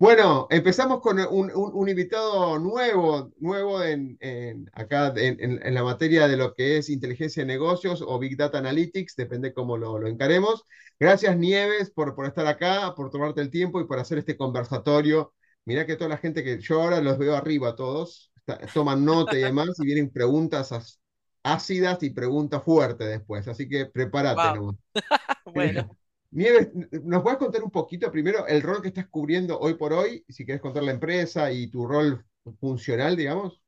Bueno, empezamos con un, un- un invitado nuevo, nuevo en, en- acá en, en- en la materia de lo que es inteligencia de negocios o Big Data Analytics, depende cómo lo, lo encaremos. Gracias, Nieves, por, por estar acá, por tomarte el tiempo y por hacer este conversatorio. Mirá que toda la gente que yo ahora los veo arriba todos, está- toman nota y demás, y vienen preguntas as- ácidas y preguntas fuertes después, así que prepárate Wow, bueno. Nieves, ¿nos puedes contar un poquito primero el rol que estás cubriendo hoy por hoy? Si quieres contar la empresa y tu rol funcional, digamos.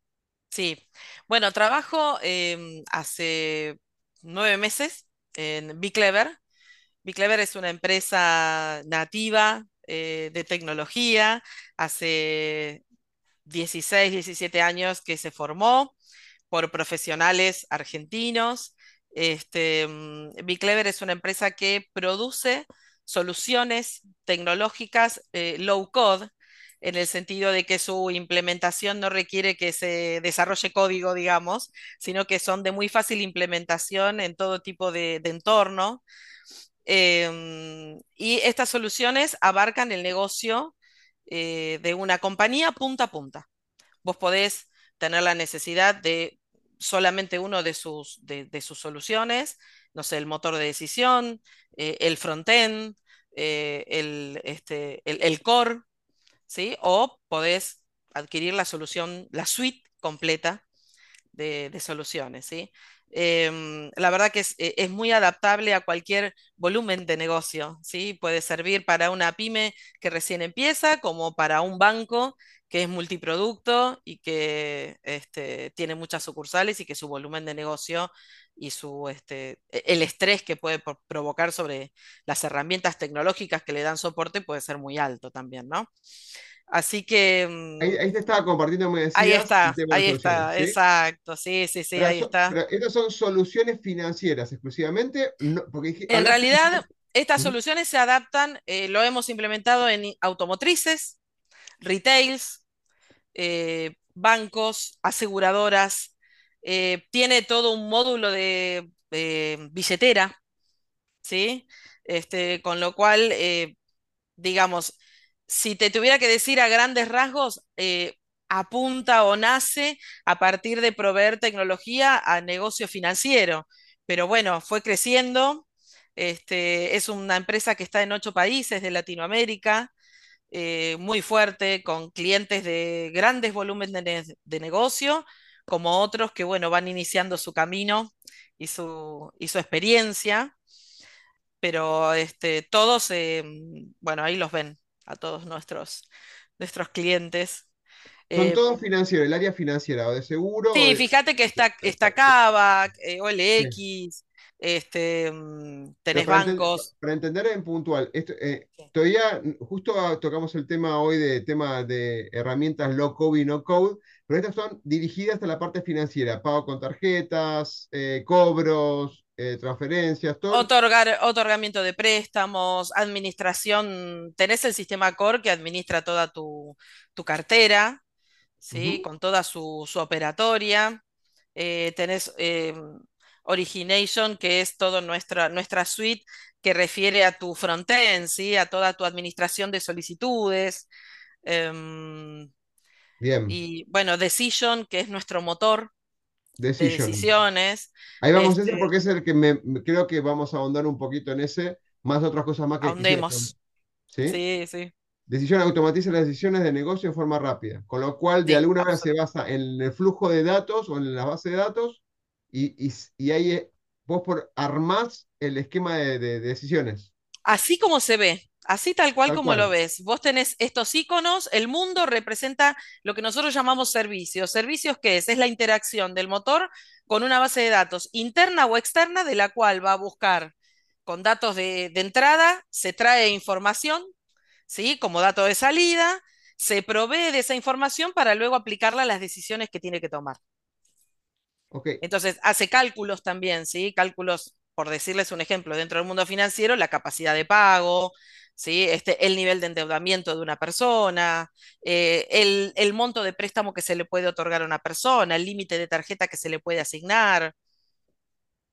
Sí, bueno, trabajo em, hace nueve meses en BeClever. BeClever es una empresa nativa eh, de tecnología. Hace 16, 17 años que se formó por profesionales argentinos. Este, mm, es una empresa que produce soluciones tecnológicas eh, low code, en el sentido de que su implementación no requiere que se desarrolle código, digamos, sino que son de muy fácil implementación en todo tipo de, de entorno. Em, y estas soluciones abarcan el negocio eh, de una compañía punta a punta. Vos podés tener la necesidad de solamente uno de sus, de, sus soluciones, no sé, el motor de decisión, eh, el frontend, eh, el, este, el, el core, ¿sí? O podés adquirir la solución, la suite completa de, de soluciones, ¿sí? Em, la verdad que es, e- es muy adaptable a cualquier volumen de negocio, ¿sí? Puede servir para una pyme que recién empieza, como para un banco que es multiproducto y que este, tiene muchas sucursales y que su volumen de negocio y su, este, e- el estrés que puede pro- provocar sobre las herramientas tecnológicas que le dan soporte puede ser muy alto también, ¿no? Así que Ahí, mm, ahí te estaba compartiendo, me Ahí decías, el está, ahí está, ¿sí? exacto, sí, sí, sí, Pero, ahí está. pero estas son soluciones financieras exclusivamente, no, porque dije- En realidad, estas soluciones se adaptan, eh, lo hemos implementado en automotrices, retails, eh, bancos, aseguradoras, eh, tiene todo un módulo de eh, billetera, ¿sí? Este, con lo cual, digamos, si te tuviera que decir a grandes rasgos, apunta o nace a partir de proveer tecnología a negocio financiero. Pero bueno, fue creciendo. Este, es una empresa que está en ocho países de Latinoamérica, eh, muy fuerte, con clientes de grandes volúmenes de, ne- de negocio, como otros que, bueno, van iniciando su camino y su, y su experiencia pero este, todos, eh, bueno, ahí los ven a todos nuestros, nuestros clientes. Son Eh, todos financieros, el área financiera, o de seguro, o sí, de... fíjate que está, está Perfecto. Kavak, eh, Sí. Este, mm, tenés para, bancos. para entender en puntual, esto, eh, todavía justo tocamos el tema hoy de tema de herramientas low code y no code, pero estas son dirigidas a la parte financiera, pago con tarjetas, eh, cobros, eh, transferencias, todo. Otorgar, otorgamiento de préstamos, administración, tenés el sistema Core que administra toda tu, tu cartera, ¿sí? Con toda su, su operatoria. Tenés Origination, que es toda nuestra, nuestra suite que refiere a tu frontend, ¿sí? A toda tu administración de solicitudes. Em, Bien, y bueno, Decision, que es nuestro motor de Decision. decisiones. Ahí vamos a ese Este, porque es el que me, creo que vamos a ahondar un poquito en ese, más otras cosas más que ahondemos. ¿Sí? Sí, sí, Decisión automatiza las decisiones de negocio de forma rápida, con lo cual de sí, alguna manera se basa en el flujo de datos o en la base de datos y, y, y ahí eh, vos por armás el esquema de, de- de decisiones, Así como se ve, así tal cual tal como lo ves. Vos tenés estos iconos, el mundo representa lo que nosotros llamamos servicios. ¿Servicios qué es? Es la interacción del motor con una base de datos interna o externa de la cual va a buscar con datos de, de entrada, se trae información, ¿sí? Como dato de salida, se provee de esa información para luego aplicarla a las decisiones que tiene que tomar. Entonces, hace cálculos también, ¿sí? Cálculos, por decirles un ejemplo, dentro del mundo financiero, la capacidad de pago, ¿sí? Este, el nivel de endeudamiento de una persona, eh, el, el monto de préstamo que se le puede otorgar a una persona, el límite de tarjeta que se le puede asignar.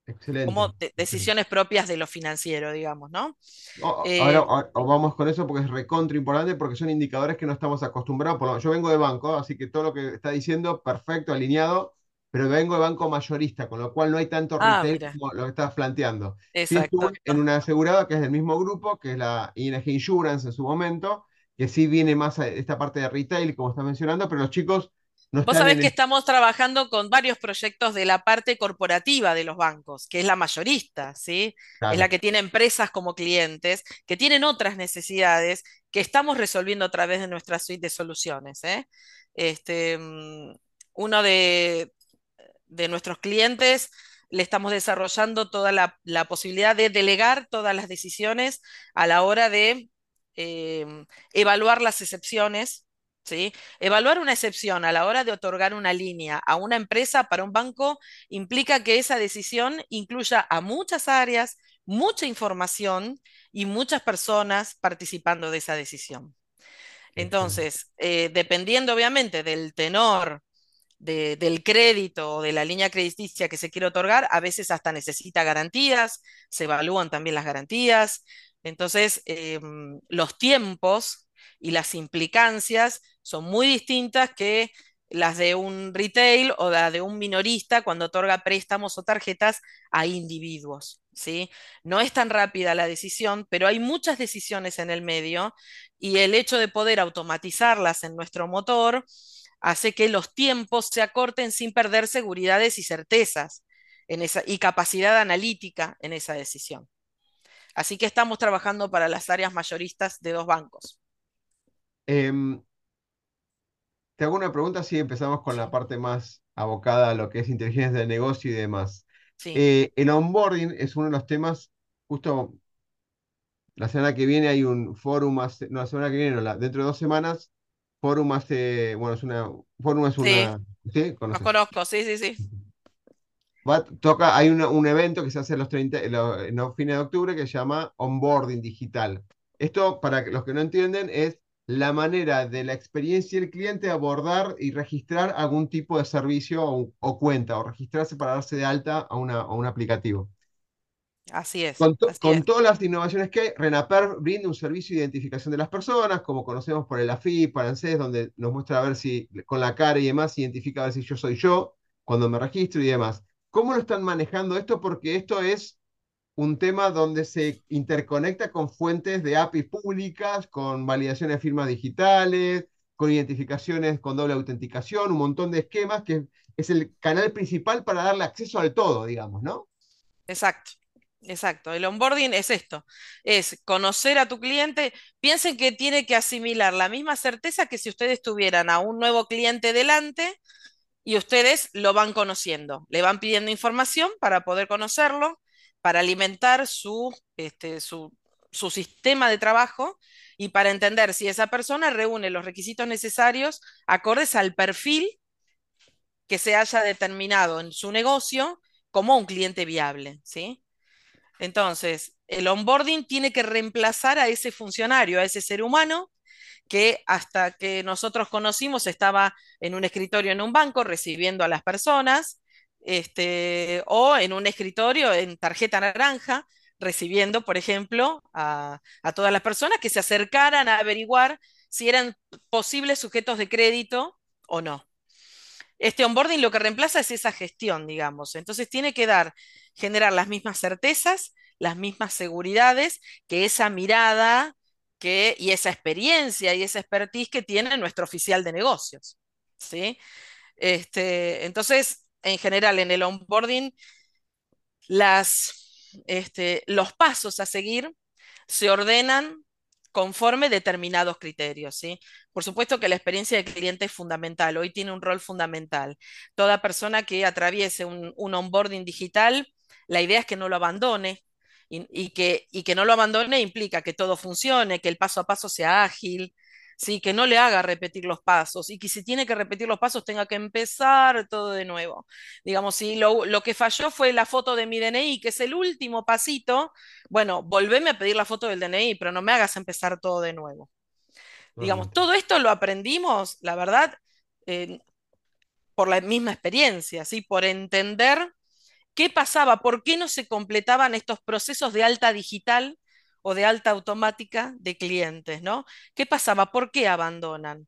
excelente. como de- decisiones propias de lo financiero, digamos, ¿no? O- Ahora, Eh, ahora vamos con eso porque es recontra importante porque son indicadores que no estamos acostumbrados. Por lo- yo vengo de banco, así que todo lo que está diciendo, perfecto, alineado, pero vengo de banco mayorista, con lo cual no hay tanto ah, retail como lo que estás planteando. Sí estuve en una asegurada que es del mismo grupo, que es la ING Insurance en su momento, que sí viene más a esta parte de retail, como estás mencionando, pero los chicos no Vos sabés que el... estamos trabajando con varios proyectos de la parte corporativa de los bancos, que es la mayorista, ¿sí? Es la que tiene empresas como clientes, que tienen otras necesidades que estamos resolviendo a través de nuestra suite de soluciones, ¿eh? Este, mm, uno de, de nuestros clientes le estamos desarrollando toda la, la posibilidad de delegar todas las decisiones a la hora de eh, evaluar las excepciones, ¿sí? Evaluar una excepción a la hora de otorgar una línea a una empresa para un banco implica que esa decisión incluya a muchas áreas, mucha información y muchas personas participando de esa decisión. Entonces, eh, dependiendo obviamente del tenor de- del crédito o de la línea crediticia que se quiere otorgar, a veces hasta necesita garantías, se evalúan también las garantías. Entonces, em, los tiempos y las implicancias son muy distintas que las de un retail o la de un minorista cuando otorga préstamos o tarjetas a individuos, ¿sí? No es tan rápida la decisión, pero hay muchas decisiones en el medio y el hecho de poder automatizarlas en nuestro motor hace que los tiempos se acorten sin perder seguridades y certezas en esa, y capacidad analítica en esa decisión. Así que estamos trabajando para las áreas mayoristas de dos bancos. Em, te hago una pregunta si empezamos con la parte más abocada a lo que es inteligencia de negocio y demás. sí, Eh, el onboarding es uno de los temas, justo la semana que viene hay un hace- no, la semana que viene, no, la- dentro de dos semanas, fórum hace, bueno, es una, fórum es sí, una, ¿sí? los ¿Conoces? conozco, sí, sí, sí, Va- toca, hay una- un evento que se hace los 30, lo- en los fines de octubre que se llama Onboarding Digital. Esto, para los que no entienden, es la manera de la experiencia del cliente abordar y registrar algún tipo de servicio o, o cuenta, o registrarse para darse de alta a, una, a un aplicativo. Así es, Con, to- así con es, todas las innovaciones que hay, Renaper brinda un servicio de identificación de las personas, como conocemos por el AFIP, por ANSES, donde nos muestra a ver si con la cara y demás identifica a ver si yo soy yo cuando me registro y demás. ¿Cómo lo están manejando esto? Porque esto es un tema donde se interconecta con fuentes de APIs públicas, con validaciones de firmas digitales, con identificaciones con doble autenticación, un montón de esquemas que es el canal principal para darle acceso al todo, digamos, ¿no? exacto. Exacto, el onboarding es esto, es conocer a tu cliente. Piensen que tiene que asimilar la misma certeza que si ustedes tuvieran a un nuevo cliente delante y ustedes lo van conociendo, le van pidiendo información para poder conocerlo, para alimentar su, este, su, sistema de trabajo y para entender si esa persona reúne los requisitos necesarios acordes al perfil que se haya determinado en su negocio como un cliente viable, ¿sí? Entonces, el onboarding tiene que reemplazar a ese funcionario, a ese ser humano que hasta que nosotros conocimos estaba en un escritorio en un banco recibiendo a las personas, este, o en un escritorio en tarjeta naranja, recibiendo, por ejemplo, a, a todas las personas que se acercaran a averiguar si eran posibles sujetos de crédito o no. Este onboarding lo que reemplaza es esa gestión, digamos. Entonces tiene que dar, generar las mismas certezas, las mismas seguridades que esa mirada que, y esa experiencia y esa expertise que tiene nuestro oficial de negocios. ¿sí? Este, entonces, en general, en el onboarding, las, este, los pasos a seguir se ordenan conforme determinados criterios, ¿sí? Por supuesto que la experiencia del cliente es fundamental, hoy tiene un rol fundamental. Toda persona que atraviese un, un onboarding digital, la idea es que no lo abandone y, que, y que no lo abandone implica que todo funcione, que el paso a paso sea ágil, ¿sí? Que no le haga repetir los pasos y que si tiene que repetir los pasos tenga que empezar todo de nuevo. Digamos, si lo, lo que falló fue la foto de mi DNI, que es el último pasito, bueno, volveme a pedir la foto del DNI, pero no me hagas empezar todo de nuevo. Digamos, todo esto lo aprendimos, la verdad, eh, por la misma experiencia, ¿sí? Por entender ¿Qué pasaba? ¿Por qué no se completaban estos procesos de alta digital o de alta automática de clientes, ¿no? ¿Qué pasaba? ¿Por qué abandonan?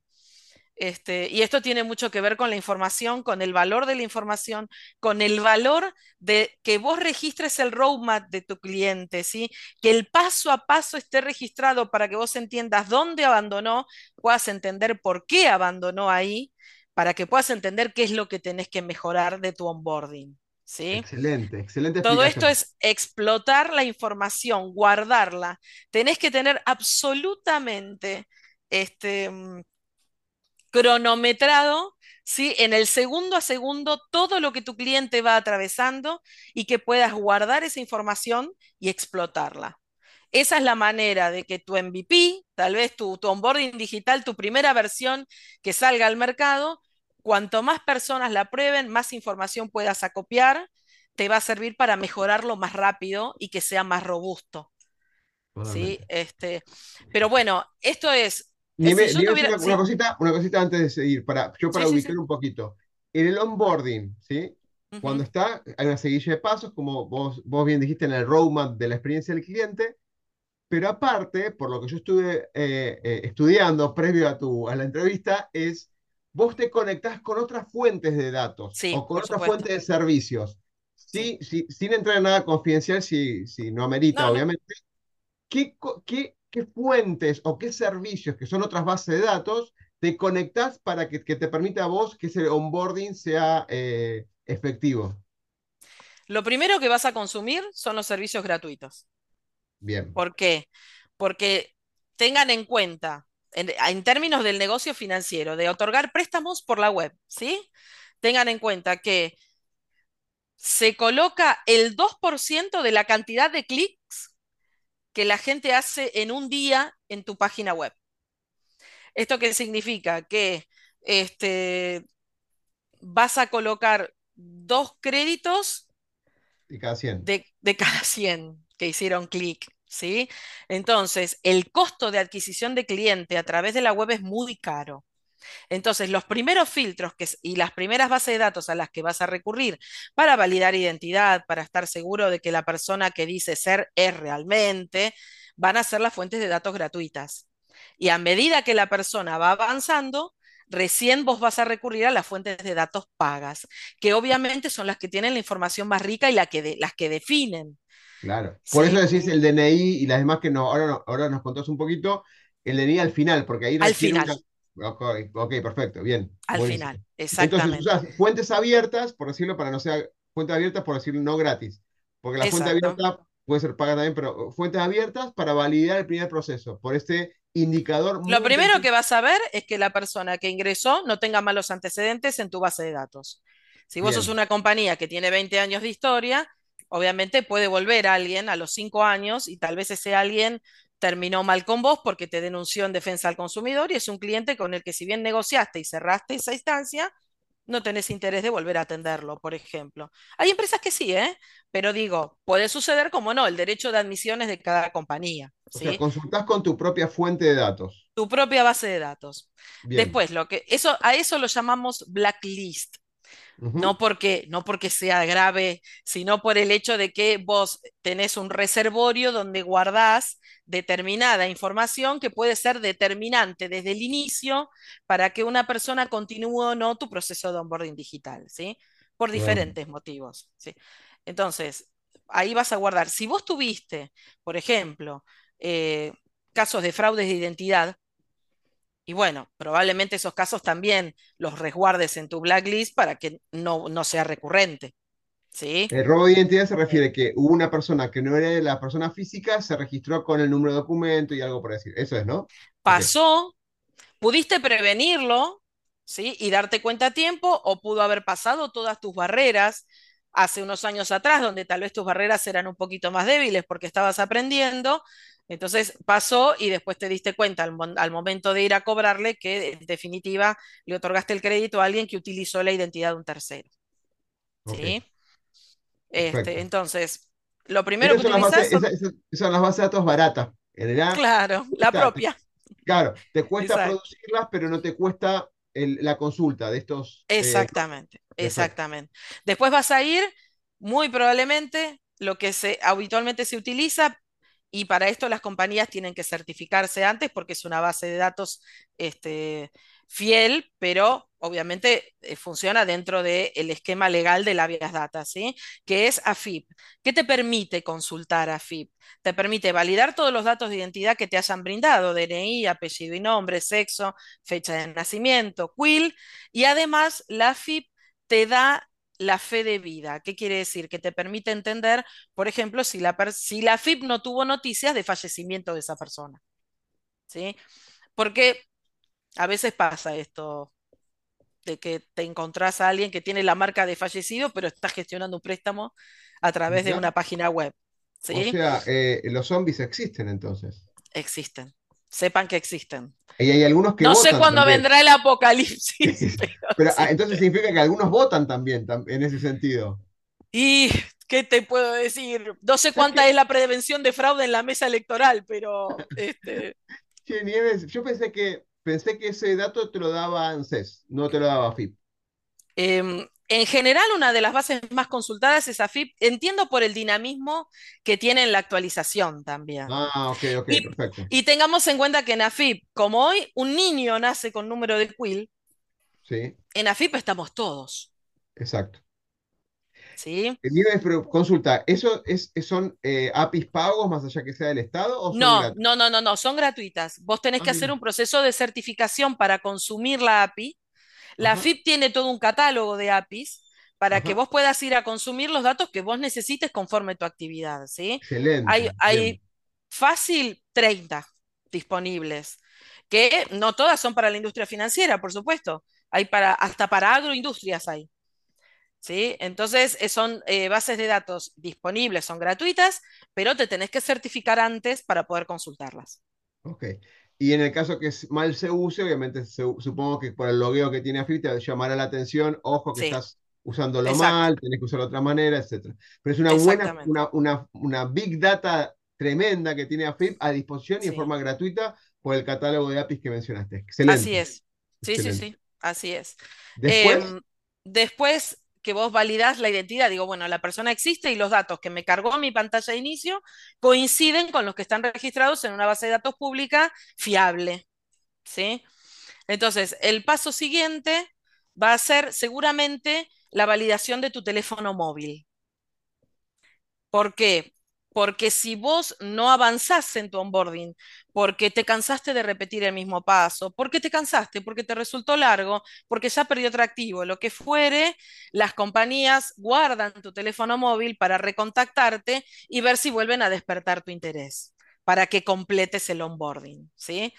Este, y esto tiene mucho que ver con la información, con el valor de la información, con el valor de que vos registres el roadmap de tu cliente, ¿sí? Que el paso a paso esté registrado para que vos entiendas dónde abandonó, puedas entender por qué abandonó ahí, para que puedas entender qué es lo que tenés que mejorar de tu onboarding. ¿Sí? Excelente, excelente. Todo esto es explotar la información, guardarla. Tenés que tener absolutamente este, mm, cronometrado, ¿sí? En el segundo a segundo, todo lo que tu cliente va atravesando y que puedas guardar esa información y explotarla. Esa es la manera de que tu MVP, tal vez tu, tu onboarding digital, tu primera versión que salga al mercado, cuanto más personas la prueben, más información puedas acopiar, te va a servir para mejorarlo más rápido y que sea más robusto. ¿sí? Este, pero bueno, esto es una, cosita, una cosita antes de seguir, para, yo para ubicar un poquito. En el onboarding, ¿sí? Cuando está, hay una seguilla de pasos, como vos, vos bien dijiste en el roadmap de la experiencia del cliente, pero aparte, por lo que yo estuve eh, eh, estudiando previo a, tu, a la entrevista, es vos te conectás con otras fuentes de datos o con otras fuentes de servicios. Sí, sí. sin entrar en nada confidencial, si, si no amerita, obviamente. ¿Qué, qué, qué fuentes o qué servicios, que son otras bases de datos, te conectas para que, te permita a vos que ese onboarding sea eh, efectivo? Lo primero que vas a consumir son los servicios gratuitos. Bien. ¿Por qué? Porque tengan en cuenta, en, términos del negocio financiero, de otorgar préstamos por la web, ¿sí? Tengan en cuenta que se coloca el 2% de la cantidad de clics que la gente hace en un día en tu página web. ¿Esto qué significa? Que este, vas a colocar dos créditos de cada 100. De, de cada 100 que hicieron clic. ¿Sí? Entonces, el costo de adquisición de cliente a través de la web es muy caro. Entonces, los primeros filtros y las primeras bases de datos a las que vas a recurrir para validar identidad, para estar seguro de que la persona que dice ser es realmente, van a ser las fuentes de datos gratuitas. Y a medida que la persona va avanzando, recién vos vas a recurrir a las fuentes de datos pagas, que obviamente son las que tienen la información más rica y las que definen. Claro. Por eso decís el DNI y las demás que no, ahora, ahora nos contás un poquito, el DNI al final, porque ahí al final. Ok, perfecto, bien. Al final, exactamente. Entonces fuentes abiertas, por decirlo, para no ser fuentes abiertas, por decirlo no gratis. Porque la fuente abierta puede ser paga también, pero fuentes abiertas para validar el primer proceso, por este indicador. Lo primero que vas a ver es que la persona que ingresó no tenga malos antecedentes en tu base de datos. Si vos sos una compañía que tiene 20 años de historia, obviamente puede volver alguien a los 5 años y tal vez ese alguien terminó mal con vos porque te denunció en defensa al consumidor y es un cliente con el que si bien negociaste y cerraste esa instancia, no tenés interés de volver a atenderlo, por ejemplo. Hay empresas que sí, ¿eh? Pero digo, puede suceder como no, el derecho de admisiones de cada compañía. O sea, consultás con tu propia fuente de datos. Tu propia base de datos. Después, lo que, eso, a eso lo llamamos blacklist. No porque, no porque sea grave, sino por el hecho de que vos tenés un reservorio donde guardás determinada información que puede ser determinante desde el inicio para que una persona continúe o no tu proceso de onboarding digital, ¿sí? Por diferentes motivos, ¿sí? Entonces, ahí vas a guardar. Si vos tuviste, por ejemplo, eh, casos de fraudes de identidad, y bueno, probablemente esos casos también los resguardes en tu blacklist para que no, no sea recurrente. ¿Sí? El robo de identidad se refiere a que una persona que no era la persona física se registró con el número de documento y algo por decir. Eso es, ¿no? Pasó, pudiste prevenirlo, ¿sí? Y darte cuenta a tiempo, o pudo haber pasado todas tus barreras hace unos años atrás, donde tal vez tus barreras eran un poquito más débiles porque estabas aprendiendo, entonces pasó y después te diste cuenta al, momento de ir a cobrarle que en definitiva le otorgaste el crédito a alguien que utilizó la identidad de un tercero. ¿Sí? Este, entonces, lo primero que utilizas... Son... Esas, son las bases de datos baratas. claro, la propia. claro, te cuesta producirlas, pero no te cuesta la consulta de estos... Eh, exactamente, exactamente. Después vas a ir Muy probablemente lo que se, habitualmente se utiliza, y para esto las compañías tienen que certificarse antes porque es una base de datos este, fiel, pero obviamente eh, funciona dentro del esquema legal de la Avias Data, ¿sí? Que es AFIP. ¿Qué te permite consultar AFIP? Te permite validar todos los datos de identidad que te hayan brindado, DNI, apellido y nombre, sexo, fecha de nacimiento, QUIL, y además la AFIP te da la fe de vida. ¿Qué quiere decir? Que te permite entender, por ejemplo, si la, si la FIP no tuvo noticias de fallecimiento de esa persona. ¿Sí? Porque a veces pasa esto, de que te encontrás a alguien que tiene la marca de fallecido, pero está gestionando un préstamo a través de una página web. ¿sí? O sea, eh, los zombies existen entonces. Existen. Sepan que existen. Y hay algunos que no sé cuándo vendrá el apocalipsis. pero, ah, entonces significa que algunos votan también en ese sentido. Y ¿qué te puedo decir? No sé cuánta es la prevención de fraude en la mesa electoral, pero este... Nieves, yo pensé que pensé que ese dato te lo daba ANSES, no te lo daba AFIP. Em, en general, una de las bases más consultadas es AFIP. Entiendo por el dinamismo que tiene en la actualización también. Ah, ok, ok, perfecto. Y tengamos en cuenta que en AFIP, como hoy un niño nace con número de quill, sí. en AFIP estamos todos. Exacto. ¿Sí? Pero consulta, ¿eso es, son eh, APIs pagos más allá que sea del Estado? O no, no, no, no, no, son gratuitas. Vos tenés que ah, hacer un proceso de certificación para consumir la API. La FIP tiene todo un catálogo de APIs para que vos puedas ir a consumir los datos que vos necesites conforme tu actividad. ¿sí? Excelente. Hay, hay fácil 30 disponibles, que no todas son para la industria financiera, por supuesto. Hay para, hasta para agroindustrias hay. ¿sí? Entonces, eh, son eh, bases de datos disponibles, son gratuitas, pero te tenés que certificar antes para poder consultarlas. Ok. Y en el caso que mal se use, obviamente supongo que por el logueo que tiene AFIP te llamará la atención, ojo que estás usándolo mal, tenés que usarlo de otra manera, etc. Pero es una buena, una, una, big data tremenda que tiene AFIP a disposición y en forma gratuita por el catálogo de APIs que mencionaste. Excelente. Así es. Sí, sí, sí, así es. Después, em, después que vos validás la identidad, digo, bueno, la persona existe y los datos que me cargó mi pantalla de inicio coinciden con los que están registrados en una base de datos pública fiable. ¿Sí? Entonces, el paso siguiente va a ser seguramente la validación de tu teléfono móvil. ¿Por qué? Porque si vos no avanzás en tu onboarding, porque te cansaste de repetir el mismo paso, porque te cansaste, porque te resultó largo, porque ya perdió atractivo, lo que fuere, las compañías guardan tu teléfono móvil para recontactarte y ver si vuelven a despertar tu interés, para que completes el onboarding, ¿sí?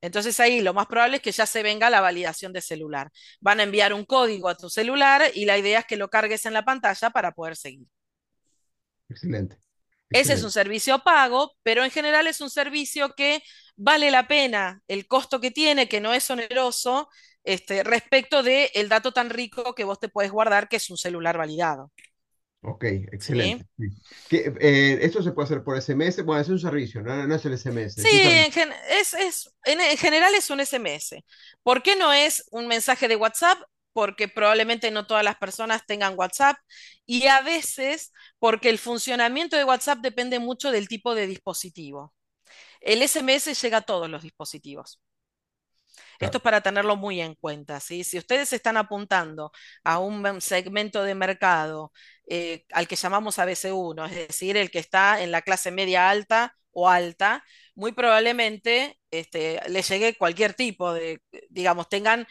Entonces ahí lo más probable es que ya se venga la validación de celular. Van a enviar un código a tu celular y la idea es que lo cargues en la pantalla para poder seguir. Excelente. Ese es un servicio pago, pero en general es un servicio que vale la pena el costo que tiene, que no es oneroso, este, respecto del el dato tan rico que vos te puedes guardar, que es un celular validado. Ok, excelente. Eh, ¿Esto se puede hacer por SMS? Bueno, es un servicio, no, es el SMS. Sí, en, es, en, general es un SMS. ¿Por qué no es un mensaje de WhatsApp? Porque probablemente no todas las personas tengan WhatsApp y a veces porque el funcionamiento de WhatsApp depende mucho del tipo de dispositivo. El SMS llega a todos los dispositivos. Esto es para tenerlo muy en cuenta. Si ustedes están apuntando a un segmento de mercado eh, al que llamamos ABC1, es decir, el que está en la clase media alta o alta, muy probablemente este, le llegue cualquier tipo de, digamos, tengan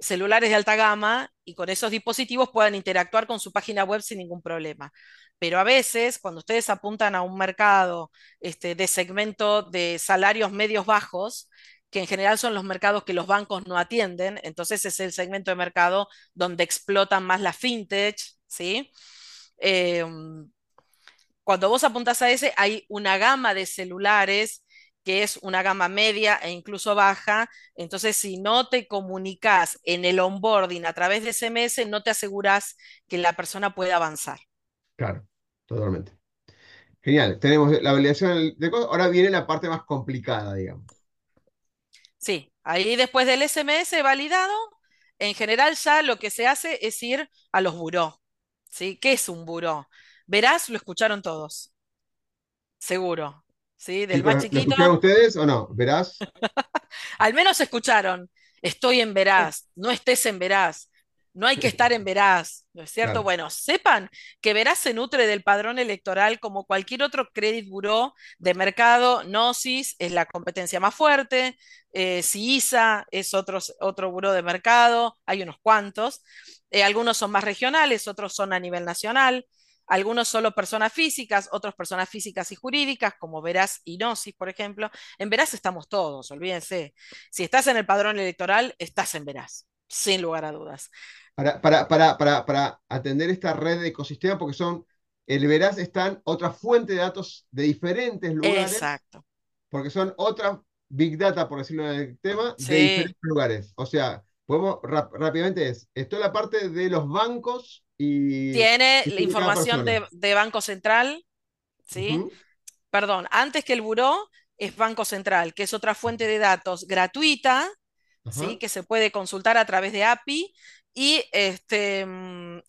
celulares de alta gama y con esos dispositivos puedan interactuar con su página web sin ningún problema. Pero a veces, cuando ustedes apuntan a un mercado este, de segmento de salarios medios bajos, que en general son los mercados que los bancos no atienden, entonces es el segmento de mercado donde explotan más la fintech, ¿sí? Em, cuando vos apuntas a ese, hay una gama de celulares que es una gama media e incluso baja. Entonces, si no te comunicas en el onboarding a través de SMS, no te aseguras que la persona pueda avanzar. Claro, totalmente. Genial, tenemos la validación de cosas. Ahora viene la parte más complicada, digamos. Sí, ahí después del SMS validado, en general ya lo que se hace es ir a los buró. ¿sí? ¿Qué es un buró? Verás, lo escucharon todos, seguro. ¿Sí? Del más pero ¿lo chiquito ustedes o no? ¿Verás? Al menos escucharon, estoy en Veraz, no estés en Veraz, no hay que estar en Veraz, ¿no es cierto? Claro. Bueno, sepan que Veraz se nutre del padrón electoral como cualquier otro credit bureau de mercado. Gnosis es la competencia más fuerte, eh, CISA es otro, otro buró de mercado, hay unos cuantos. Eh, algunos son más regionales, otros son a nivel nacional. Algunos solo personas físicas, otros personas físicas y jurídicas, como Veraz y Gnosis, por ejemplo. En Veraz estamos todos, olvídense. Si estás en el padrón electoral, estás en Veraz, sin lugar a dudas. Para, para, para, para, para atender esta red de ecosistema, porque son, el Veraz están otra fuente de datos de diferentes lugares, Exacto. porque son otra Big Data, por decirlo en el tema, de diferentes lugares. O sea, podemos rápidamente es, esto es la parte de los bancos y, tiene la información de, de Banco Central, ¿sí? Perdón, antes que el buró es Banco Central, que es otra fuente de datos gratuita, ¿sí? Que se puede consultar a través de API y, este,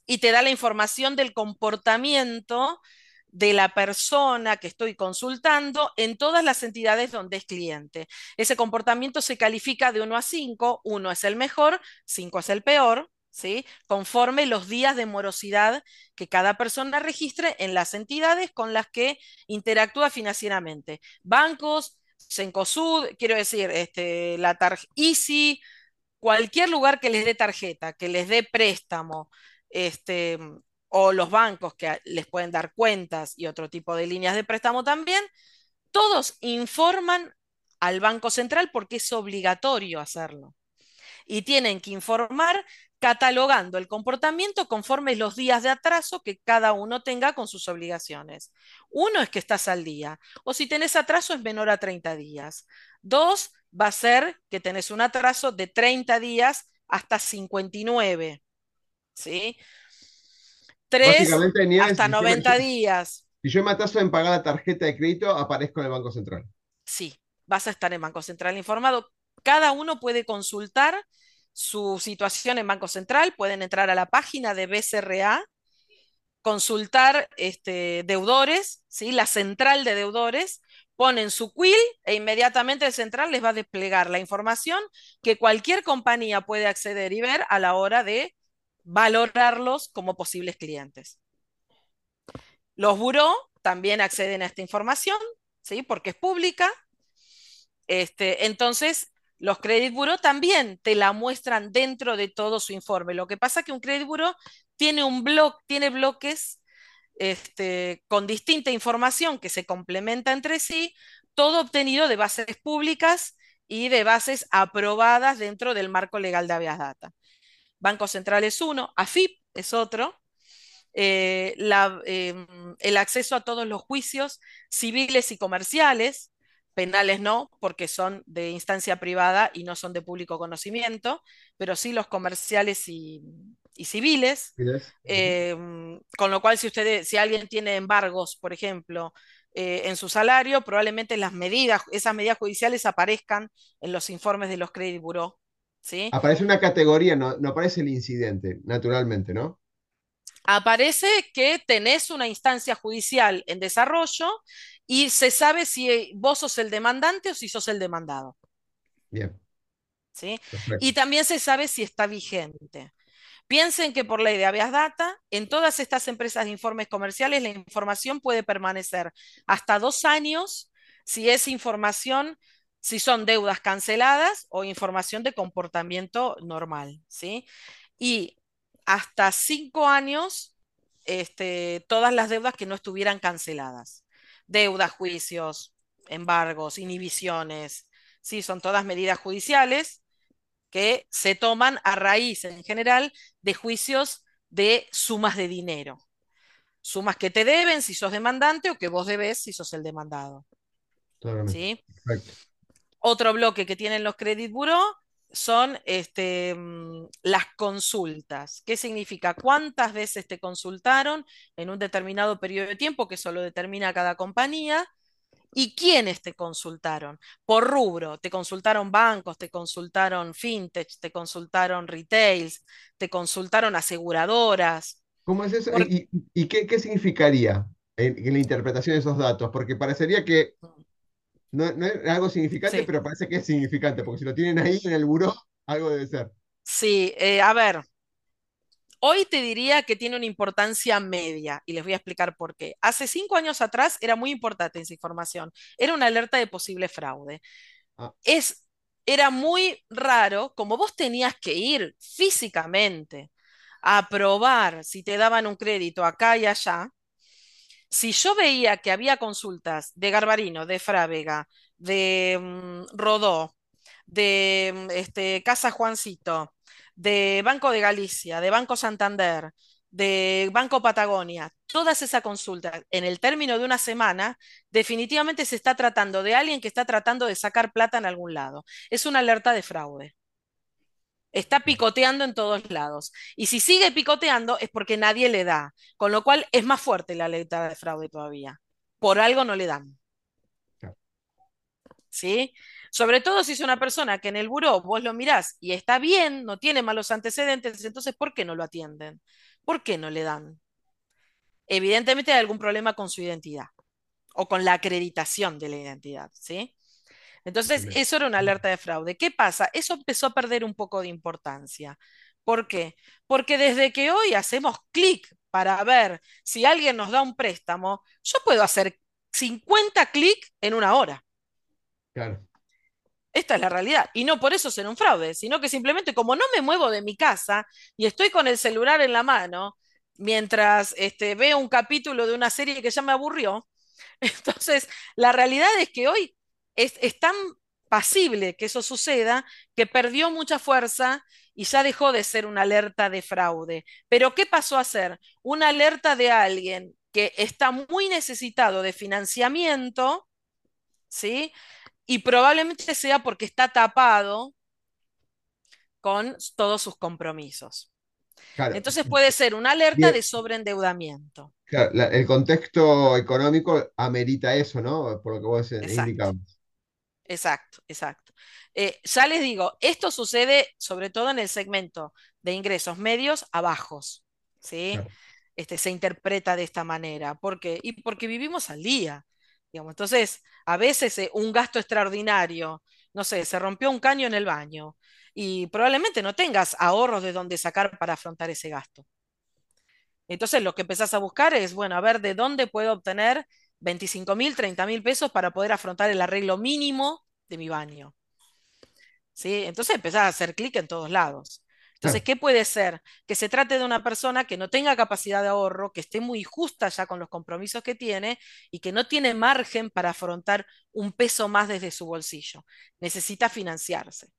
y te da la información del comportamiento de la persona que estoy consultando en todas las entidades donde es cliente. Ese comportamiento se califica de 1 a 5, 1 es el mejor, 5 es el peor, ¿sí? Conforme los días de morosidad que cada persona registre en las entidades con las que interactúa financieramente. Bancos, Cencosud, quiero decir, este, la Tar Easy, cualquier lugar que les dé tarjeta, que les dé préstamo, este, o los bancos que les pueden dar cuentas y otro tipo de líneas de préstamo también, todos informan al Banco Central porque es obligatorio hacerlo. Y tienen que informar catalogando el comportamiento conforme los días de atraso que cada uno tenga con sus obligaciones. Uno es que estás al día, o si tenés atraso es menor a 30 días. Dos, va a ser que tenés un atraso de 30 días hasta 59, ¿sí? Tres, hasta si yo, me- 90 días. si yo me atraso en pagar la tarjeta de crédito, aparezco en el Banco Central. Sí, vas a estar en Banco Central informado. Cada uno puede consultar su situación en Banco Central, pueden entrar a la página de BCRA, consultar este, deudores, ¿sí? la central de deudores, ponen su quill e inmediatamente el central les va a desplegar la información que cualquier compañía puede acceder y ver a la hora de valorarlos como posibles clientes. Los buró también acceden a esta información, ¿sí? porque es pública. Este, entonces, los credit bureau también te la muestran dentro de todo su informe. Lo que pasa es que un credit bureau tiene un blog, tiene bloques este, con distinta información que se complementa entre sí, todo obtenido de bases públicas y de bases aprobadas dentro del marco legal de Avias Data. Banco Central es uno, AFIP es otro, eh, eh, el acceso a todos los juicios civiles y comerciales, penales no, porque son de instancia privada y no son de público conocimiento, pero sí los comerciales y, y civiles, eh, con lo cual si ustedes, si alguien tiene embargos, por ejemplo, eh, en su salario, probablemente las medidas, esas medidas judiciales aparezcan en los informes de los credit bureau, ¿sí? Aparece una categoría, no, no aparece el incidente, naturalmente, ¿no? Aparece que tenés una instancia judicial en desarrollo y se sabe si vos sos el demandante o si sos el demandado. Bien, ¿sí? perfecto. Y también se sabe si está vigente. Piensen que por ley de habeas data, en todas estas empresas de informes comerciales, la información puede permanecer hasta dos años si es información, si son deudas canceladas o información de comportamiento normal, ¿sí? Y hasta cinco años este, todas las deudas que no estuvieran canceladas. Deudas, juicios, embargos, inhibiciones, sí, son todas medidas judiciales que se toman a raíz en general de juicios de sumas de dinero. Sumas que te deben si sos demandante o que vos debes si sos el demandado. ¿sí? Otro bloque que tienen los credit bureau son este, mm, las consultas. ¿Qué significa? ¿Cuántas veces te consultaron en un determinado periodo de tiempo que eso lo determina cada compañía? ¿Y quiénes te consultaron? Por rubro, te consultaron bancos, te consultaron fintech, te consultaron retails, te consultaron aseguradoras. ¿Cómo es eso? ¿Y, y- qué, qué significaría en, en la interpretación de esos datos? Porque parecería que no, no es algo significante, Sí, pero parece que es significante, porque si lo tienen ahí en el buró, algo debe ser. sí, eh, a ver, hoy te diría que tiene una importancia media y les voy a explicar por qué. Hace cinco años atrás era muy importante esa información, era una alerta de posible fraude. Ah, Es, era muy raro, como vos tenías que ir físicamente a probar si te daban un crédito acá y allá, si yo veía que había consultas de Garbarino, de Frávega, de mm, Rodó, de mm, este, Casa Juancito, de Banco de Galicia, de Banco Santander, de Banco Patagonia, todas esas consultas en el término de una semana, definitivamente se está tratando de alguien que está tratando de sacar plata en algún lado. Es una alerta de fraude. Está picoteando en todos lados. Y si sigue picoteando es porque nadie le da. Con lo cual es más fuerte la alerta de fraude todavía. Por algo no le dan. ¿Sí? Sobre todo si es una persona que en el buró vos lo mirás y está bien, no tiene malos antecedentes, entonces ¿por qué no lo atienden? ¿Por qué no le dan? Evidentemente hay algún problema con su identidad o con la acreditación de la identidad, ¿sí? Entonces, eso era una alerta de fraude. ¿Qué pasa? Eso empezó a perder un poco de importancia. ¿Por qué? Porque desde que hoy hacemos clic para ver si alguien nos da un préstamo, yo puedo hacer 50 clics en una hora. claro, Esta es la realidad. Y no por eso ser un fraude, sino que simplemente como no me muevo de mi casa y estoy con el celular en la mano mientras este, veo un capítulo de una serie que ya me aburrió, entonces la realidad es que hoy es, es tan pasible que eso suceda que perdió mucha fuerza y ya dejó de ser una alerta de fraude. Pero ¿qué pasó a ser? Una alerta de alguien que está muy necesitado de financiamiento, ¿sí? Y probablemente sea porque está tapado con todos sus compromisos. claro. Entonces puede ser una alerta de sobreendeudamiento. claro, la- el contexto económico amerita eso, ¿no? Por lo que vos indicabas. Exacto, exacto. Eh, ya les digo, esto sucede sobre todo en el segmento de ingresos medios a bajos, ¿sí? Claro, Este, se interpreta de esta manera. ¿Por qué? Y porque vivimos al día, digamos. Entonces, a veces eh, un gasto extraordinario, no sé, se rompió un caño en el baño y probablemente no tengas ahorros de dónde sacar para afrontar ese gasto. Entonces, lo que empezás a buscar es, bueno, a ver de dónde puedo obtener 25 mil, 30 mil pesos para poder afrontar el arreglo mínimo de mi baño. ¿sí? Entonces empezás a hacer clic en todos lados. Entonces, ¿qué puede ser? Que se trate de una persona que no tenga capacidad de ahorro, que esté muy justa ya con los compromisos que tiene y que no tiene margen para afrontar un peso más desde su bolsillo. Necesita financiarse.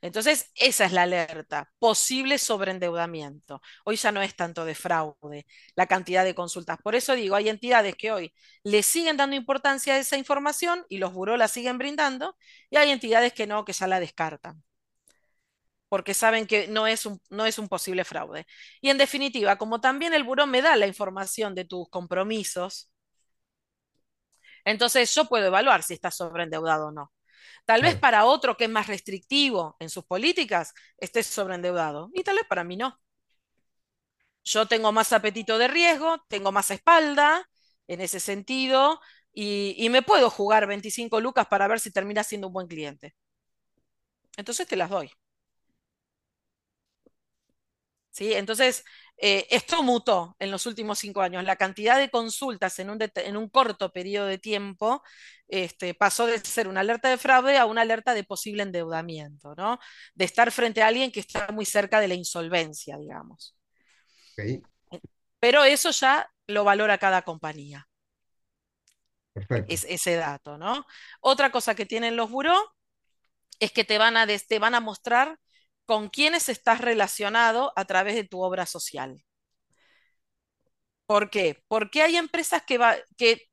Entonces, esa es la alerta, posible sobreendeudamiento. Hoy ya no es tanto de fraude la cantidad de consultas. Por eso digo, hay entidades que hoy le siguen dando importancia a esa información y los buró la siguen brindando, y hay entidades que no, que ya la descartan porque saben que no es un, no es un posible fraude. Y en definitiva, como también el buró me da la información de tus compromisos, entonces yo puedo evaluar si estás sobreendeudado o no. Tal vez para otro que es más restrictivo en sus políticas estés sobreendeudado y tal vez para mí no. Yo tengo más apetito de riesgo, tengo más espalda en ese sentido y, y me puedo jugar 25 lucas para ver si termina siendo un buen cliente. Entonces te las doy. ¿Sí? Entonces, eh, esto mutó en los últimos cinco años. La cantidad de consultas en un, en un corto periodo de tiempo este, pasó de ser una alerta de fraude a una alerta de posible endeudamiento, ¿no? De estar frente a alguien que está muy cerca de la insolvencia, digamos. Pero eso ya lo valora cada compañía, perfecto. es ese dato, ¿no? Otra cosa que tienen los buró es que te van a, te van a mostrar con quiénes estás relacionado a través de tu obra social. ¿Por qué? Porque hay empresas que,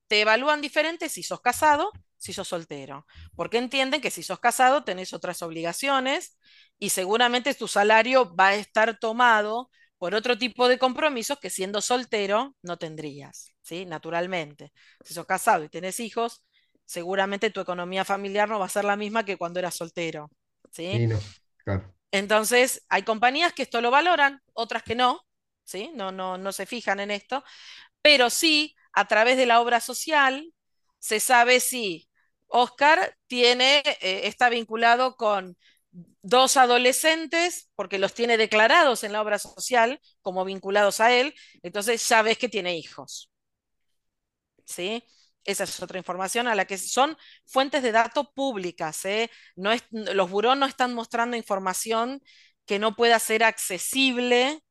te evalúan diferente si sos casado, si sos soltero. Porque entienden que si sos casado tenés otras obligaciones y seguramente tu salario va a estar tomado por otro tipo de compromisos que siendo soltero no tendrías, ¿sí? Naturalmente. Si sos casado y tenés hijos, seguramente tu economía familiar no va a ser la misma que cuando eras soltero, ¿sí? No, claro, Entonces, hay compañías que esto lo valoran, otras que no, ¿sí? No, no, no se fijan en esto, pero sí, a través de la obra social, se sabe si Oscar tiene, eh, está vinculado con dos adolescentes, porque los tiene declarados en la obra social como vinculados a él, entonces ya ves que tiene hijos. ¿Sí? Esa es otra información a la que son fuentes de datos públicas. ¿eh? No los burós no están mostrando información que no pueda ser accesible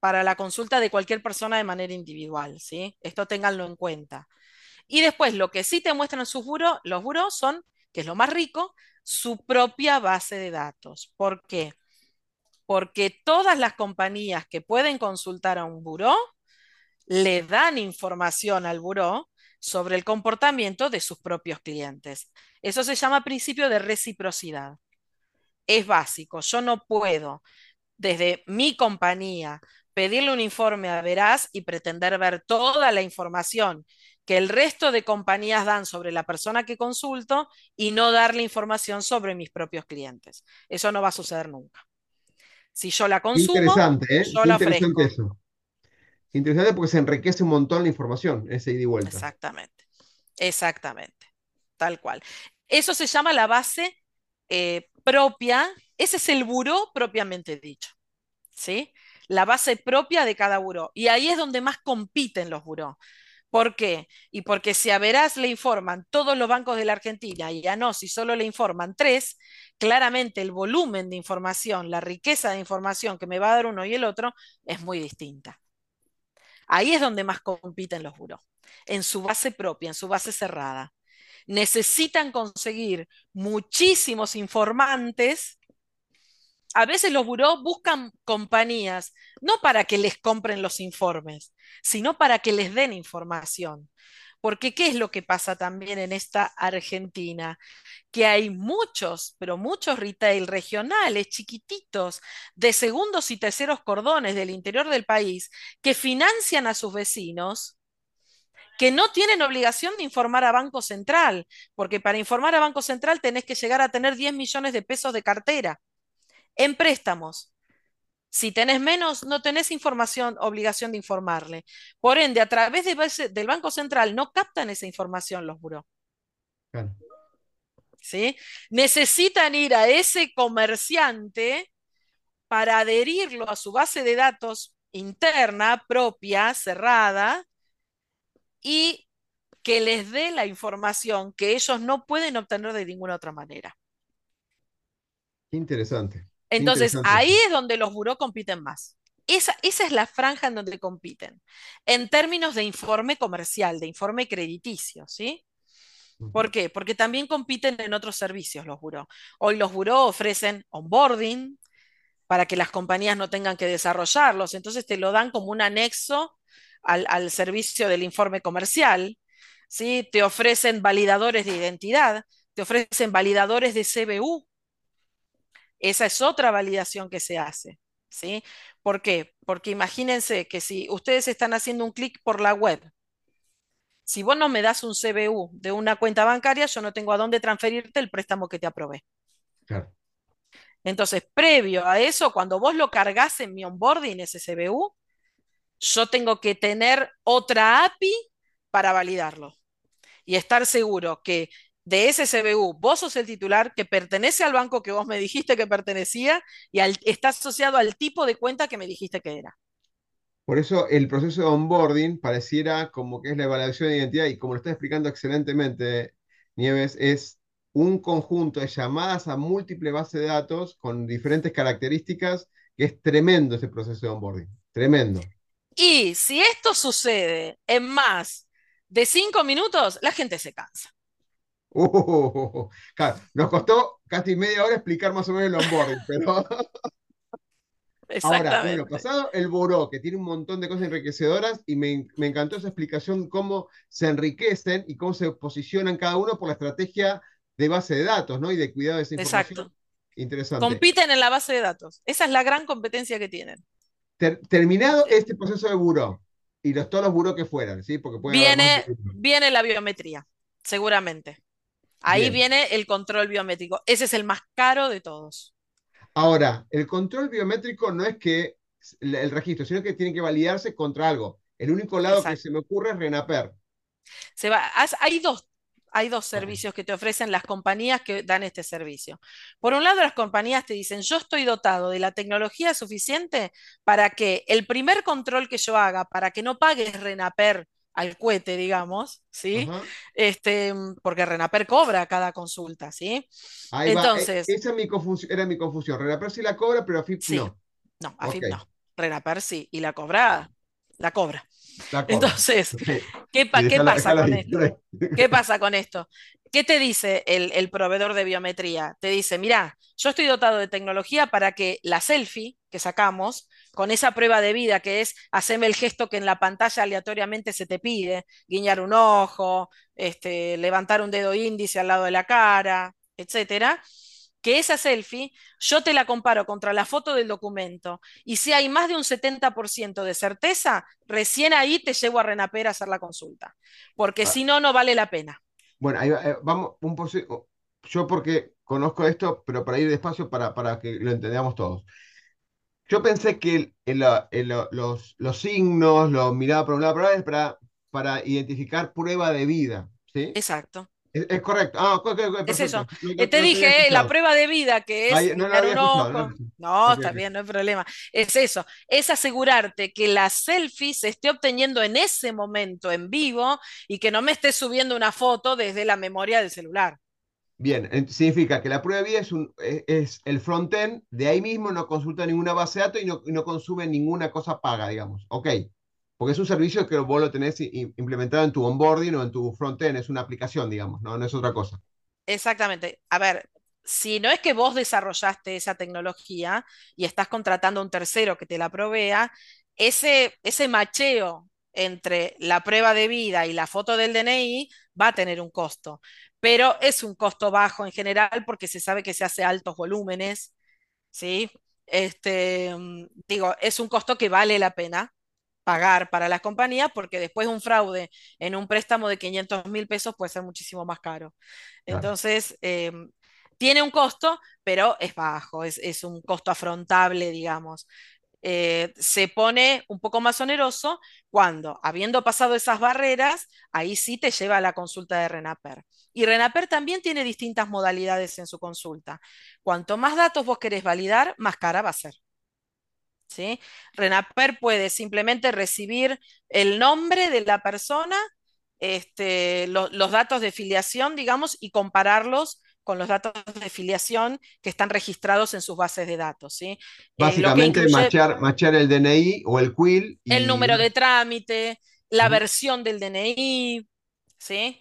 para la consulta de cualquier persona de manera individual. ¿sí? Esto ténganlo en cuenta. Y después, lo que sí te muestran sus burós, los burós son, que es lo más rico, su propia base de datos. ¿Por qué? Porque todas las compañías que pueden consultar a un buró le dan información al buró sobre el comportamiento de sus propios clientes. Eso se llama principio de reciprocidad. Es básico. Yo no puedo, desde mi compañía, pedirle un informe a Veraz y pretender ver toda la información que el resto de compañías dan sobre la persona que consulto y no darle información sobre mis propios clientes. Eso no va a suceder nunca. Si yo la consumo, interesante, ¿eh? yo la eso. Interesante porque se enriquece un montón la información, ese ida y vuelta. Exactamente, exactamente, tal cual. Eso se llama la base eh, propia, ese es el buró propiamente dicho, ¿sí? La base propia de cada buró. Y ahí es donde más compiten los burós. ¿Por qué? Y porque si a Veraz le informan todos los bancos de la Argentina y a no, si solo le informan tres, claramente el volumen de información, la riqueza de información que me va a dar uno y el otro es muy distinta. Ahí es donde más compiten los buros, en su base propia, en su base cerrada. Necesitan conseguir muchísimos informantes a veces los burós buscan compañías no para que les compren los informes, sino para que les den información. Porque ¿qué es lo que pasa también en esta Argentina? Que hay muchos, pero muchos retail regionales, chiquititos, de segundos y terceros cordones del interior del país, que financian a sus vecinos que no tienen obligación de informar a Banco Central, porque para informar a Banco Central tenés que llegar a tener 10 millones de pesos de cartera en préstamos. Si tenés menos, no tenés información, obligación de informarle. Por ende, a través del Banco Central no captan esa información los buros. ¿Sí? Necesitan ir a ese comerciante para adherirlo a su base de datos interna, propia, cerrada, y que les dé la información que ellos no pueden obtener de ninguna otra manera. Interesante. Entonces, ahí es donde los buró compiten más. Esa, esa, es la franja en donde compiten, en términos de informe comercial, de informe crediticio, ¿sí? ¿Por qué? Porque también compiten en otros servicios los buró. Hoy los buró ofrecen onboarding para que las compañías no tengan que desarrollarlos, entonces te lo dan como un anexo al, al servicio del informe comercial, ¿sí? Te ofrecen validadores de identidad, te ofrecen validadores de CBU, esa es otra validación que se hace. ¿sí? ¿Por qué? Porque imagínense que si ustedes están haciendo un clic por la web, si vos no me das un CBU de una cuenta bancaria, yo no tengo a dónde transferirte el préstamo que te aprobé. Claro. Entonces, previo a eso, cuando vos lo cargas en mi onboarding, ese CBU, yo tengo que tener otra API para validarlo y estar seguro que de ese CBU, vos sos el titular que pertenece al banco que vos me dijiste que pertenecía y está asociado al tipo de cuenta que me dijiste que era. Por eso el proceso de onboarding pareciera como que es la evaluación de identidad y como lo está explicando excelentemente Nieves, es un conjunto de llamadas a múltiples bases de datos con diferentes características, que es tremendo ese proceso de onboarding, tremendo. Y si esto sucede en más de cinco minutos, la gente se cansa. Uh, nos costó casi media hora explicar más o menos el onboarding, pero. Ahora, bueno, pasado el buró, que tiene un montón de cosas enriquecedoras, y me, encantó esa explicación, cómo se enriquecen y cómo se posicionan cada uno por la estrategia de base de datos, ¿no? Y de cuidado de esa información. Exacto. Interesante. Compiten en la base de datos. Esa es la gran competencia que tienen. terminado este proceso de buró, y los, todos los buró que fueran, ¿sí? Porque viene, viene la biometría, seguramente. Ahí viene el control biométrico. Ese es el más caro de todos. Ahora, el control biométrico no es que el, registro, sino que tiene que validarse contra algo. El único lado que se me ocurre es Renaper. Se va, hay dos, hay dos servicios que te ofrecen las compañías que dan este servicio. Por un lado, las compañías te dicen, yo estoy dotado de la tecnología suficiente para que el primer control que yo haga, para que no pagues Renaper al cohete, digamos, ¿sí? Ajá. Este, porque Renaper cobra cada consulta, ¿sí? Ahí va. E- Entonces, esa es mi confusión, era mi confusión. Renaper sí la cobra, pero AFIP sí, no. no, AFIP no. Renaper sí, y la cobra, la cobra. la cobra. Entonces. ¿qué, pa- pasa con esto? ¿Qué pasa con esto? ¿Qué te dice el, el proveedor de biometría? Te dice, mira, yo estoy dotado de tecnología para que la selfie que sacamos, con esa prueba de vida que es hacerme el gesto que en la pantalla aleatoriamente se te pide, guiñar un ojo, este, levantar un dedo índice al lado de la cara, etcétera, que esa selfie yo te la comparo contra la foto del documento y si hay más de un 70% de certeza, recién ahí te llevo a Renaper a hacer la consulta, porque Ah, si no, no vale la pena. Bueno, ahí va, eh, vamos un Yo porque conozco esto, pero para ir despacio para, para que lo entendamos todos. Yo pensé que el- el- la- el- lo- los, los signos, los miraba por un lado, por otro, es para, para identificar prueba de vida, ¿sí? Exacto. Es, es correcto. Ah, Es eso. No, te no dije, eh, la prueba de vida, que es no un no ojo. está bien, no hay problema. Es eso, es asegurarte que la selfie se esté obteniendo en ese momento en vivo y que no me esté subiendo una foto desde la memoria del celular. Bien, en- significa que la prueba de vida es, un, es, el frontend, de ahí mismo no consulta ninguna base de datos y no, no consume ninguna cosa paga, digamos. Ok, porque es un servicio que vos lo tenés implementado en tu onboarding o en tu frontend, es una aplicación, digamos, no, no es otra cosa. Exactamente. A ver, si no es que vos desarrollaste esa tecnología y estás contratando a un tercero que te la provea, ese, ese macheo entre la prueba de vida y la foto del DNI va a tener un costo, pero es un costo bajo en general porque se sabe que se hace altos volúmenes, ¿sí? Este, mm, digo, es un costo que vale la pena pagar para las compañías porque después un fraude en un préstamo de 500 mil pesos puede ser muchísimo más caro. Claro, Entonces, eh, tiene un costo, pero es bajo, es, es un costo afrontable, digamos. Eh, se pone un poco más oneroso cuando, habiendo pasado esas barreras, ahí sí te lleva a la consulta de Renaper. Y Renaper también tiene distintas modalidades en su consulta. Cuanto más datos vos querés validar, más cara va a ser. ¿sí? Renaper puede simplemente recibir el nombre de la persona, este, lo- los datos de filiación, digamos, y compararlos con los datos de filiación que están registrados en sus bases de datos, ¿sí? Eh, Básicamente, incluye machear, machear el DNI o el quill el número de trámite, la versión del DNI, ¿sí?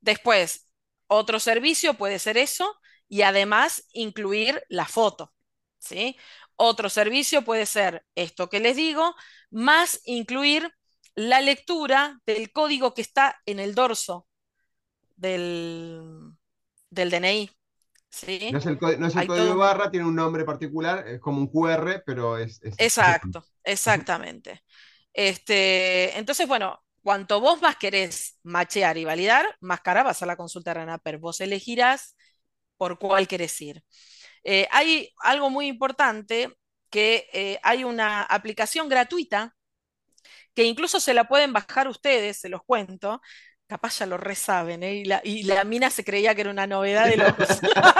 Después, otro servicio puede ser eso y además incluir la foto, ¿sí? Otro servicio puede ser esto que les digo, más incluir la lectura del código que está en el dorso del, del DNI, No es el, co- no es el Hay código todo barra, tiene un nombre particular, es como un QR, pero es. Exacto, exactamente. Este, entonces, bueno, cuanto vos más querés machear y validar, más cara va a ser la consulta de Renaper. Vos elegirás por cuál querés ir. Eh, hay algo muy importante que eh, hay una aplicación gratuita que incluso se la pueden bajar ustedes, se los cuento. Capaz ya lo resaben, ¿eh? Y la, y la mina se creía que era una novedad de locos.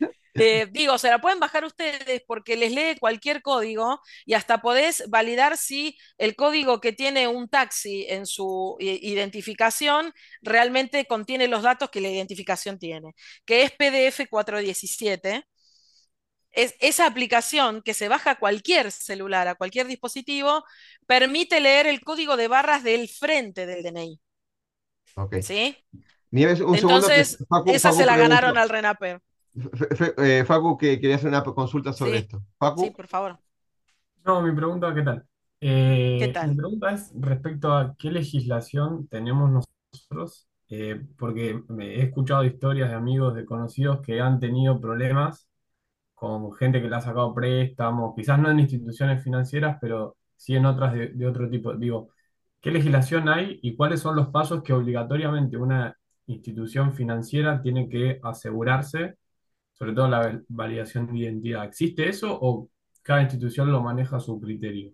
Eh, digo, se la pueden bajar ustedes porque les lee cualquier código y hasta podés validar si el código que tiene un taxi en su i- identificación realmente contiene los datos que la identificación tiene, que es PDF 417. Es, esa aplicación que se baja a cualquier celular, a cualquier dispositivo, permite leer el código de barras del frente del DNI, Ok. ¿sí? Nieves, un segundo que Entonces, Facu, esa Facu se la ganaron al Renaper, eh, Facu que quería hacer una consulta sobre ¿sí? esto. Sí, Facu, por favor. No, mi pregunta, ¿qué tal? ¿Qué Eh, mi tal? pregunta es respecto a qué legislación tenemos nosotros, eh, porque me he escuchado historias de amigos, de conocidos que han tenido problemas con gente que le ha sacado préstamos, quizás no en instituciones financieras, pero sí en otras de, de otro tipo. Digo, ¿qué legislación hay y cuáles son los pasos que obligatoriamente una institución financiera tiene que asegurarse? sobre todo la validación de identidad. ¿Existe eso o cada institución lo maneja a su criterio?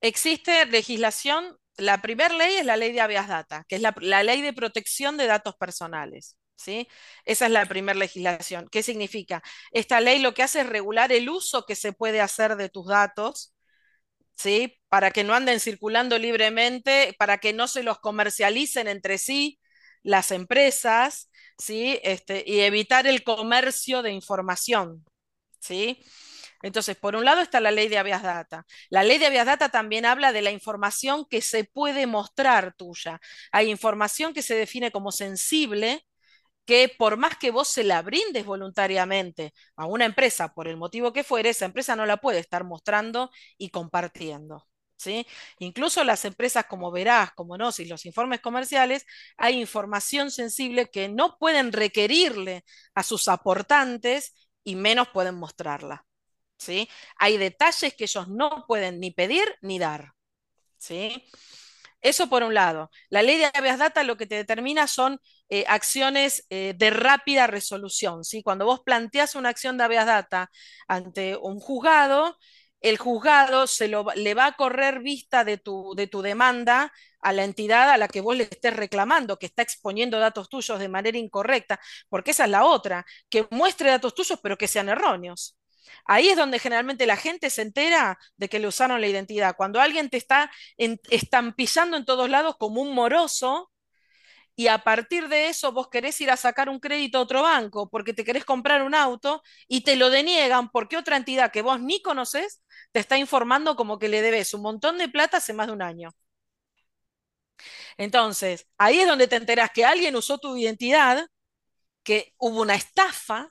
Existe legislación, la primera ley es la ley de habeas data, que es la, la ley de protección de datos personales. ¿Sí? Esa es la primera legislación. ¿Qué significa? Esta ley lo que hace es regular el uso que se puede hacer de tus datos, ¿sí? Para que no anden circulando libremente, para que no se los comercialicen entre sí las empresas, ¿sí? Este, y evitar el comercio de información, ¿sí? Entonces, por un lado está la ley de habeas data. La ley de habeas data también habla de la información que se puede mostrar tuya. Hay información que se define como sensible, que por más que vos se la brindes voluntariamente a una empresa, por el motivo que fuere, esa empresa no la puede estar mostrando y compartiendo. ¿Sí? Incluso las empresas como Verás, como Gnosis, los informes comerciales, hay información sensible que no pueden requerirle a sus aportantes y menos pueden mostrarla. ¿sí? Hay detalles que ellos no pueden ni pedir ni dar. ¿sí? Eso por un lado. La ley de habeas data lo que te determina son eh, acciones eh, de rápida resolución. ¿sí? Cuando vos planteas una acción de habeas data ante un juzgado, el juzgado se lo, le va a correr vista de tu, de tu demanda a la entidad a la que vos le estés reclamando, que está exponiendo datos tuyos de manera incorrecta, porque esa es la otra, que muestre datos tuyos pero que sean erróneos. Ahí es donde generalmente la gente se entera de que le usaron la identidad. Cuando alguien te está estampillando en todos lados como un moroso y a partir de eso vos querés ir a sacar un crédito a otro banco porque te querés comprar un auto y te lo deniegan porque otra entidad que vos ni conoces te está informando como que le debes un montón de plata hace más de un año. Entonces, ahí es donde te enterás que alguien usó tu identidad, que hubo una estafa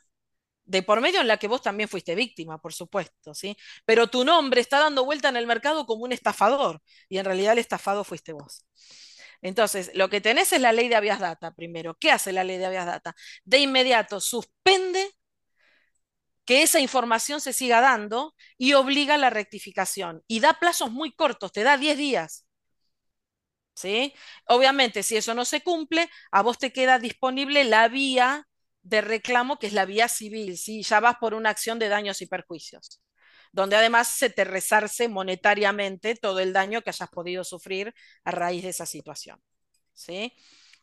de por medio en la que vos también fuiste víctima, por supuesto, ¿sí? Pero tu nombre está dando vuelta en el mercado como un estafador y en realidad el estafado fuiste vos. Entonces, lo que tenés es la ley de habeas data primero. ¿Qué hace la ley de habeas data? De inmediato suspende que esa información se siga dando y obliga a la rectificación. Y da plazos muy cortos, te da 10 días. ¿Sí? Obviamente, si eso no se cumple, a vos te queda disponible la vía de reclamo, que es la vía civil, si ya vas por una acción de daños y perjuicios, donde además se te resarce monetariamente todo el daño que hayas podido sufrir a raíz de esa situación. ¿sí?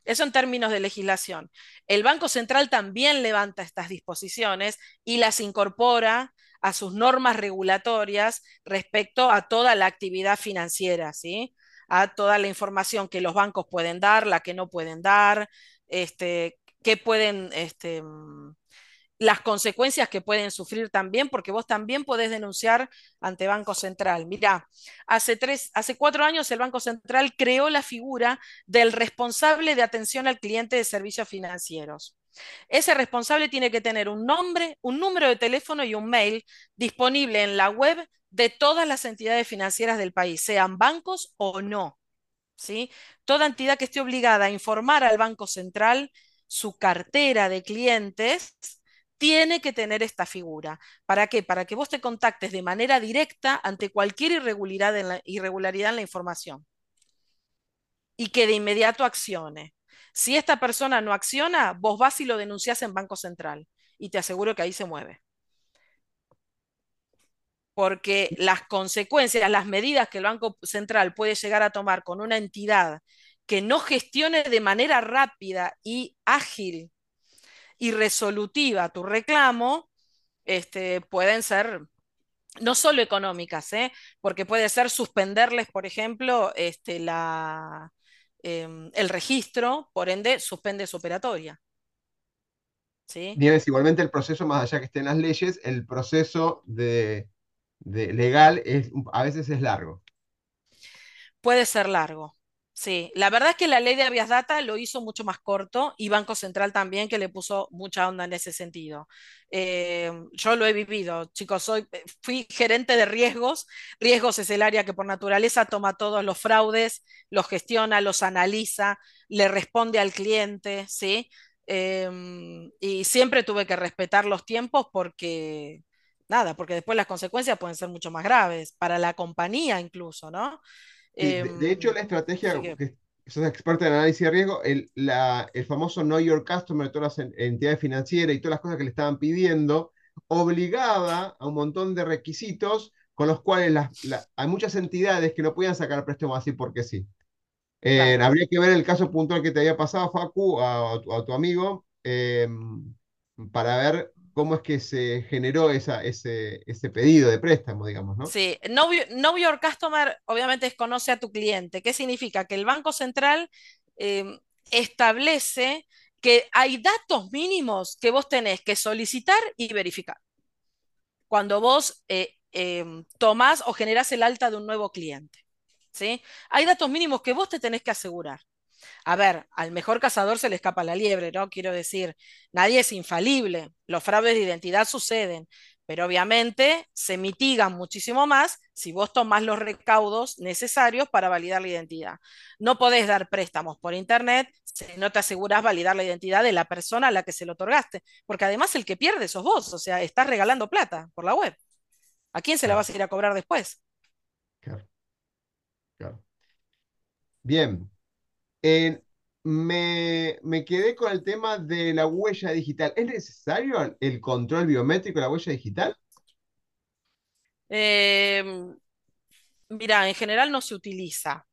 Eso en términos de legislación. El Banco Central también levanta estas disposiciones y las incorpora a sus normas regulatorias respecto a toda la actividad financiera, ¿sí? a toda la información que los bancos pueden dar, la que no pueden dar, este, qué pueden, este, las consecuencias que pueden sufrir también, porque vos también podés denunciar ante Banco Central. Mirá, hace, tres, hace cuatro años el Banco Central creó la figura del responsable de atención al cliente de servicios financieros. Ese responsable tiene que tener un nombre, un número de teléfono y un mail disponible en la web de todas las entidades financieras del país, sean bancos o no. ¿sí? Toda entidad que esté obligada a informar al Banco Central su cartera de clientes, tiene que tener esta figura. ¿Para qué? Para que vos te contactes de manera directa ante cualquier irregularidad en la, irregularidad en la información y que de inmediato accione. Si esta persona no acciona, vos vas y lo denuncias en Banco Central y te aseguro que ahí se mueve. Porque las consecuencias, las medidas que el Banco Central puede llegar a tomar con una entidad que no gestione de manera rápida y ágil y resolutiva tu reclamo, este, pueden ser no solo económicas, ¿eh? porque puede ser suspenderles, por ejemplo, este, la, em, el registro, por ende, suspende su operatoria. ¿Sí? Nieves, igualmente el proceso, más allá que estén las leyes, el proceso de, de legal es, a veces es largo. Puede ser largo, Sí, la verdad es que la ley de habeas data lo hizo mucho más corto y Banco Central también que le puso mucha onda en ese sentido. Eh, yo lo he vivido, chicos, soy, eh, fui gerente de riesgos. Riesgos es el área que por naturaleza toma todos los fraudes, los gestiona, los analiza, le responde al cliente, ¿sí? Em, y siempre tuve que respetar los tiempos porque, nada, porque después las consecuencias pueden ser mucho más graves, para la compañía incluso, ¿no? De, hecho, la estrategia sos experta en análisis de riesgo, el, la, el famoso Know Your Customer, todas las entidades financieras y todas las cosas que le estaban pidiendo, obligaba a un montón de requisitos con los cuales hay muchas entidades que no podían sacar préstamos así porque sí. Eh, habría que ver el caso puntual que te había pasado, Facu, a, tu amigo, em, para ver cómo es que se generó ese, pedido de préstamo, digamos, ¿no? Sí, know, know, Your Customer obviamente conoce a tu cliente. ¿Qué significa? Que el Banco Central em, establece que hay datos mínimos que vos tenés que solicitar y verificar. Cuando vos eh, em, tomás o generás el alta de un nuevo cliente. ¿sí? Hay datos mínimos que vos te tenés que asegurar. A ver, al mejor cazador se le escapa la liebre, ¿no? Quiero decir, nadie es infalible, los fraudes de identidad suceden, pero obviamente se mitigan muchísimo más si vos tomás los recaudos necesarios para validar la identidad. No podés dar préstamos por internet si no te aseguras validar la identidad de la persona a la que se lo otorgaste, porque además el que pierde sos vos, o sea, estás regalando plata por la web. ¿A quién se la vas a ir a cobrar después? Claro. Claro. Bien, me, me, quedé con el tema de la huella digital. ¿Es necesario el control biométrico de la huella digital? Em, mira, en general no se utiliza.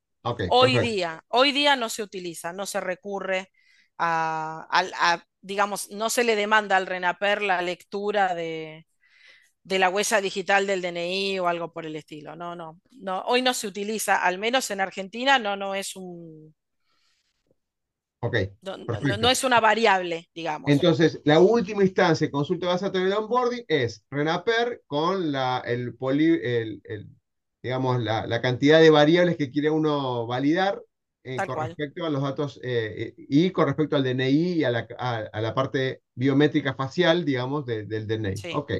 hoy día, hoy día no se utiliza, no se recurre a, digamos, no se le demanda al RENAPER la lectura de, de la huella digital del DNI o algo por el estilo. No, no, no, hoy no se utiliza, al menos en Argentina no, no es un, no, es una variable, digamos. Entonces, la última instancia de consulta basada en el onboarding es RENAPER con la, el, el, digamos, la, cantidad de variables que quiere uno validar eh, con respecto a los datos eh, y con respecto al DNI y a la, a, la parte biométrica facial, digamos, del DNI. Ok,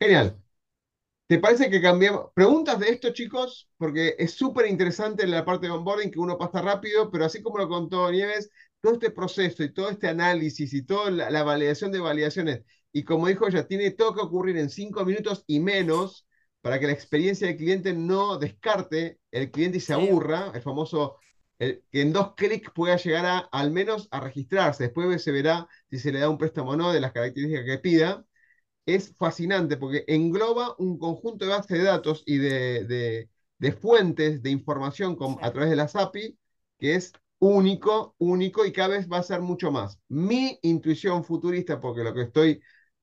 genial. ¿Te parece que cambiamos? Preguntas de esto, chicos, porque es súper interesante la parte de onboarding que uno pasa rápido, pero así como lo contó Nieves, todo este proceso y todo este análisis y toda la, validación de validaciones, y como dijo ella, tiene todo que ocurrir en cinco minutos y menos para que la experiencia del cliente no descarte el cliente y se aburra, el famoso, que en dos clics pueda llegar a, al menos a registrarse, después se verá si se le da un préstamo o no de las características que pida. Es fascinante porque engloba un conjunto de bases de datos y de, de, fuentes de información con, a través de las API que es único, único y cada vez va a ser mucho más. Mi intuición futurista, porque lo que estoy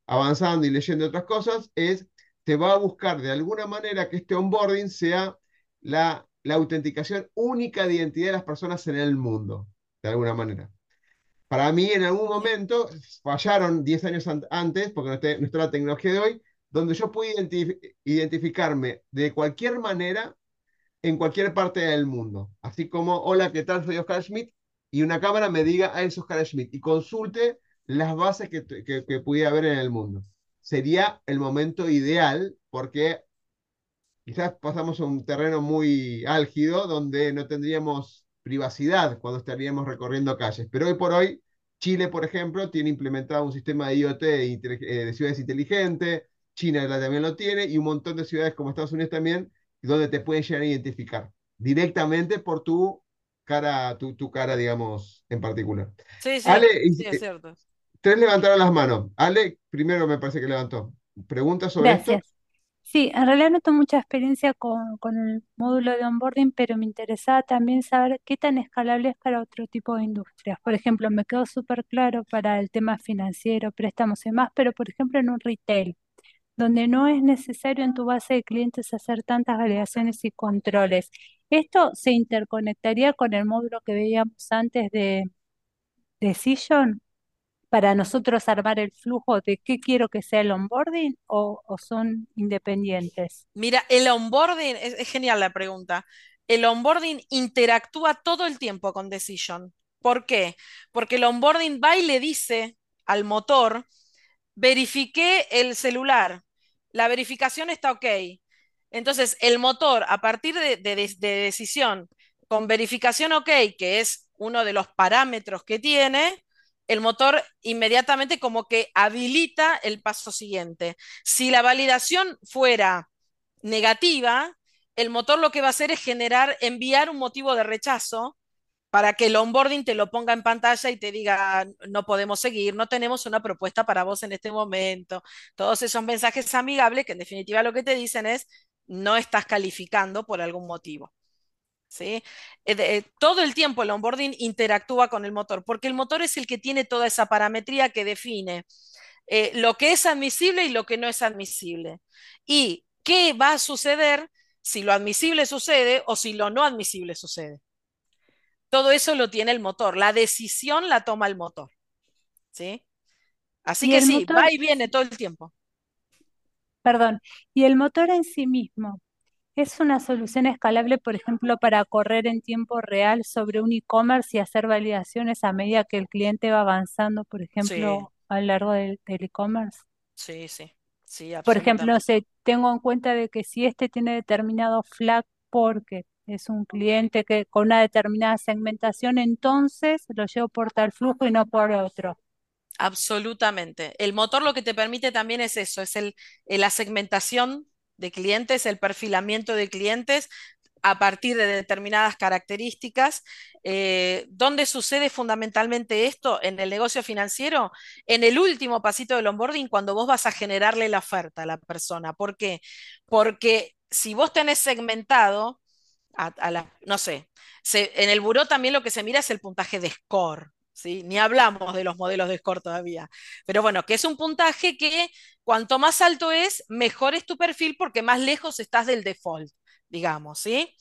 avanzando y leyendo otras cosas, es se va a buscar de alguna manera que este onboarding sea la, la autenticación única de identidad de las personas en el mundo, de alguna manera. Para mí, en algún momento, fallaron 10 años antes, porque no está, la tecnología de hoy, donde yo pude identificarme de cualquier manera en cualquier parte del mundo. Así como, hola, ¿qué tal? Soy Oscar Schmidt. Y una cámara me diga, ah, es Oscar Schmidt. Y consulte las bases que, que, pudiera haber en el mundo. Sería el momento ideal porque quizás pasamos a un terreno muy álgido donde no tendríamos privacidad cuando estaríamos recorriendo calles. Pero hoy por hoy, Chile, por ejemplo, tiene implementado un sistema de IoT eh, de ciudades inteligentes, China también lo tiene y un montón de ciudades como Estados Unidos también donde te pueden llegar a identificar directamente por tu cara, tu, tu cara, digamos, en particular. Sí, sí, Ale, sí, es cierto. Tres levantaron las manos. Ale, primero me parece que levantó. ¿Preguntas sobre esto? Sí, en realidad no tengo mucha experiencia con, con el módulo de onboarding, pero me interesaba también saber qué tan escalable es para otro tipo de industrias. Por ejemplo, me quedó súper claro para el tema financiero, préstamos y demás, pero por ejemplo en un retail donde no es necesario en tu base de clientes hacer tantas validaciones y controles. Esto se interconectaría con el módulo que veíamos antes de Decision para nosotros armar el flujo de qué quiero que sea el onboarding o, son independientes. Mira, el onboarding, es, genial la pregunta. El onboarding interactúa todo el tiempo con Decision. ¿Por qué? Porque el onboarding va y le dice al motor, verifiqué el celular, la verificación está ok. Entonces, el motor, a partir de, decisión con verificación ok, que es uno de los parámetros que tiene, el motor inmediatamente como que habilita el paso siguiente. Si la validación fuera negativa, el motor lo que va a hacer es generar, enviar un motivo de rechazo para que el onboarding te lo ponga en pantalla y te diga, no podemos seguir, no tenemos una propuesta para vos en este momento. Todos esos mensajes amigables que en definitiva lo que te dicen es, no estás calificando por algún motivo. ¿Sí? Eh, eh, todo el tiempo el onboarding interactúa con el motor, porque el motor es el que tiene toda esa parametría que define eh, lo que es admisible y lo que no es admisible. Y qué va a suceder si lo admisible sucede o si lo no admisible sucede. Todo eso lo tiene el motor. La decisión la toma el motor. ¿Sí? Así que sí, va y viene todo el tiempo. Perdón. ¿Y el motor en sí mismo es una solución escalable, por ejemplo, para correr en tiempo real sobre un e-commerce y hacer validaciones a medida que el cliente va avanzando, por ejemplo, a lo largo del e-commerce? Sí, sí, sí, Por ejemplo, tengo en cuenta de que si este tiene determinado flag porque es un cliente que con una determinada segmentación, entonces lo llevo por tal flujo y no por otro. Absolutamente. El motor lo que te permite también es eso, es el, la segmentación de clientes, el perfilamiento de clientes a partir de determinadas características. Eh, ¿Dónde sucede fundamentalmente esto? En el negocio financiero, en el último pasito del onboarding, cuando vos vas a generarle la oferta a la persona. ¿Por qué? Porque si vos tenés segmentado, no sé, en el buró también lo que se mira es el puntaje de score. ¿Sí? Ni hablamos de los modelos de score todavía. Pero bueno, que es un puntaje que cuanto más alto es, mejor es tu perfil porque más lejos estás del default, digamos, ¿sí?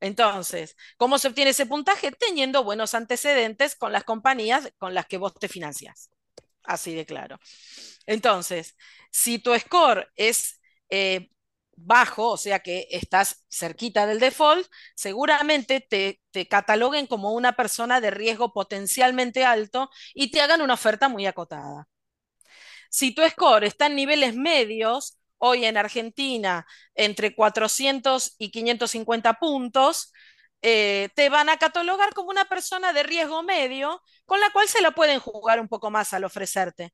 Entonces, ¿cómo se obtiene ese puntaje? Teniendo buenos antecedentes con las compañías con las que vos te financias. Así de claro. Entonces, si tu score es eh, bajo, o sea que estás cerquita del default, seguramente te, cataloguen como una persona de riesgo potencialmente alto y te hagan una oferta muy acotada. Si tu score está en niveles medios, hoy en Argentina entre 400 y 550 puntos, eh, te van a catalogar como una persona de riesgo medio, con la cual se la pueden jugar un poco más al ofrecerte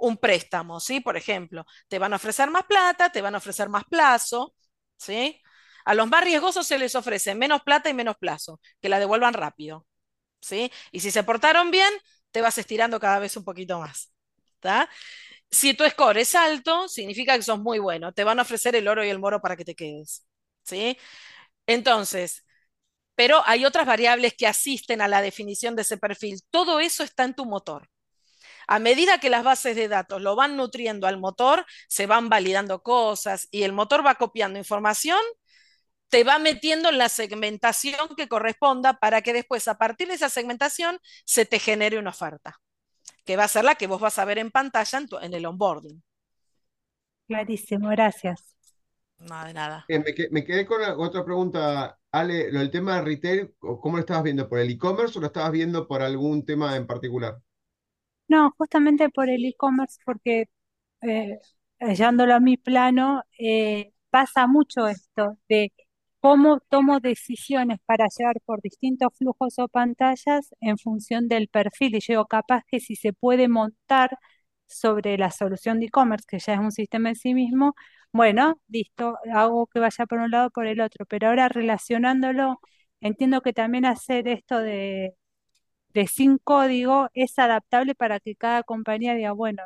un préstamo, ¿sí? Por ejemplo, te van a ofrecer más plata, te van a ofrecer más plazo, ¿sí? A los más riesgosos se les ofrece menos plata y menos plazo, que la devuelvan rápido, ¿sí? Y si se portaron bien, te vas estirando cada vez un poquito más. Si tu score es alto, significa que sos muy bueno, te van a ofrecer el oro y el moro para que te quedes, ¿sí? Entonces, pero hay otras variables que asisten a la definición de ese perfil. Todo eso está en tu motor. A medida que las bases de datos lo van nutriendo al motor, se van validando cosas y el motor va copiando información, te va metiendo en la segmentación que corresponda para que después, a partir de esa segmentación, se te genere una oferta, que va a ser la que vos vas a ver en pantalla en, el onboarding. Clarísimo, gracias. No, de nada. Eh, me, quedé con otra pregunta, Ale, lo del tema de retail, ¿cómo lo estabas viendo? ¿Por el e-commerce o lo estabas viendo por algún tema en particular? No, justamente por el e-commerce, porque eh, llevándolo a mi plano, eh, pasa mucho esto de cómo tomo decisiones para llevar por distintos flujos o pantallas en función del perfil. Y yo capaz que si se puede montar sobre la solución de e-commerce, que ya es un sistema en sí mismo, bueno, listo, hago que vaya por un lado por el otro. Pero ahora relacionándolo, entiendo que también hacer esto de de sin código es adaptable para que cada compañía diga, bueno,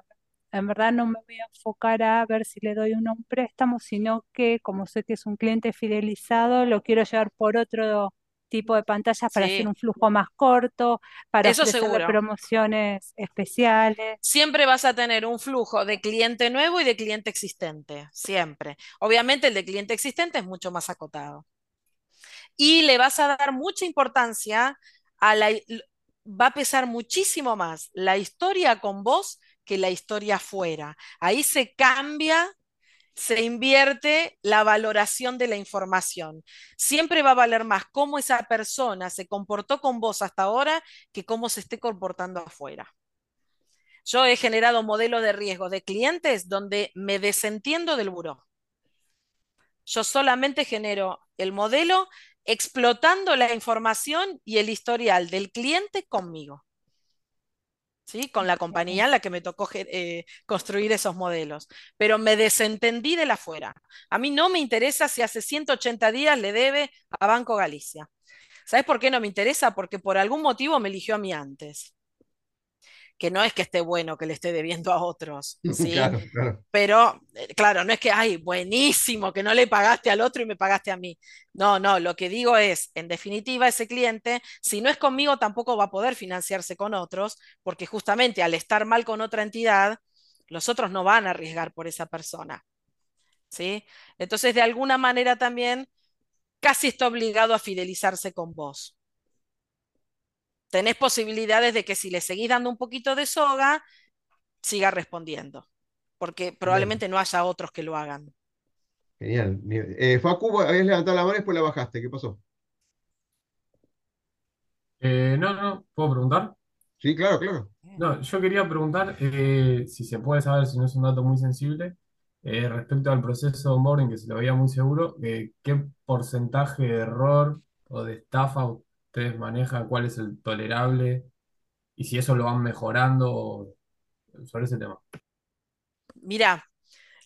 en verdad no me voy a enfocar a ver si le doy uno un préstamo, sino que como sé que es un cliente fidelizado, lo quiero llevar por otro tipo de pantallas para hacer un flujo más corto, para hacer promociones especiales. Siempre vas a tener un flujo de cliente nuevo y de cliente existente, siempre. Obviamente el de cliente existente es mucho más acotado. Y le vas a dar mucha importancia a la, va a pesar muchísimo más la historia con vos que la historia fuera. Ahí se cambia, se invierte la valoración de la información. Siempre va a valer más cómo esa persona se comportó con vos hasta ahora que cómo se esté comportando afuera. Yo he generado modelos de riesgo de clientes donde me desentiendo del buró. Yo solamente genero el modelo explotando la información y el historial del cliente conmigo. ¿Sí? Con la compañía en la que me tocó eh, construir esos modelos. Pero me desentendí de la fuera. A mí no me interesa si hace 180 días le debe a Banco Galicia. ¿Sabes por qué no me interesa? Porque por algún motivo me eligió a mí antes. Que no es que esté bueno que le esté debiendo a otros, ¿sí? Claro, claro. Pero, eh, claro, no es que, ay, buenísimo, que no le pagaste al otro y me pagaste a mí. No, no, lo que digo es, en definitiva, ese cliente, si no es conmigo, tampoco va a poder financiarse con otros, porque justamente al estar mal con otra entidad, los otros no van a arriesgar por esa persona. ¿Sí? Entonces, de alguna manera también, casi está obligado a fidelizarse con vos. Tenés posibilidades de que si le seguís dando un poquito de soga, siga respondiendo, porque probablemente no haya otros que lo hagan. Genial. Eh, Facu, habías levantado la mano y después la bajaste. ¿Qué pasó? Eh, no, no, ¿puedo preguntar? Sí, claro, claro. No, yo quería preguntar eh, si se puede saber, si no es un dato muy sensible, eh, respecto al proceso de onboarding, que se lo veía muy seguro, eh, ¿qué porcentaje de error o de estafa ustedes manejan? ¿Cuál es el tolerable? Y si eso lo van mejorando sobre ese tema. Mira,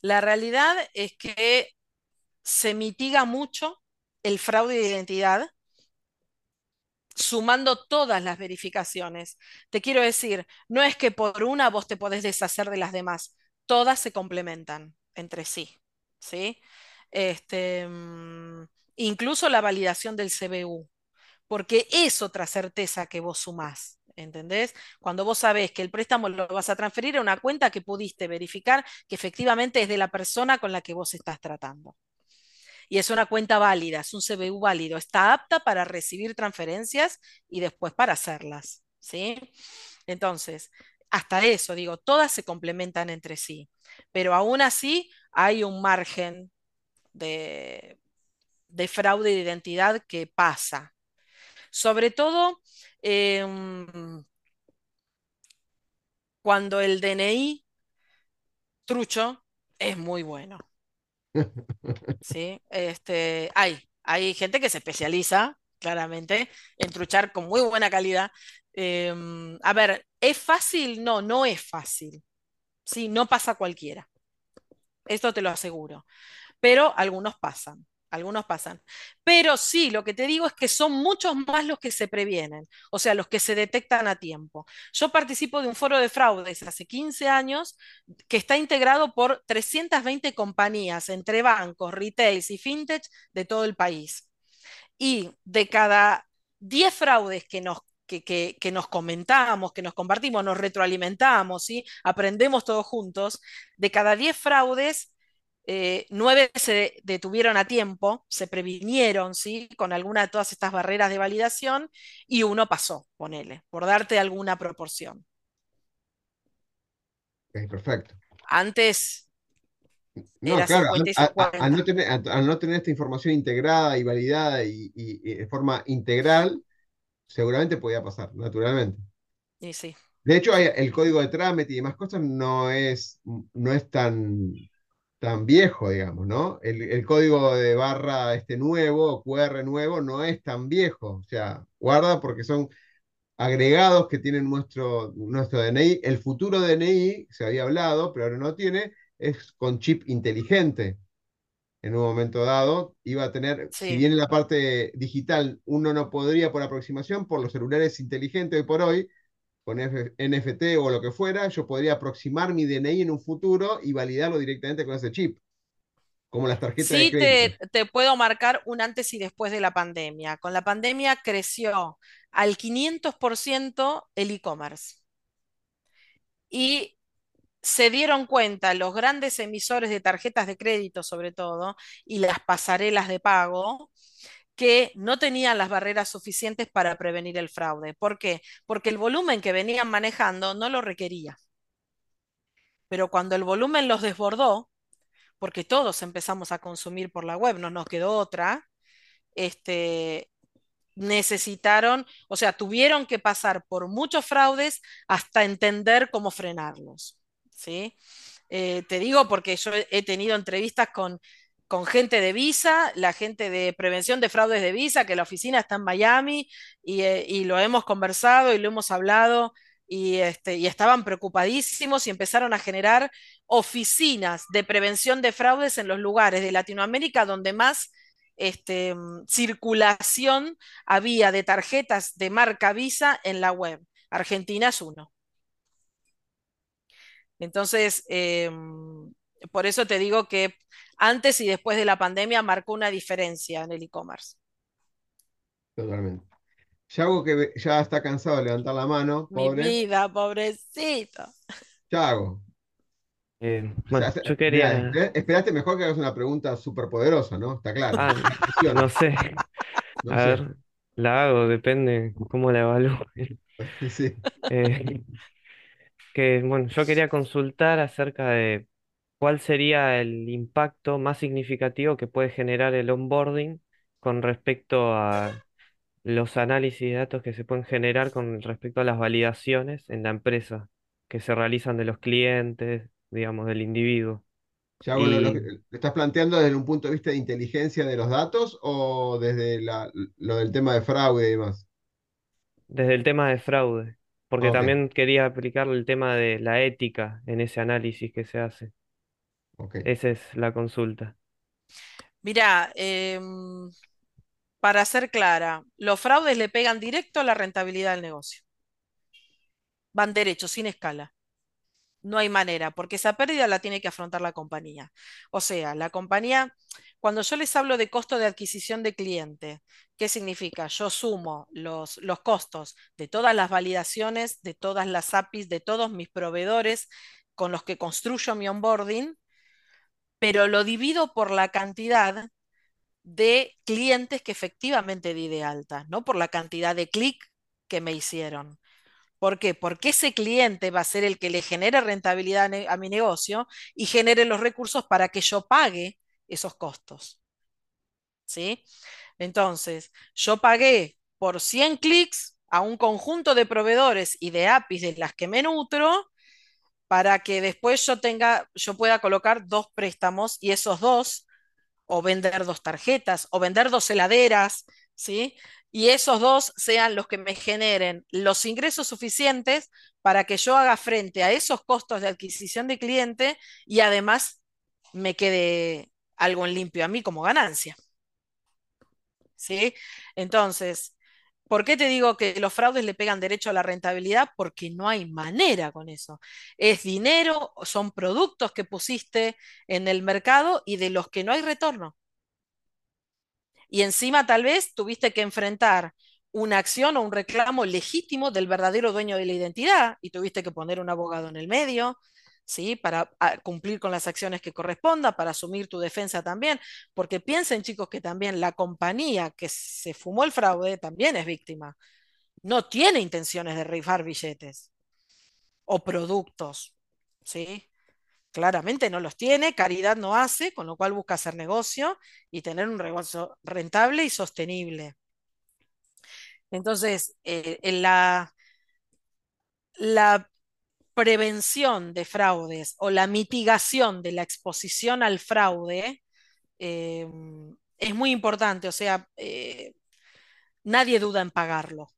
la realidad es que se mitiga mucho el fraude de identidad sumando todas las verificaciones. Te quiero decir, no es que por una vos te podés deshacer de las demás, todas se complementan entre sí, ¿sí? Este, mm, incluso la validación del CBU, porque es otra certeza que vos sumás. ¿Entendés? Cuando vos sabés que el préstamo lo vas a transferir a una cuenta que pudiste verificar que efectivamente es de la persona con la que vos estás tratando y es una cuenta válida, es un CBU válido, está apta para recibir transferencias y después para hacerlas, ¿sí? Entonces, hasta eso, digo, todas se complementan entre sí, pero aún así hay un margen de, de fraude de identidad que pasa. Sobre todo em, cuando el DNI trucho es muy bueno. Sí, este, hay, hay gente que se especializa, claramente, en truchar con muy buena calidad. Em, a ver, ¿es fácil? No, no es fácil. Sí, no pasa cualquiera. Esto te lo aseguro. Pero algunos pasan algunos pasan. Pero sí, lo que te digo es que son muchos más los que se previenen, o sea, los que se detectan a tiempo. Yo participo de un foro de fraudes hace 15 años que está integrado por 320 compañías entre bancos, retails y fintech de todo el país. Y de cada 10 fraudes que nos que, nos comentamos, que nos compartimos, nos retroalimentamos, ¿sí? aprendemos todos juntos, de cada 10 fraudes, eh, nueve se detuvieron a tiempo, se previnieron, ¿sí? Con alguna de todas estas barreras de validación y uno pasó, ponele, por darte alguna proporción. perfecto. Antes no, claro, al, no tener, esta información integrada y validada y, de forma integral, seguramente podía pasar, naturalmente. Y sí. De hecho, el código de trámite y demás cosas no es, no es tan, tan viejo, digamos, ¿no? El, código de barra este nuevo, QR nuevo, no es tan viejo. O sea, guarda porque son agregados que tienen nuestro, nuestro DNI. El futuro DNI, se había hablado, pero ahora no tiene, es con chip inteligente. En un momento dado, iba a tener, si bien en la parte digital uno no podría por aproximación, por los celulares inteligentes hoy por hoy, con NFT o lo que fuera, yo podría aproximar mi DNI en un futuro y validarlo directamente con ese chip. Como las tarjetas de crédito. Te, te puedo marcar un antes y después de la pandemia. Con la pandemia creció al 500% el e-commerce. Y se dieron cuenta los grandes emisores de tarjetas de crédito, sobre todo, y las pasarelas de pago, que no tenían las barreras suficientes para prevenir el fraude. ¿Por qué? Porque el volumen que venían manejando no lo requería. Pero cuando el volumen los desbordó, porque todos empezamos a consumir por la web, no nos quedó otra, este, necesitaron, o sea, tuvieron que pasar por muchos fraudes hasta entender cómo frenarlos. ¿sí? Eh, te digo porque yo he tenido entrevistas con con gente de Visa, la gente de prevención de fraudes de Visa, que la oficina está en Miami eh, y, lo hemos conversado y lo hemos hablado y, este, y estaban preocupadísimos y empezaron a generar oficinas de prevención de fraudes en los lugares de Latinoamérica donde más este, mm, circulación había de tarjetas de marca Visa en la web. Argentina es uno. Entonces, em, por eso te digo que antes y después de la pandemia marcó una diferencia en el e-commerce. Totalmente. Yago que ya está cansado de levantar la mano, Mi pobre. vida, pobrecito. Yago, Eh, o bueno, sea, yo quería... esper- esperaste mejor que hagas una pregunta súper poderosa, ¿no? Está claro. Ah, no sé. no A sé. ver, la hago, depende cómo la evalúe. Sí. Eh, que, bueno, yo quería consultar acerca de cuál sería el impacto más significativo que puede generar el onboarding con respecto a los análisis de datos que se pueden generar con respecto a las validaciones en la empresa que se realizan de los clientes, digamos, del individuo. Yago, lo, lo que- ¿lo estás planteando desde un punto de vista de inteligencia de los datos o desde la- lo del tema de fraude y demás? desde el tema de fraude, porque Ok, también quería aplicar el tema de la ética en ese análisis que se hace. Ok. Esa es la consulta. Mira, em, para ser clara, los fraudes le pegan directo a la rentabilidad del negocio. Van derecho, sin escala. No hay manera, porque esa pérdida la tiene que afrontar la compañía. O sea, la compañía, cuando yo les hablo de costo de adquisición de cliente, ¿qué significa? Yo sumo los, los costos de todas las validaciones, de todas las APIs, de todos mis proveedores con los que construyo mi onboarding, pero lo divido por la cantidad de clientes que efectivamente di de alta, no por la cantidad de clic que me hicieron. ¿Por qué? Porque ese cliente va a ser el que le genere rentabilidad a, mi negocio y genere los recursos para que yo pague esos costos. ¿Sí? Entonces, yo pagué por 100 clics a un conjunto de proveedores y de APIs de las que me nutro para que después yo tenga, yo pueda colocar dos préstamos y esos dos o vender dos tarjetas, o vender dos heladeras, ¿sí? Y esos dos sean los que me generen los ingresos suficientes para que yo haga frente a esos costos de adquisición de cliente y además me quede algo en limpio a mí como ganancia, ¿sí? Entonces, ¿por qué te digo que los fraudes le pegan derecho a la rentabilidad? Porque no hay manera con eso. Es dinero, son productos que pusiste en el mercado y de los que no hay retorno. Y encima tal vez tuviste que enfrentar una acción o un reclamo legítimo del verdadero dueño de la identidad y tuviste que poner un abogado en el medio, ¿sí? Para a, cumplir con las acciones que corresponda, para asumir tu defensa también, porque piensen chicos que también la compañía que se fumó el fraude también es víctima. No tiene intenciones de rifar billetes o productos, ¿sí? Claramente no los tiene, caridad no hace, con lo cual busca hacer negocio y tener un negocio rentable y sostenible. Entonces, eh, en la, la prevención de fraudes o la mitigación de la exposición al fraude eh, es muy importante, o sea, eh, nadie duda en pagarlo.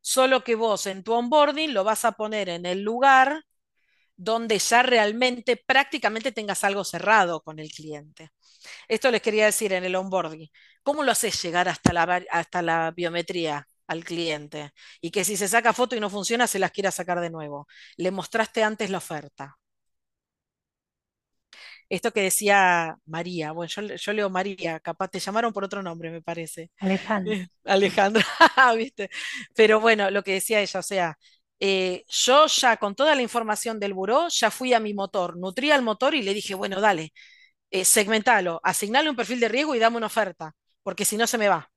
Solo que vos en tu onboarding lo vas a poner en el lugar donde ya realmente prácticamente tengas algo cerrado con el cliente. Esto les quería decir en el onboarding. ¿Cómo lo haces llegar hasta la, hasta la biometría al cliente? Y que si se saca foto y no funciona, se las quiera sacar de nuevo. Le mostraste antes la oferta. Esto que decía María, bueno, yo, yo leo María, capaz te llamaron por otro nombre, me parece. Alejandra. Eh, Alejandra, ¿viste? Pero bueno, lo que decía ella, o sea, eh, yo ya con toda la información del buró, ya fui a mi motor, nutrí al motor y le dije, bueno, dale, eh, segmentalo, asignale un perfil de riesgo y dame una oferta, porque si no se me va.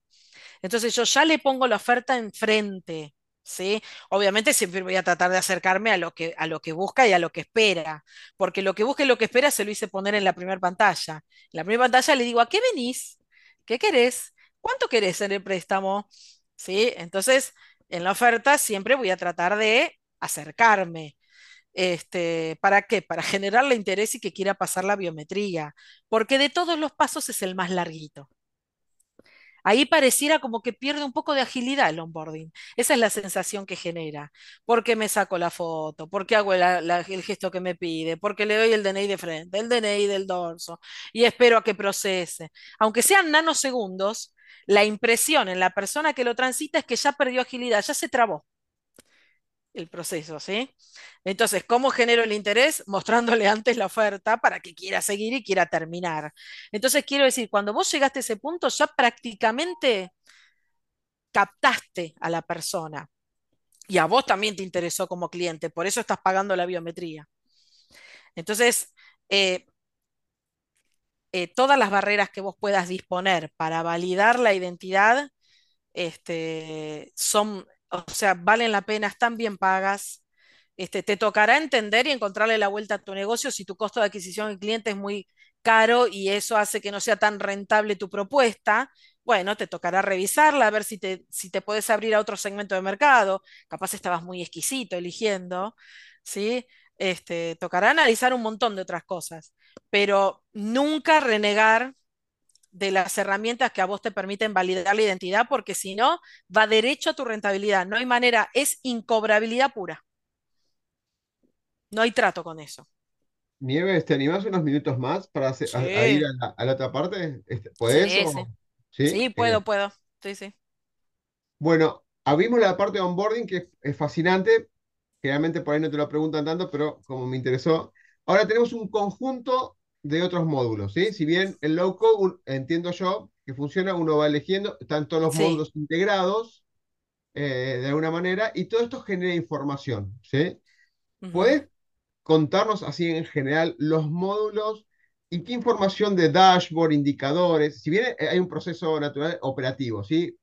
Entonces yo ya le pongo la oferta enfrente, ¿sí? Obviamente siempre voy a tratar de acercarme a lo que, a lo que busca y a lo que espera, porque lo que busca y lo que espera se lo hice poner en la primera pantalla. En la primera pantalla le digo, ¿a qué venís? ¿Qué querés? ¿Cuánto querés en el préstamo? ¿Sí? Entonces, en la oferta siempre voy a tratar de acercarme. Este, ¿para qué? Para generarle interés y que quiera pasar la biometría, porque de todos los pasos es el más larguito. Ahí pareciera como que pierde un poco de agilidad el onboarding. Esa es la sensación que genera. Porque me saco la foto, porque hago el gesto que me pide, porque le doy el DNI de frente, el DNI del dorso y espero a que procese. Aunque sean nanosegundos, la impresión en la persona que lo transita es que ya perdió agilidad, ya se trabó el proceso, ¿sí? Entonces, ¿cómo genero el interés? Mostrándole antes la oferta para que quiera seguir y quiera terminar. Entonces, quiero decir, cuando vos llegaste a ese punto, ya prácticamente captaste a la persona y a vos también te interesó como cliente, por eso estás pagando la biometría. Entonces, eh, eh, todas las barreras que vos puedas disponer para validar la identidad este, son, o sea, valen la pena, están bien pagas. Este, te tocará entender y encontrarle la vuelta a tu negocio si tu costo de adquisición del cliente es muy caro y eso hace que no sea tan rentable tu propuesta. Bueno, te tocará revisarla, a ver si te, si te puedes abrir a otro segmento de mercado. Capaz estabas muy exquisito eligiendo, ¿sí? Este, tocará analizar un montón de otras cosas, pero nunca renegar de las herramientas que a vos te permiten validar la identidad, porque si no, va derecho a tu rentabilidad. No hay manera, es incobrabilidad pura. No hay trato con eso. Nieves, ¿te animás unos minutos más para hacer- a, a ir a la, a la otra parte? Este, ¿Podés sí, sí. o- ¿Sí? Sí, Eh, puedo, puedo. Sí, sí. bueno, abrimos la parte de onboarding que es, es fascinante. Generalmente por ahí no te lo preguntan tanto, pero como me interesó. Ahora tenemos un conjunto de otros módulos, ¿sí? Si bien el low code, un- entiendo yo que funciona, uno va eligiendo, están todos los Sí. módulos integrados eh, de alguna manera y todo esto genera información, ¿sí? Ujú. ¿Puedes contarnos así en general los módulos y qué información de dashboard, indicadores, si bien hay un proceso natural operativo, ¿sí?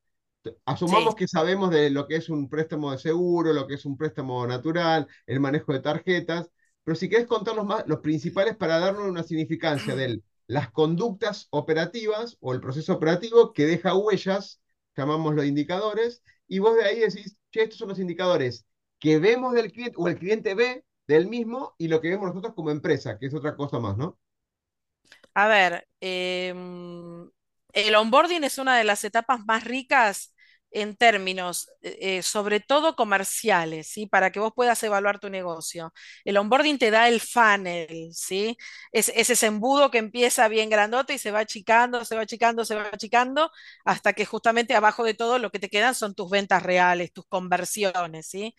Asumamos Sí. que sabemos de lo que es un préstamo de seguro, lo que es un préstamo natural, el manejo de tarjetas, pero si querés contarnos más los principales para darnos una significancia de las conductas operativas o el proceso operativo que deja huellas, llamamos los indicadores, y vos de ahí decís, che, estos son los indicadores que vemos del cliente o el cliente ve del mismo y lo que vemos nosotros como empresa, que es otra cosa más, ¿no? A ver, em, el onboarding es una de las etapas más ricas en términos, eh, eh, sobre todo comerciales, ¿sí? Para que vos puedas evaluar tu negocio. El onboarding te da el funnel, ¿sí? Es, es ese embudo que empieza bien grandote y se va achicando, se va achicando, se va achicando, hasta que justamente abajo de todo lo que te quedan son tus ventas reales, tus conversiones, ¿sí?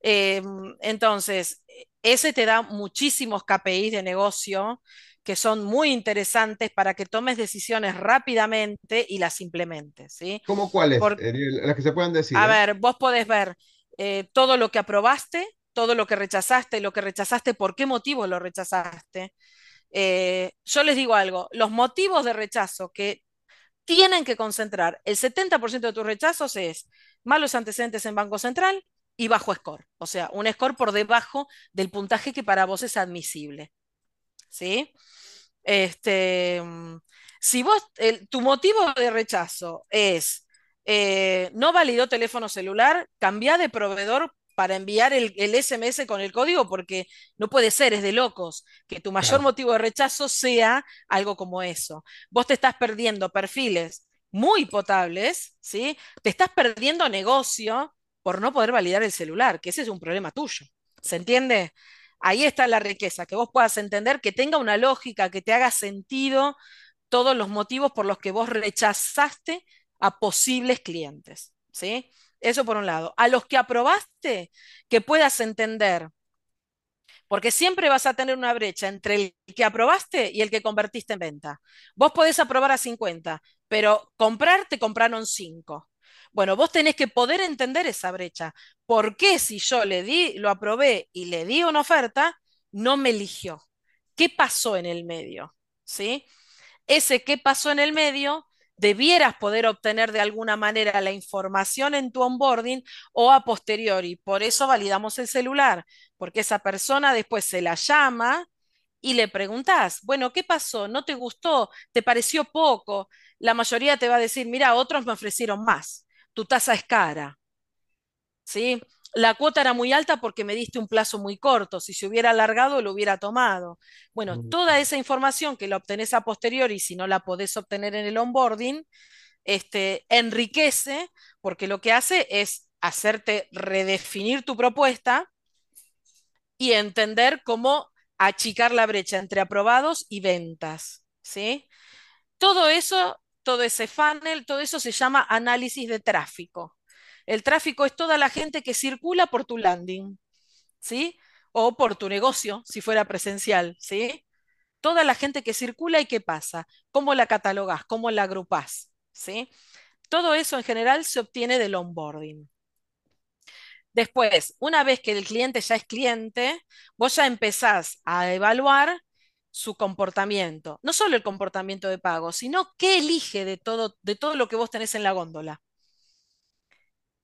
Em, entonces, ese te da muchísimos KPIs de negocio que son muy interesantes para que tomes decisiones rápidamente y las implementes, ¿sí? ¿Cómo cuáles? Eh, las que se puedan decir, a ¿eh? ver, vos podés ver eh, todo lo que aprobaste, todo lo que rechazaste, lo que rechazaste, por qué motivo lo rechazaste. Eh, yo les digo algo, los motivos de rechazo que tienen que concentrar el 70% de tus rechazos es malos antecedentes en Banco Central y bajo score, o sea, un score por debajo del puntaje que para vos es admisible. ¿Sí? Este, mm, si vos, el- tu motivo de rechazo es eh, no validó teléfono celular, cambia de proveedor para enviar el, el SMS con el código, porque no puede ser, es de locos, que tu mayor Claro. motivo de rechazo sea algo como eso. Vos te estás perdiendo perfiles muy potables, ¿sí? Te estás perdiendo negocio por no poder validar el celular, que ese es un problema tuyo. ¿Se entiende? Ahí está la riqueza, que vos puedas entender, que tenga una lógica, que te haga sentido todos los motivos por los que vos rechazaste a posibles clientes, ¿sí? Eso por un lado. A los que aprobaste, que puedas entender, porque siempre vas a tener una brecha entre el que aprobaste y el que convertiste en venta. Vos podés aprobar a 50, pero comprar te compraron 5. Bueno, vos tenés que poder entender esa brecha. ¿Por qué si yo le di, lo aprobé y le di una oferta, no me eligió? ¿Qué pasó en el medio? ¿Sí? Ese qué pasó en el medio, debieras poder obtener de alguna manera la información en tu onboarding o a posteriori. Por eso validamos el celular, porque esa persona después se la llama y le preguntas, bueno, ¿qué pasó? ¿No te gustó? ¿Te pareció poco? La mayoría te va a decir, mira, otros me ofrecieron más, tu tasa es cara, ¿sí? La cuota era muy alta porque me diste un plazo muy corto. Si se hubiera alargado, lo hubiera tomado. Bueno, Mm. toda esa información que la obtenés a posteriori, si no la podés obtener en el onboarding, este, enriquece porque lo que hace es hacerte redefinir tu propuesta y entender cómo achicar la brecha entre aprobados y ventas, ¿sí? Todo eso, todo ese funnel, todo eso se llama análisis de tráfico. El tráfico es toda la gente que circula por tu landing, ¿sí? O por tu negocio, si fuera presencial, ¿sí? Toda la gente que circula y qué pasa, cómo la catalogas, cómo la agrupás, ¿sí? Todo eso en general se obtiene del onboarding. Después, una vez que el cliente ya es cliente, vos ya empezás a evaluar su comportamiento. No solo el comportamiento de pago, sino qué elige de todo, de todo lo que vos tenés en la góndola.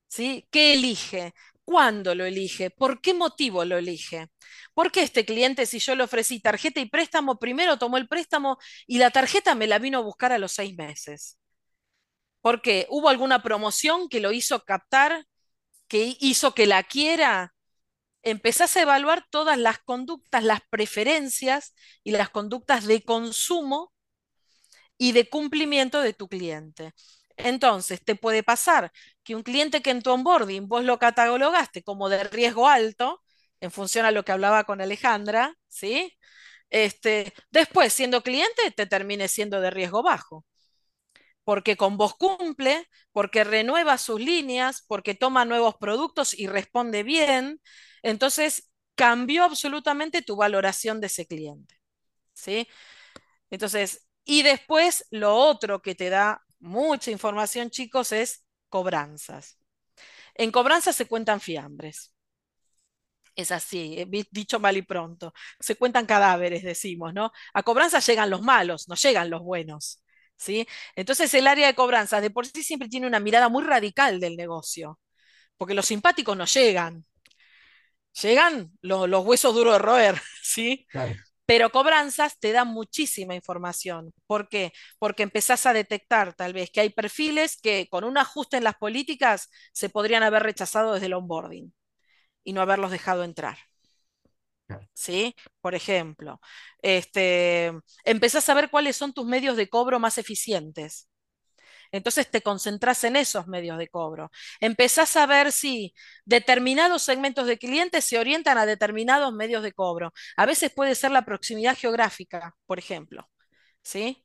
¿Sí? ¿Qué elige? ¿Cuándo lo elige? ¿Por qué motivo lo elige? Porque este cliente, si yo le ofrecí tarjeta y préstamo, primero tomó el préstamo y la tarjeta me la vino a buscar a los seis meses? Porque hubo alguna promoción que lo hizo captar, que hizo que la quiera. Empezás a evaluar todas las conductas, las preferencias y las conductas de consumo y de cumplimiento de tu cliente. Entonces, te puede pasar que un cliente que en tu onboarding vos lo catalogaste como de riesgo alto, en función a lo que hablaba con Alejandra, ¿sí? Este, después, siendo cliente, te termine siendo de riesgo bajo. Porque con vos cumple, porque renueva sus líneas, porque toma nuevos productos y responde bien. Entonces, cambió absolutamente tu valoración de ese cliente. ¿Sí? Entonces, y después lo otro que te da mucha información, chicos, es cobranzas. En cobranzas se cuentan fiambres. Es así, eh, dicho mal y pronto. Se cuentan cadáveres, decimos, ¿no? A cobranzas llegan los malos, no llegan los buenos. ¿Sí? Entonces el área de cobranzas de por sí siempre tiene una mirada muy radical del negocio, porque los simpáticos no llegan, llegan los, los huesos duros de roer, ¿sí? Claro. Pero cobranzas te da muchísima información. ¿Por qué? Porque empezás a detectar tal vez que hay perfiles que con un ajuste en las políticas se podrían haber rechazado desde el onboarding y no haberlos dejado entrar. Claro. ¿Sí? Por ejemplo, este, empezás a ver cuáles son tus medios de cobro más eficientes. Entonces te concentras en esos medios de cobro. Empezás a ver si determinados segmentos de clientes se orientan a determinados medios de cobro. A veces puede ser la proximidad geográfica, por ejemplo. ¿Sí?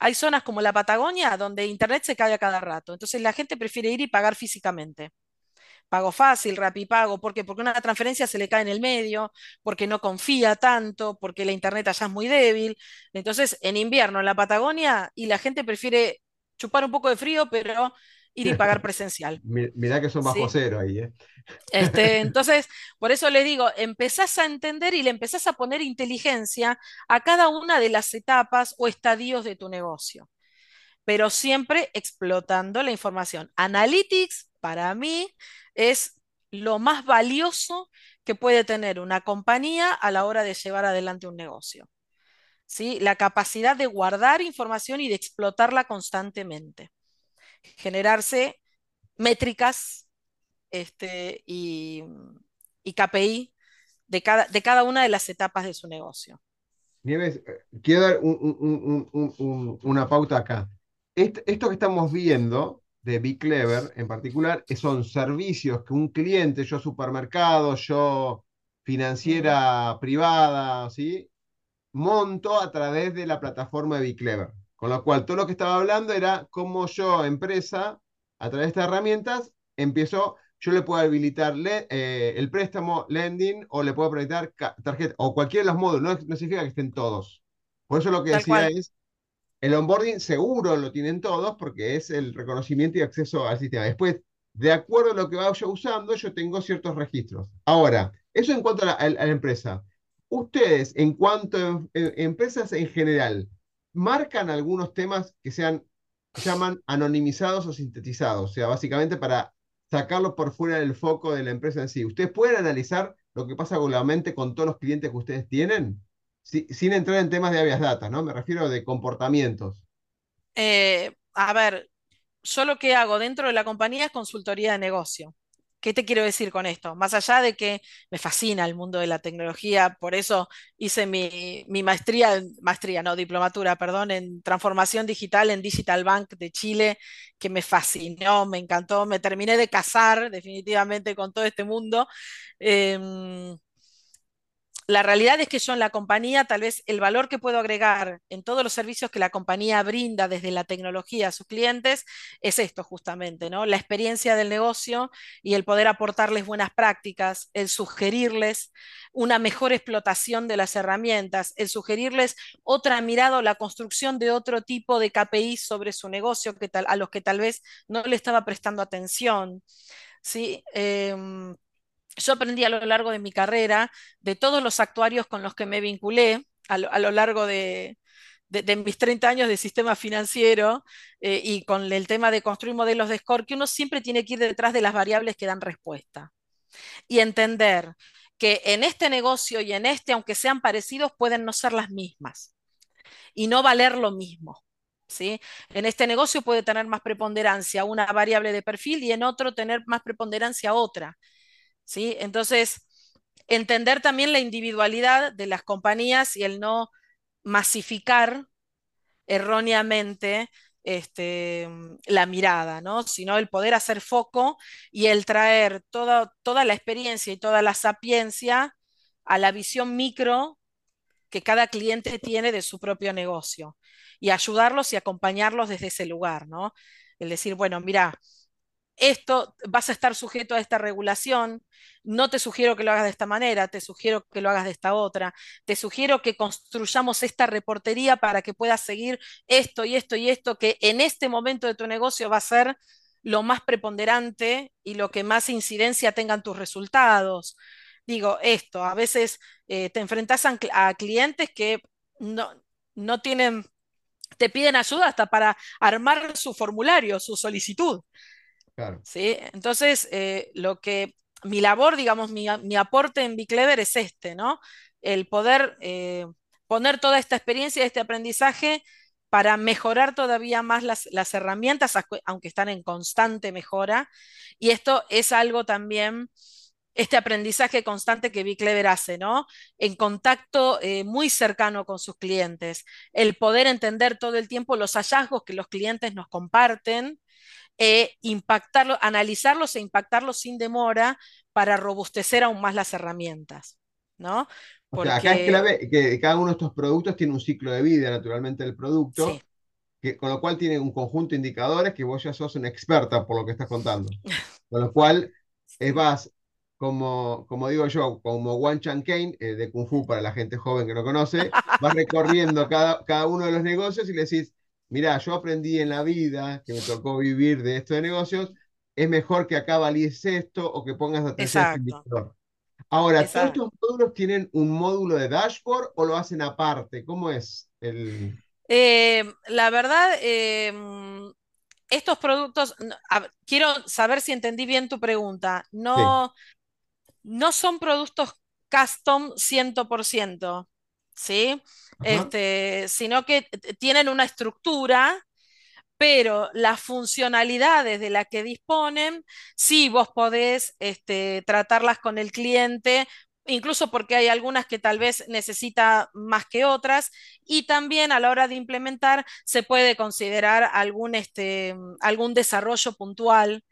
Hay zonas como la Patagonia donde Internet se cae a cada rato. Entonces la gente prefiere ir y pagar físicamente. Pago fácil, rapipago, ¿por qué? Porque una transferencia se le cae en el medio, porque no confía tanto, porque la internet allá es muy débil. Entonces, en invierno en la Patagonia y la gente prefiere chupar un poco de frío, pero ir y pagar presencial. Mi- Mirá que son bajo Sí. cero ahí, ¿eh? Este, entonces, por eso les digo, empezás a entender y le empezás a poner inteligencia a cada una de las etapas o estadios de tu negocio, pero siempre explotando la información. Analytics, para mí, es lo más valioso que puede tener una compañía a la hora de llevar adelante un negocio. ¿Sí? La capacidad de guardar información y de explotarla constantemente. Generarse métricas este, y, y KPI de cada, de cada una de las etapas de su negocio. Nieves, eh, quiero dar un- un- un- un- un- una pauta acá. Est- esto que estamos viendo de Be Clever en particular son servicios que un cliente, yo supermercado, yo financiera privada, ¿sí? Monto a través de la plataforma de Be Clever. Con lo cual, todo lo que estaba hablando era cómo yo, empresa, a través de estas herramientas, empiezo, yo le puedo habilitar le- eh, el préstamo, lending, o le puedo habilitar tarjeta, o cualquiera de los módulos, no, no significa que estén todos. Por eso lo que Tal decía cual. es, el onboarding seguro lo tienen todos porque es el reconocimiento y acceso al sistema. Después, de acuerdo a lo que vaya usando, yo tengo ciertos registros. Ahora, eso en cuanto la- a la empresa. Ustedes, en cuanto a em- empresas en general, marcan algunos temas que sean, llaman anonimizados o sintetizados, o sea, básicamente para sacarlo por fuera del foco de la empresa en sí. ¿Ustedes pueden analizar lo que pasa globalmente con todos los clientes que ustedes tienen? Si- sin entrar en temas de habeas data, ¿no? Me refiero de comportamientos. Eh, a ver, yo lo que hago dentro de la compañía es consultoría de negocio. ¿Qué te quiero decir con esto? Más allá de que me fascina el mundo de la tecnología, por eso hice mi, maestría, maestría, no, diplomatura, perdón, en transformación digital en Digital Bank de Chile, que me fascinó, me encantó, me terminé de casar definitivamente con todo este mundo. Em, la realidad es que yo en la compañía, tal vez el valor que puedo agregar en todos los servicios que la compañía brinda desde la tecnología a sus clientes es esto justamente, ¿no? La experiencia del negocio y el poder aportarles buenas prácticas, el sugerirles una mejor explotación de las herramientas, el sugerirles otra mirada o la construcción de otro tipo de KPI sobre su negocio que tal, a los que tal vez no le estaba prestando atención. ¿sí? Em, yo aprendí a lo largo de mi carrera de todos los actuarios con los que me vinculé a lo, largo de, mis 30 años de sistema financiero eh, y con el tema de construir modelos de score, que uno siempre tiene que ir detrás de las variables que dan respuesta y entender que en este negocio y en este, aunque sean parecidos, pueden no ser las mismas y no valer lo mismo. ¿Sí? En este negocio puede tener más preponderancia una variable de perfil y en otro tener más preponderancia otra. ¿Sí? Entonces, entender también la individualidad de las compañías y el no masificar erróneamente este, la mirada, ¿no? sino el poder hacer foco y el traer toda, toda la experiencia y toda la sapiencia a la visión micro que cada cliente tiene de su propio negocio y ayudarlos y acompañarlos desde ese lugar, ¿no? El decir, bueno, mira, esto vas a estar sujeto a esta regulación, no te sugiero que lo hagas de esta manera, te sugiero que lo hagas de esta otra, te sugiero que construyamos esta reportería para que puedas seguir esto y esto y esto, que en este momento de tu negocio va a ser lo más preponderante y lo que más incidencia tengan tus resultados. Digo, esto, a veces eh, te enfrentas a, clientes que no, no tienen, te piden ayuda hasta para armar su formulario, su solicitud. ¿Sí? Entonces, eh, lo que mi labor, digamos, mi, aporte en Biclever es este, ¿no? El poder eh, poner toda esta experiencia, este aprendizaje para mejorar todavía más las, herramientas, aunque están en constante mejora. Y esto es algo también, este aprendizaje constante que Biclever hace, ¿no? En contacto eh, muy cercano con sus clientes, el poder entender todo el tiempo los hallazgos que los clientes nos comparten e impactarlo, analizarlos e impactarlos sin demora para robustecer aún más las herramientas. ¿no? acá es clave que cada uno de estos productos tiene un ciclo de vida, naturalmente, el producto, que, con lo cual tiene un conjunto de indicadores que vos ya sos una experta por lo que estás contando. Con lo cual, es vas, como, como digo yo, como Wan Chan Kane, eh, de Kung Fu para la gente joven que no conoce, vas recorriendo cada, cada uno de los negocios y le decís, mirá, yo aprendí en la vida, que me tocó vivir de esto de negocios, es mejor que acá valíes esto o que pongas atención a este Ahora, ¿todos estos módulos tienen un módulo de dashboard o lo hacen aparte? ¿Cómo es el...? Eh, la verdad, em, estos productos, quiero saber si entendí bien tu pregunta. No, no son productos custom 100%. ¿sí? Este, sino que tienen una estructura, pero las funcionalidades de las que disponen, sí vos podés este, tratarlas con el cliente, incluso porque hay algunas que tal vez necesita más que otras, y también a la hora de implementar se puede considerar algún, este, algún desarrollo puntual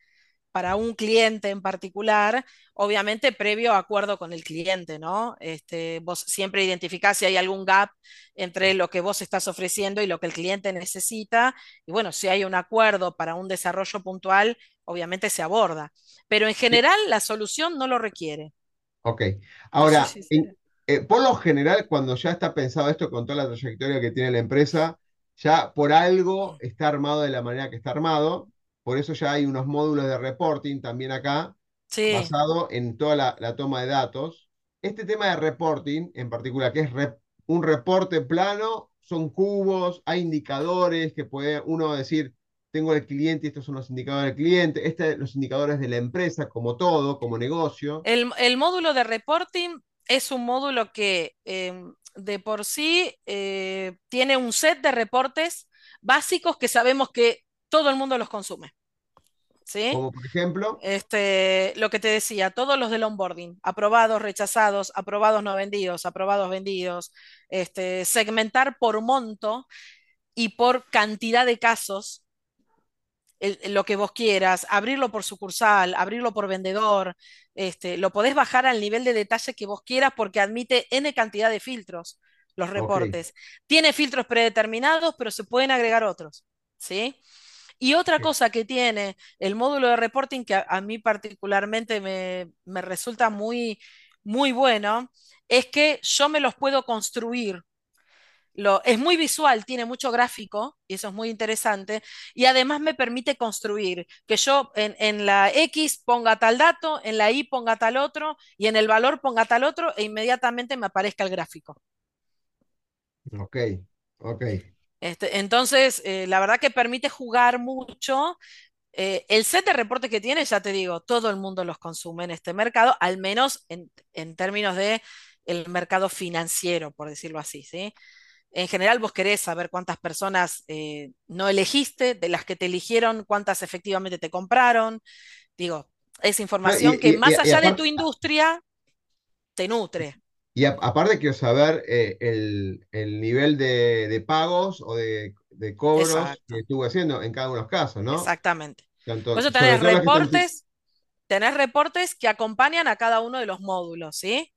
para un cliente en particular, obviamente previo acuerdo con el cliente, ¿no? Este, vos siempre identificás si hay algún gap entre lo que vos estás ofreciendo y lo que el cliente necesita, y bueno, si hay un acuerdo para un desarrollo puntual, obviamente se aborda, pero en general la solución no lo requiere. Ok, ahora, eh, por lo general, cuando ya está pensado esto con toda la trayectoria que tiene la empresa, ya por algo está armado de la manera que está armado, por eso ya hay unos módulos de reporting también acá, basado en toda la, toma de datos. Este tema de reporting, en particular, que es un reporte plano, son cubos, hay indicadores que puede uno decir, tengo el cliente y estos son los indicadores del cliente, este los indicadores de la empresa, como todo, como negocio. El, módulo de reporting es un módulo que em, de por sí eh, tiene un set de reportes básicos que sabemos que todo el mundo los consume. ¿sí? Como por ejemplo, Este, lo que te decía, todos los del onboarding, aprobados, rechazados, aprobados no vendidos, aprobados vendidos, este, segmentar por monto y por cantidad de casos el- lo que vos quieras, abrirlo por sucursal, abrirlo por vendedor, este, lo podés bajar al nivel de detalle que vos quieras porque admite N cantidad de filtros, los reportes. Tiene filtros predeterminados, pero se pueden agregar otros, ¿sí? Y otra cosa que tiene el módulo de reporting que a, a mí particularmente me, me resulta muy, muy bueno, es que yo me los puedo construir lo, es muy visual, tiene mucho gráfico y eso es muy interesante. Y además me permite construir que yo en, en la X ponga tal dato, en la Y ponga tal otro y en el valor ponga tal otro e inmediatamente me aparezca el gráfico. ok, ok. Este, entonces, eh, la verdad que permite jugar mucho. Eh, el set de reportes que tiene, ya te digo, todo el mundo los consume en este mercado, al menos en, en términos de el mercado financiero, por decirlo así, ¿sí? En general, vos querés saber cuántas personas eh, no elegiste, de las que te eligieron, cuántas efectivamente te compraron. Digo, es No, y, información que y- más y- allá de tu industria te nutre. Y a- aparte quiero saber eh, el, el nivel de, de pagos o de, de cobros que estuvo haciendo en cada uno de los casos, ¿no? exactamente. Por Tanto, eso tenés están... reportes, tenés reportes que acompañan a cada uno de los módulos, ¿sí?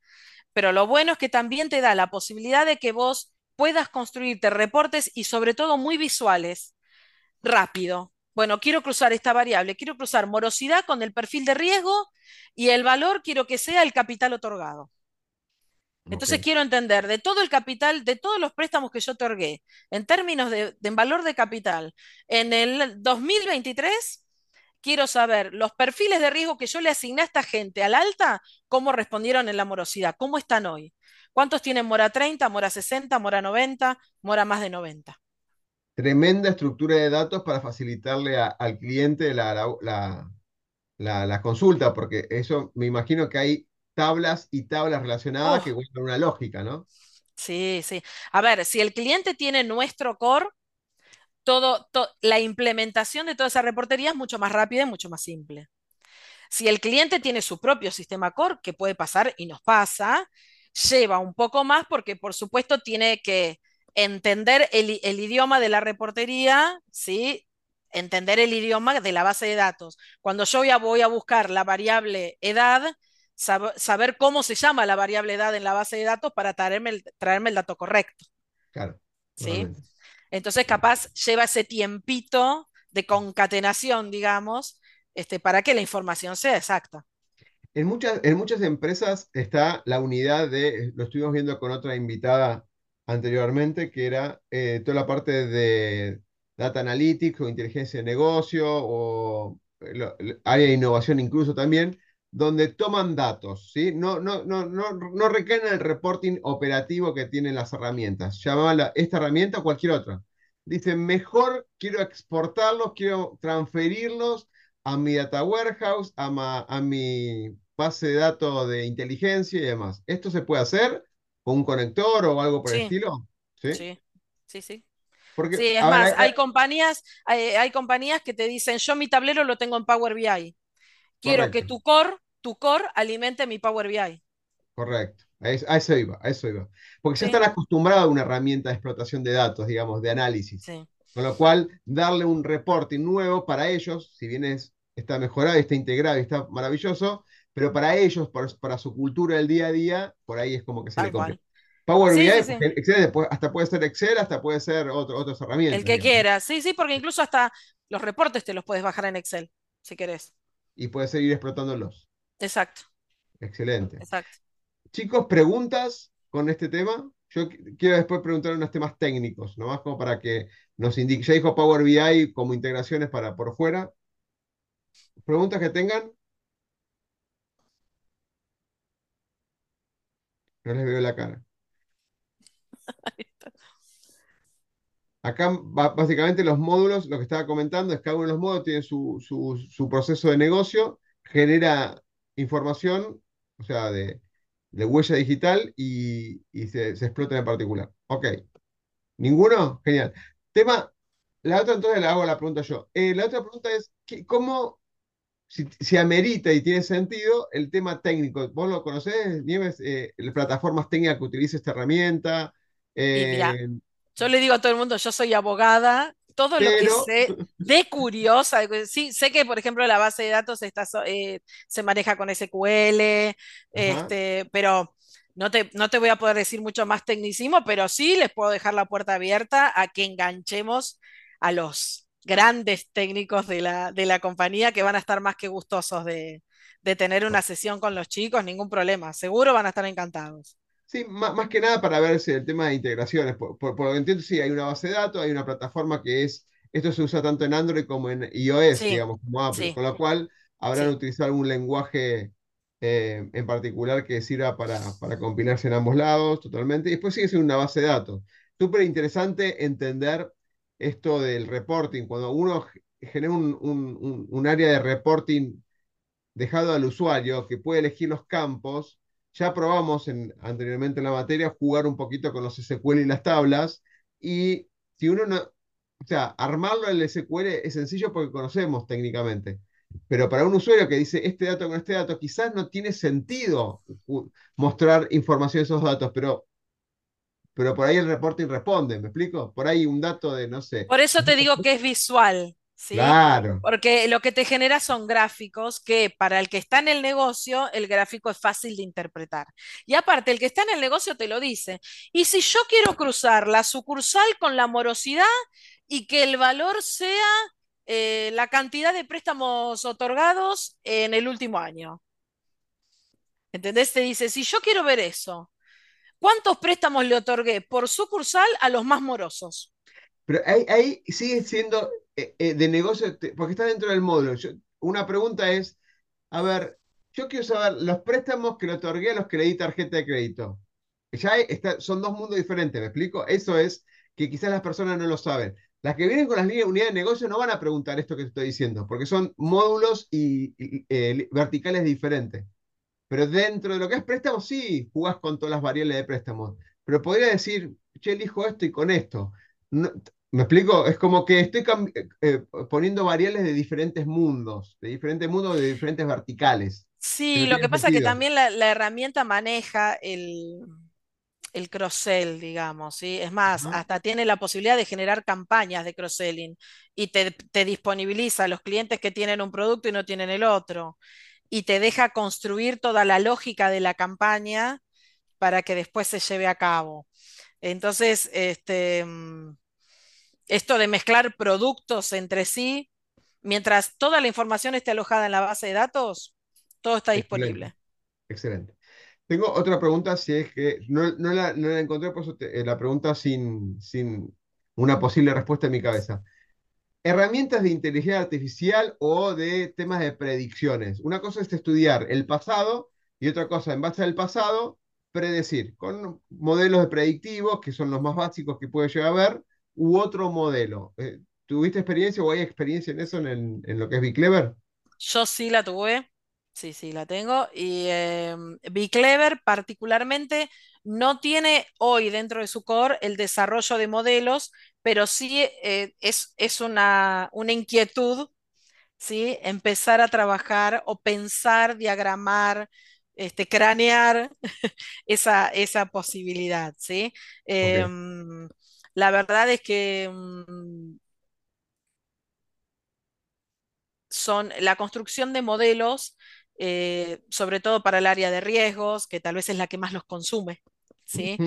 Pero lo bueno es que también te da la posibilidad de que vos puedas construirte reportes y sobre todo muy visuales, rápido. Bueno, quiero cruzar esta variable, quiero cruzar morosidad con el perfil de riesgo y el valor quiero que sea el capital otorgado. Entonces quiero entender de todo el capital, de todos los préstamos que yo otorgué, en términos de, de valor de capital, en el 2023 quiero saber los perfiles de riesgo que yo le asigné a esta gente al alta, cómo respondieron en la morosidad, cómo están hoy. ¿Cuántos tienen mora 30, mora 60, mora 90, mora más de 90? Tremenda estructura de datos para facilitarle a- al cliente la, la, la- la- la consulta, porque eso me imagino que hay tablas y tablas relacionadas que Oh, guardan una lógica, ¿no? sí, sí. A ver, si el cliente tiene nuestro core, todo, to- la implementación de toda esa reportería es mucho más rápida y mucho más simple. Si el cliente tiene su propio sistema core, que puede pasar y nos pasa, lleva un poco más porque por supuesto tiene que entender el, el idioma de la reportería, ¿sí? Entender el idioma de la base de datos. Cuando yo ya voy a buscar la variable edad, sab- saber cómo se llama la variable edad en la base de datos para traerme el, traerme el dato correcto, Claro, ¿sí? Entonces, capaz lleva ese tiempito de concatenación, digamos, este, para que la información sea exacta. En muchas, en muchas empresas está la unidad de, lo estuvimos viendo con otra invitada anteriormente, que era eh, toda la parte de data analytics o inteligencia de negocio o eh, lo- área de innovación incluso también, donde toman datos, ¿sí? No, no, no, no, no recaen en el reporting operativo que tienen las herramientas. Llamaban la- esta herramienta o cualquier otra. Dicen, mejor quiero exportarlos, quiero transferirlos a mi data warehouse, a, ma- a mi base de datos de inteligencia y demás. ¿Esto se puede hacer con un conector o algo por el estilo? ¿Sí? sí, sí, sí. Porque, Sí, es ver, más, hay- compañías, hay, hay compañías que te dicen, yo mi tablero lo tengo en Power BI. Quiero que tu core, tu core alimente mi Power BI. correcto. A eso, iba, a eso iba. Porque ya Sí, están acostumbrados a una herramienta de explotación de datos, digamos, de análisis. sí, Con lo cual, darle un reporting nuevo para ellos, si bien es, está mejorado, está integrado y está maravilloso, pero para ellos, para, para su cultura del día a día, por ahí es como que se le tal complica. cual. Power Sí, BI, sí, sí. hasta puede ser Excel, hasta puede ser otro- otras El herramientas, que digamos. quiera. Sí, sí, porque incluso hasta los reportes te los puedes bajar en Excel, si querés. Y puede seguir explotándolos. Exacto, Excelente. exacto. Chicos, ¿preguntas con este tema? Yo qu- quiero después preguntar unos temas técnicos, nomás como para que nos indique. Ya dijo Power BI como integraciones para por fuera. ¿Preguntas que tengan? No les veo la cara. Acá básicamente los módulos, lo que estaba comentando es que cada uno de los módulos tiene su, su- su proceso de negocio, genera información, o sea, de, de huella digital y, y se, se explota en particular. Ok, ¿ninguno? Genial. Tema, la otra entonces le hago la pregunta yo. Eh, la otra pregunta es, ¿qué- ¿cómo si, si amerita y tiene sentido el tema técnico. ¿Vos lo conocés, Nieves? Eh, las plataformas técnicas que utiliza esta herramienta. Y mira, eh, yo le digo a todo el mundo, yo soy abogada, todo lo que sé de curiosa, sí, sé que por ejemplo la base de datos está, eh, se maneja con SQL, este, pero no te, no te voy a poder decir mucho más tecnicismo, pero sí les puedo dejar la puerta abierta a que enganchemos a los grandes técnicos de la, de la compañía que van a estar más que gustosos de, de tener una sesión con los chicos, ningún problema, seguro van a estar encantados. Sí, má- más, que nada para ver si el tema de integraciones. Por, por- por lo que entiendo, sí, hay una base de datos, hay una plataforma que es, esto se usa tanto en Android como en iOS, Sí, digamos, como Apple, sí, con lo cual habrán sí. utilizado algún lenguaje eh, en particular que sirva para, para compilarse en ambos lados totalmente. Y después sigue siendo una base de datos. Súper interesante entender esto del reporting. Cuando uno ge- genera un, un un- un área de reporting dejado al usuario que puede elegir los campos. Ya probamos en, anteriormente en la materia jugar un poquito con los SQL y las tablas. Y si uno no, o sea, armarlo en el SQL es sencillo porque conocemos técnicamente. Pero para un usuario que dice este dato con este dato, quizás no tiene sentido mostrar información de esos datos, pero, pero por ahí el reporting responde, ¿me explico? Por ahí un dato de, no sé. Por eso te digo que es visual, ¿sí? Claro, Porque lo que te genera son gráficos que para el que está en el negocio, el gráfico es fácil de interpretar. Y aparte, el que está en el negocio te lo dice. Y si yo quiero cruzar la sucursal con la morosidad y que el valor sea eh, la cantidad de préstamos otorgados en el último año. ¿Entendés? Te dice, si yo quiero ver eso, ¿cuántos préstamos le otorgué por sucursal a los más morosos? Pero ahí, ahí sigue siendo eh, eh, de negocio, porque está dentro del módulo. Una pregunta es, a ver, yo quiero saber los préstamos que le otorgué a los que le di tarjeta de crédito. Ya son dos mundos diferentes, ¿me explico? Eso es que quizás las personas no lo saben. Las que vienen con las líneas unidades de negocio no van a preguntar esto que estoy diciendo, porque son módulos y, eh, verticales diferentes. Pero dentro de lo que es préstamo, sí, jugás con todas las variables de préstamo. Pero podría decir, che, elijo esto y con esto. ¿Me explico? Es como que estoy eh, eh, poniendo variables de diferentes mundos, de diferentes mundos, de diferentes verticales, Sí, lo que pasa es que también la, la herramienta maneja el, el cross-sell, digamos, ¿sí? Es más, hasta tiene la posibilidad de generar campañas de cross-selling y te, te disponibiliza a los clientes que tienen un producto y no tienen el otro. Y te deja construir toda la lógica de la campaña para que después se lleve a cabo. Entonces, este, mm, esto de mezclar productos entre sí, mientras toda la información esté alojada en la base de datos, todo está excelente, disponible. excelente. Tengo otra pregunta, si es que no, no la, no la encontré, por eso te- eh, la pregunta sin, sin una posible respuesta en mi cabeza. herramientas de inteligencia artificial o de temas de predicciones. Una cosa es estudiar el pasado y otra cosa, en base al pasado, predecir con modelos de predictivos, que son los más básicos que puede llegar a ver, u otro modelo. Eh, ¿tuviste experiencia o hay experiencia en eso en, el- en lo que es BigClever? Yo sí la tuve, sí, sí, la tengo. Y eh, Clever particularmente no tiene hoy dentro de su core el desarrollo de modelos, pero sí eh, es, es una, una inquietud, ¿sí? Empezar a trabajar o pensar, diagramar, este, cranear esa, esa posibilidad, ¿sí? Em, la verdad es que mm, son la construcción de modelos, eh, sobre todo para el área de riesgos, que tal vez es la que más los consume, ¿sí?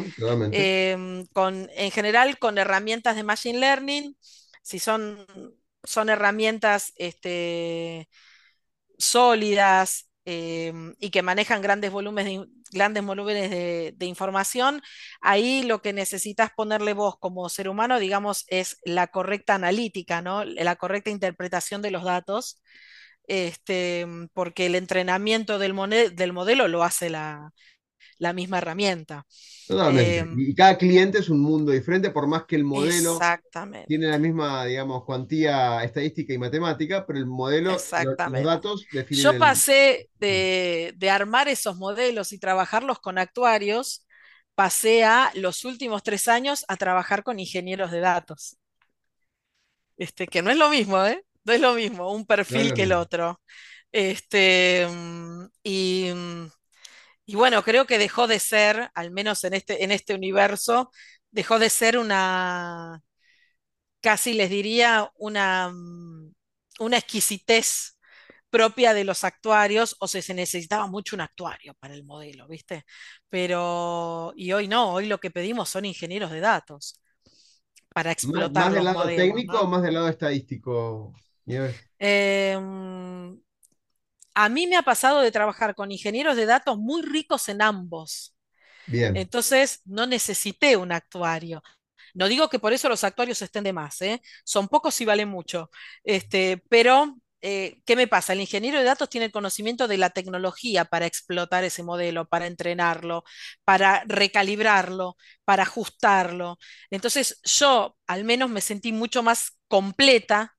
Em, con, en general, con herramientas de Machine Learning, si son, son herramientas este, sólidas em, y que manejan grandes volúmenes de, grandes volúmenes de, información, ahí lo que necesitas ponerle vos como ser humano, digamos, es la correcta analítica, ¿no? La correcta interpretación de los datos este, porque el entrenamiento del, del modelo lo hace la, la misma herramienta. Totalmente. Em, Y cada cliente es un mundo diferente, por más que el modelo tiene la exactamente, misma, digamos, cuantía estadística y matemática, pero el modelo, lo- los exactamente. datos definen Yo el... pasé de, de armar esos modelos y trabajarlos con actuarios, pasé a los últimos tres años a trabajar con ingenieros de datos. Este, que no es lo mismo, ¿eh? No es lo mismo un perfil que el otro. Este, mm, y, mm, y bueno, creo que dejó de ser, al menos en este, en este universo, dejó de ser una, casi les diría, una, mm, una exquisitez propia de los actuarios, o sea, se necesitaba mucho un actuario para el modelo, ¿viste? Pero, y hoy no, hoy lo que pedimos son ingenieros de datos para ¿Más, explotar más del los lado modelos, técnico o más del lado estadístico? A mí me ha pasado de trabajar con ingenieros de datos muy ricos en ambos. Bien, Entonces, no necesité un actuario. No digo que por eso los actuarios estén de más, ¿eh? Son pocos y valen mucho. Este, pero, eh, ¿qué me pasa? El ingeniero de datos tiene el conocimiento de la tecnología para explotar ese modelo, para entrenarlo, para recalibrarlo, para ajustarlo. Entonces, yo al menos me sentí mucho más completa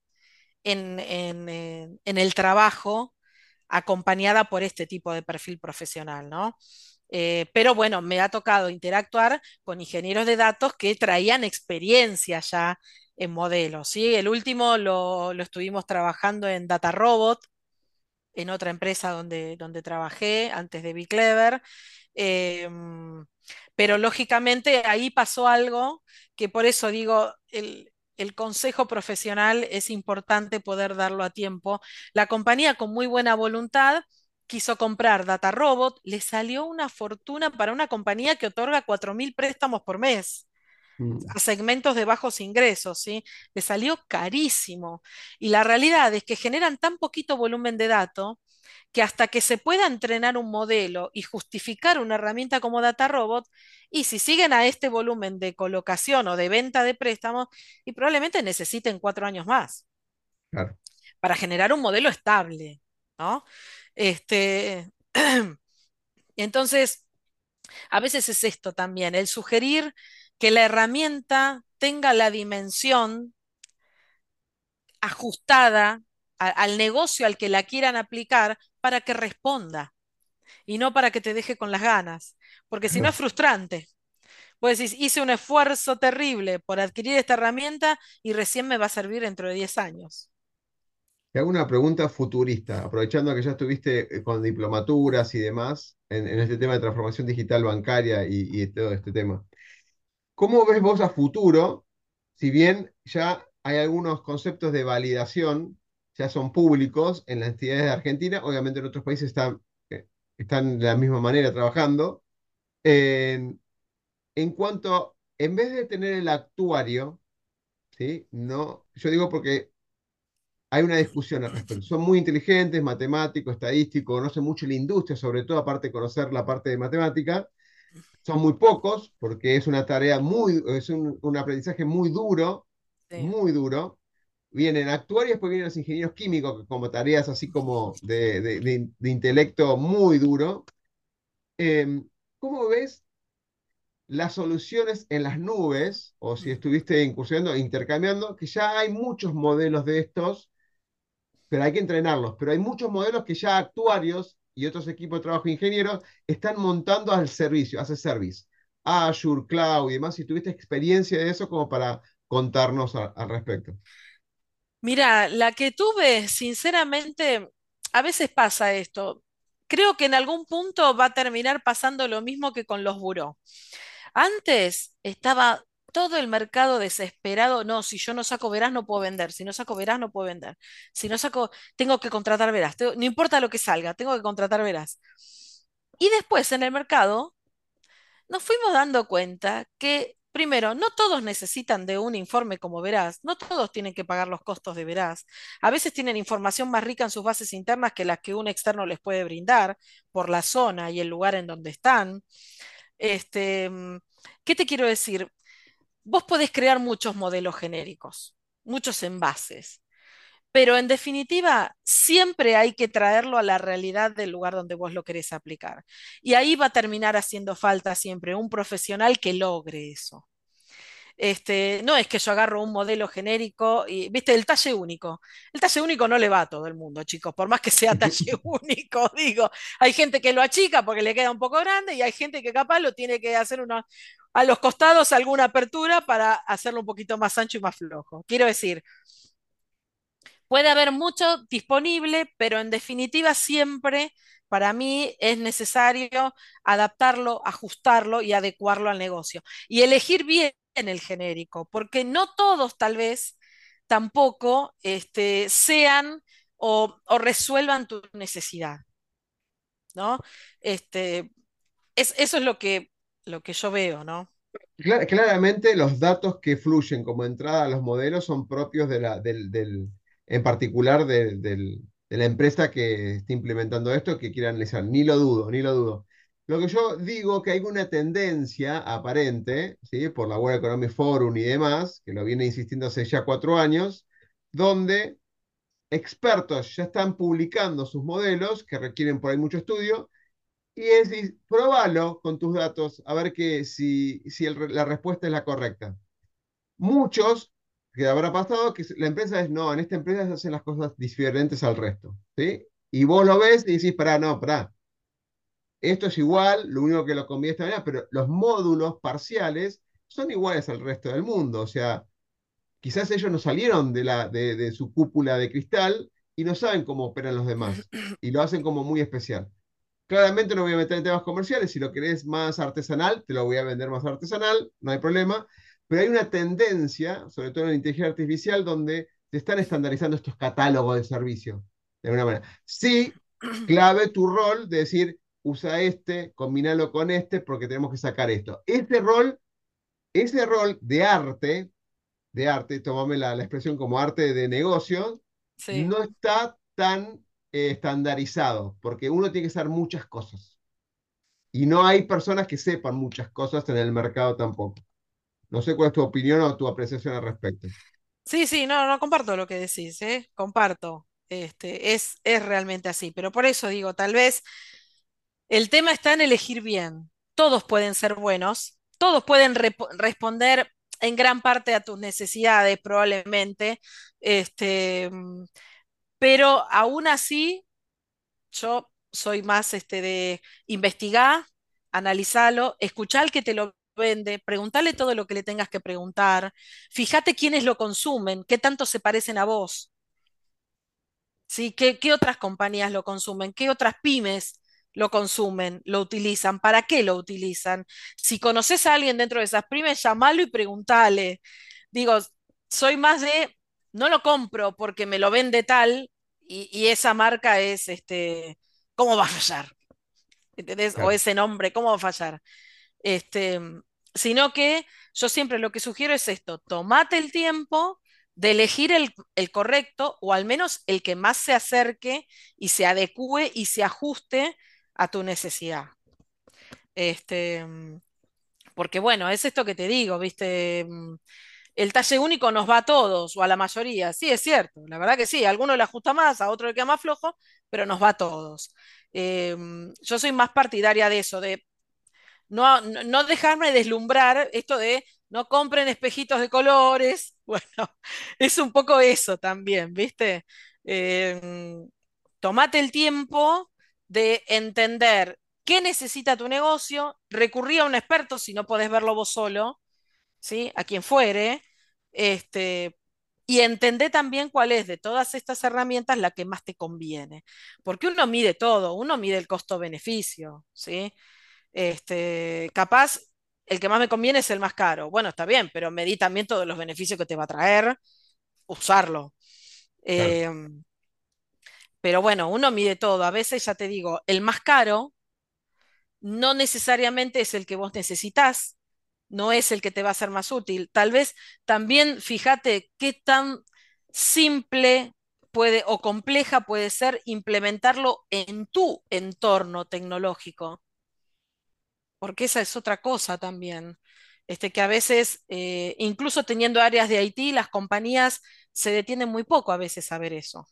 en, en, eh, en el trabajo acompañada por este tipo de perfil profesional, ¿no? Eh, pero bueno, me ha tocado interactuar con ingenieros de datos que traían experiencia ya en modelos, ¿sí? El último lo, lo estuvimos trabajando en Data Robot, en otra empresa donde, donde trabajé antes de BeClever. Eh, pero lógicamente ahí pasó algo que por eso digo, el, el consejo profesional es importante poder darlo a tiempo. La compañía con muy buena voluntad quiso comprar Data Robot, le salió una fortuna para una compañía que otorga 4.000 préstamos por mes Mm, a segmentos de bajos ingresos, ¿sí? Le salió carísimo. Y la realidad es que generan tan poquito volumen de datos que hasta que se pueda entrenar un modelo y justificar una herramienta como Data Robot, y si siguen a este volumen de colocación o de venta de préstamos, y probablemente necesiten cuatro años más claro. para generar un modelo estable, ¿no? Este, entonces, a veces es esto también, el sugerir que la herramienta tenga la dimensión ajustada a- al negocio al que la quieran aplicar para que responda y no para que te deje con las ganas, porque si no es frustrante. Vos decís, hice un esfuerzo terrible por adquirir esta herramienta y recién me va a servir dentro de 10 años. Te hago una pregunta futurista, aprovechando que ya estuviste eh, con diplomaturas y demás en, en este tema de transformación digital bancaria y, y todo este tema. ¿Cómo ves vos a futuro, si bien ya hay algunos conceptos de validación, ya son públicos en las entidades de Argentina, obviamente en otros países están, eh, están de la misma manera trabajando, en, en cuanto, en vez de tener el actuario, ¿sí? No, yo digo porque hay una discusión al respecto. Son muy inteligentes, matemáticos, estadísticos, conocen mucho la industria, sobre todo aparte de conocer la parte de matemática. Son muy pocos porque es una tarea muy, es un, un aprendizaje muy duro, Sí. muy duro. Vienen actuarios, después vienen los ingenieros químicos como tareas así como de, de, de, de intelecto muy duro. Eh, ¿Cómo ves las soluciones en las nubes, o si estuviste incursionando, intercambiando, que ya hay muchos modelos de estos pero hay que entrenarlos. Pero hay muchos modelos que ya actuarios y otros equipos de trabajo de ingenieros están montando al servicio, hace service. Azure, Cloud y demás, si tuviste experiencia de eso como para contarnos a- al respecto. Mira, la que tuve, sinceramente, a veces pasa esto. Creo que en algún punto va a terminar pasando lo mismo que con los buró. Antes estaba todo el mercado desesperado. No, si yo no saco verás, no puedo vender. Si no saco verás, no puedo vender. Si no saco, tengo que contratar. Tengo- no importa lo que salga, tengo que contratar verás. Y después en el mercado nos fuimos dando cuenta que, primero, no todos necesitan de un informe como Verás, no todos tienen que pagar los costos de Verás. A veces tienen información más rica en sus bases internas que las que un externo les puede brindar por la zona y el lugar en donde están. Este, ¿qué te quiero decir? Vos podés crear muchos modelos genéricos, muchos envases. Pero en definitiva, siempre hay que traerlo a la realidad del lugar donde vos lo querés aplicar. Y ahí va a terminar haciendo falta siempre un profesional que logre eso. Este, no es que yo agarro un modelo genérico y, viste, el talle único. El talle único no le va a todo el mundo, chicos, por más que sea talle único, digo. Hay gente que lo achica porque le queda un poco grande y hay gente que capaz lo tiene que hacer una, a los costados alguna apertura para hacerlo un poquito más ancho y más flojo. Quiero decir, Puede haber mucho disponible, pero en definitiva siempre para mí es necesario adaptarlo, ajustarlo y adecuarlo al negocio. Y elegir bien el genérico, porque no todos tal vez tampoco este, sean o, resuelvan tu necesidad. ¿no? Este, es, eso es lo que, lo que yo veo, ¿no? Cla- claramente los datos que fluyen como entrada a los modelos son propios de la, del, del- en particular de, de la empresa que está implementando esto, que quiere analizar. Ni lo dudo, ni lo dudo. Lo que yo digo que hay una tendencia aparente, ¿sí? por la World Economic Forum y demás, que lo viene insistiendo hace ya cuatro años, donde expertos ya están publicando sus modelos que requieren por ahí mucho estudio y es decir, con tus datos a ver que, si, si la respuesta es la correcta. Muchos, que habrá pasado, que la empresa es, no, en esta empresa se hacen las cosas diferentes al resto, ¿sí? Y vos lo ves y decís, pará, no, pará. Esto es igual, lo único que lo conviene esta manera, pero los módulos parciales son iguales al resto del mundo. O sea, quizás ellos no salieron de, la, de, de su cúpula de cristal y no saben cómo operan los demás. Y lo hacen como muy especial. Claramente no voy a meter en temas comerciales, si lo querés más artesanal, te lo voy a vender más artesanal, no hay problema, pero hay una tendencia, sobre todo en la inteligencia artificial, donde se están estandarizando estos catálogos de servicio, de alguna manera. Sí, clave tu rol de decir, usa este, combinalo con este, porque tenemos que sacar esto. Ese rol, ese rol de arte, de arte, tomame la, la expresión como arte de negocio, Sí. no está tan eh, estandarizado, porque uno tiene que saber muchas cosas. Y no hay personas que sepan muchas cosas en el mercado tampoco. No sé cuál es tu opinión o tu apreciación al respecto. Sí, sí, no, no comparto lo que decís, ¿eh? Comparto. Este, es, es realmente así, pero por eso digo, tal vez el tema está en elegir bien. Todos pueden ser buenos, todos pueden responder en gran parte a tus necesidades, probablemente, este, pero aún así yo soy más este, de investigar, analizarlo, escuchar que te lo vende, preguntarle todo lo que le tengas que preguntar, fíjate quiénes lo consumen, qué tanto se parecen a vos, ¿sí? ¿Qué, qué otras compañías lo consumen? ¿Qué otras pymes lo consumen, lo utilizan? ¿Para qué lo utilizan? Si conoces a alguien dentro de esas pymes, llamalo y preguntale. Digo, soy más de, no lo compro porque me lo vende tal y, y esa marca es, este, ¿cómo va a fallar? ¿Entendés? O ese nombre, ¿cómo va a fallar? Este, sino que yo siempre lo que sugiero es esto, tomate el tiempo de elegir el, correcto o al menos el que más se acerque y se adecue y se ajuste a tu necesidad. Este, porque bueno, es esto que te digo, ¿viste? Mm, El talle único nos va a todos o a la mayoría. Sí, es cierto, la verdad que sí. A alguno le ajusta más, a otro le queda más flojo, pero nos va a todos. Eh, mm, yo soy más partidaria de eso, de no, no, dejarme deslumbrar esto de no compren espejitos de colores. Bueno, es un poco eso también, ¿viste? Eh, tomate el tiempo de entender qué necesita tu negocio, recurrí a un experto si no podés verlo vos solo, ¿sí? A quien fuere, este, y entendé también cuál es de todas estas herramientas la que más te conviene, porque uno mide todo, uno mide el costo-beneficio, ¿sí? Este, capaz, el que más me conviene es el más caro. Bueno, está bien, pero medí también todos los beneficios que te va a traer usarlo. Claro. Eh, pero bueno, uno mide todo. A veces, ya te digo, el más caro no necesariamente es el que vos necesitas, no es el que te va a ser más útil. Tal vez también fíjate qué tan simple puede o compleja puede ser implementarlo en tu entorno tecnológico porque esa es otra cosa también. Este, que a veces, eh, incluso teniendo áreas de IT, las compañías se detienen muy poco a veces a ver eso.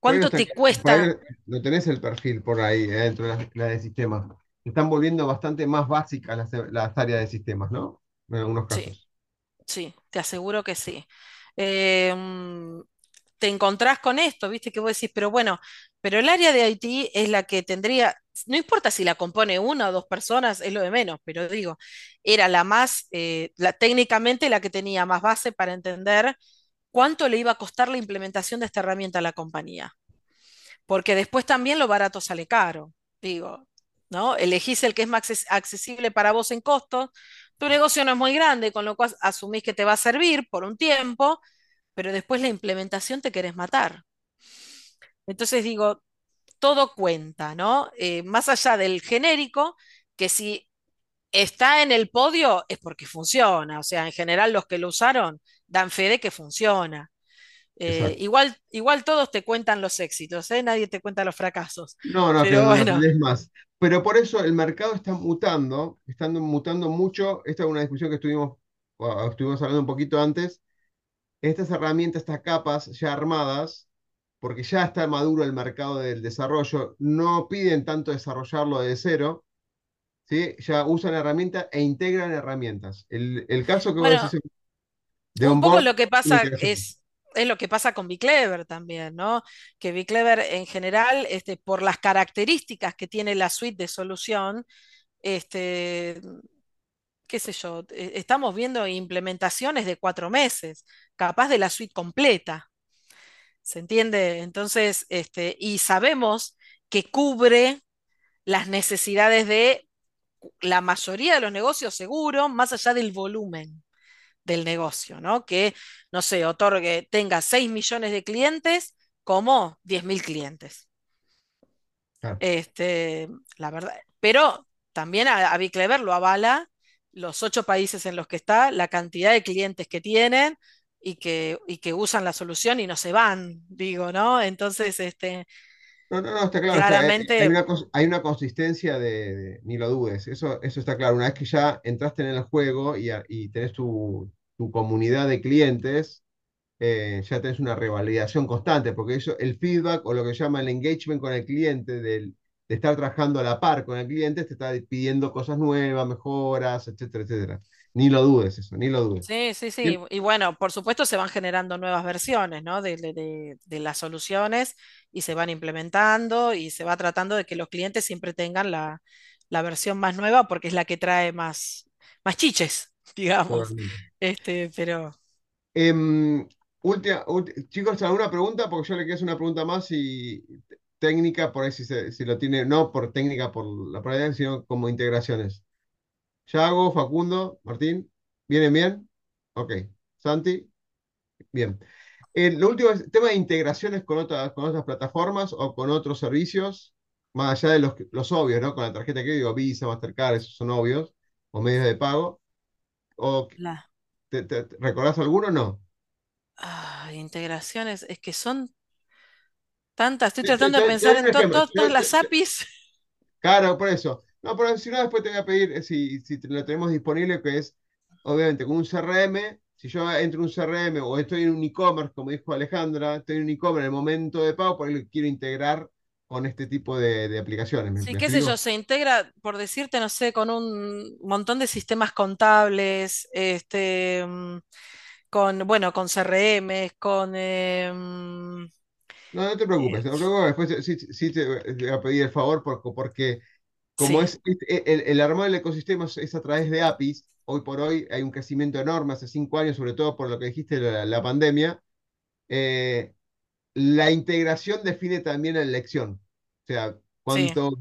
¿Cuánto está- te cuesta? no tenés el perfil por ahí, eh, dentro de la, la de sistemas. Están volviendo bastante más básicas las, las áreas de sistemas, ¿no? En algunos Sí, casos. sí, te aseguro que sí. Eh, mm, te encontrás con esto, viste que vos decís, pero bueno, pero el área de IT es la que tendría, no importa si la compone una o dos personas, es lo de menos, pero digo, era la más, eh, la, técnicamente la que tenía más base para entender cuánto le iba a costar la implementación de esta herramienta a la compañía. Porque después también lo barato sale caro. Digo, ¿no? Elegís el que es más accesible para vos en costos. Tu negocio no es muy grande, con lo cual asumís que te va a servir por un tiempo, pero después la implementación te querés matar. Entonces digo, todo cuenta, ¿no? Eh, más allá del genérico, que si está en el podio es porque funciona, o sea, en general los que lo usaron dan fe de que funciona. Eh, igual, igual todos te cuentan los éxitos, ¿eh? nadie te cuenta los fracasos. No, no, pero bueno. es más. Pero por eso el mercado está mutando, están mutando mucho. Esta es una discusión que estuvimos, estuvimos hablando un poquito antes. Estas herramientas, estas capas ya armadas, porque ya está maduro el mercado del desarrollo, no piden tanto desarrollarlo de cero, ¿sí? ya usan herramientas e integran herramientas. El, el caso que vos decís de un poco lo que pasa es es lo que pasa con Biclever también, ¿no? Que Biclever en general, este, por las características que tiene la suite de solución, este, qué sé yo, e, estamos viendo implementaciones de cuatro meses, capaz de la suite completa. ¿Se entiende? Entonces, este, y sabemos que cubre las necesidades de la mayoría de los negocios seguros, más allá del volumen del negocio, ¿no? Que, no sé, otorgue, tenga 6 millones de clientes como 10 mil clientes. Este, la verdad, pero también a, a Biclever lo avala los ocho países en los que está, la cantidad de clientes que tienen y que, y que usan la solución y no se van, digo, ¿no? Entonces, este, no, no, no, está claro. Claramente... hay, una, consistencia de, ni lo dudes, eso, eso está claro. Una vez que ya entraste en el juego y, y tenés tu, comunidad de clientes, eh, ya tenés una revalidación constante, porque eso, el feedback o lo que llama el engagement con el cliente, del, de estar trabajando a la par con el cliente, te está pidiendo cosas nuevas, mejoras, etcétera, etcétera. Ni lo dudes eso, ni lo dudes. Sí, sí, sí. Y bueno, por supuesto se van generando nuevas versiones, ¿no? De, las soluciones y se van implementando y se va tratando de que los clientes siempre tengan la, versión más nueva porque es la que trae más, más chiches, digamos. Este, pero... Em, chicos, ¿alguna pregunta? Porque yo le quiero hacer una pregunta más y técnica, por ahí si, si lo tiene, no por técnica, por la palabra, sino como integraciones. Yago, Facundo, Martín, ¿vienen bien? Ok. Santi, bien. El lo último es tema de integraciones con otras, con otras plataformas o con otros servicios, más allá de los, los obvios, ¿no? Con la tarjeta que digo, Visa, Mastercard, esos son obvios, o medios de pago. O, ¿te, recordás alguno o no? Ah, integraciones, es que son tantas. Estoy tratando de pensar en todas las APIs. Claro, por eso. No, pero si no, después te voy a pedir eh, si, si lo tenemos disponible, que es, obviamente, con un CRM. Si yo entro en un CRM o estoy en un e-commerce, como dijo Alejandra, estoy en un e-commerce en el momento de pago, por ahí lo quiero integrar con este tipo de, aplicaciones. Sí, qué sé yo, se integra, por decirte, no sé, con un montón de sistemas contables, este, mm, con, bueno, con CRM, con... Em, no, no te preocupes, no te preocupes, después sí, te, voy a pedir el favor porque como es e, el, el armado del ecosistema es, a través de APIs, hoy por hoy hay un crecimiento enorme, hace cinco años, sobre todo por lo que dijiste la, pandemia, eh, la integración define también la elección. O sea, cuanto,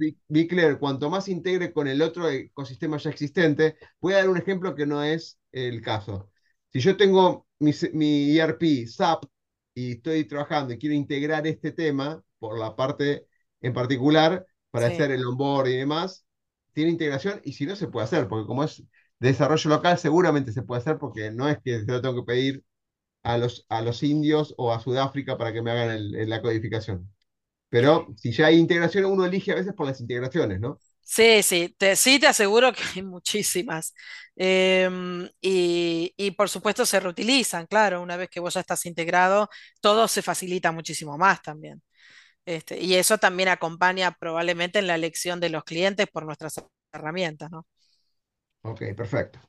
clear, cuanto más integre con el otro ecosistema ya existente, voy a dar un ejemplo que no es el caso. Si yo tengo mi, mi ERP, SAP, y estoy trabajando y quiero integrar este tema por la parte en particular, para hacer el onboard y demás, tiene integración y si no se puede hacer, porque como es desarrollo local, seguramente se puede hacer porque no es que yo tengo que pedir a los, a los indios o a Sudáfrica para que me hagan la codificación. Pero si ya hay integración, uno elige a veces por las integraciones, ¿no? Sí, sí, te, sí te aseguro que hay muchísimas. Em, y, y, por supuesto se reutilizan, claro, una vez que vos ya estás integrado, todo se facilita muchísimo más también. Este, y eso también acompaña probablemente en la elección de los clientes por nuestras herramientas, ¿no? Ok, perfecto.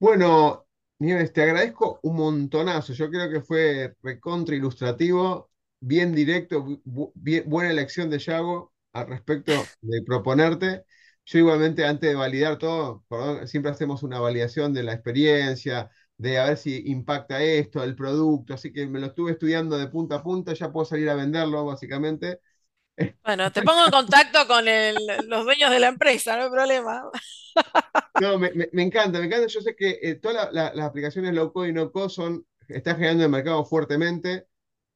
Bueno, Nieves, te agradezco un montonazo. Yo creo que fue recontra ilustrativo, bien directo, buena elección de Yago al respecto de proponerte. Yo igualmente, antes de validar todo, siempre hacemos una validación de la experiencia, de a ver si impacta esto, el producto, así que me lo estuve estudiando de punta a punta, ya puedo salir a venderlo básicamente. Bueno, te pongo en contacto con el- los dueños de la empresa, no hay problema. No, me, me- me encanta, me encanta. Yo sé que eh, todas la- la- las aplicaciones low code y no code son, están generando el mercado fuertemente.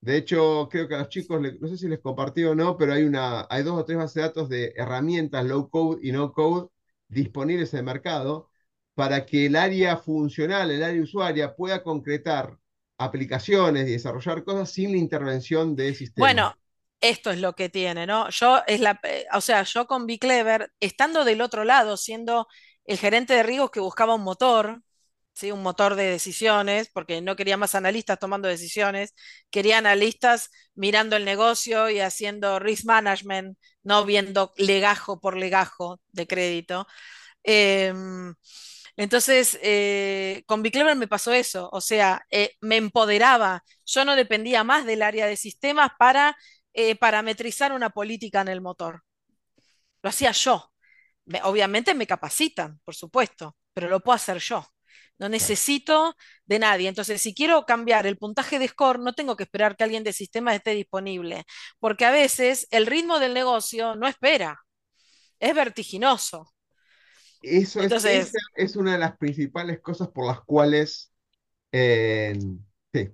De hecho, creo que a los chicos, no sé si les compartí o no, pero hay una, hay dos o tres bases de datos de herramientas low code y no code disponibles en el mercado para que el área funcional, el área usuaria, pueda concretar aplicaciones y desarrollar cosas sin la intervención de sistemas. Bueno, esto es lo que tiene, ¿no? Yo es la, o sea, yo con Clever, estando del otro lado, siendo el gerente de riesgos que buscaba un motor, ¿sí? Un motor de decisiones, porque no quería más analistas tomando decisiones, quería analistas mirando el negocio y haciendo risk management, no viendo legajo por legajo de crédito. Em, entonces, eh, con Biclever me pasó eso, o sea, eh, me empoderaba, yo no dependía más del área de sistemas para eh, parametrizar una política en el motor, lo hacía yo. Me- obviamente me capacitan, por supuesto, pero lo puedo hacer yo. No necesito de nadie. Entonces, si quiero cambiar el puntaje de score, no tengo que esperar que alguien de sistemas esté disponible, porque a veces el ritmo del negocio no espera, es vertiginoso. Eso es, Entonces- es una de las principales cosas por las cuales eh, sí,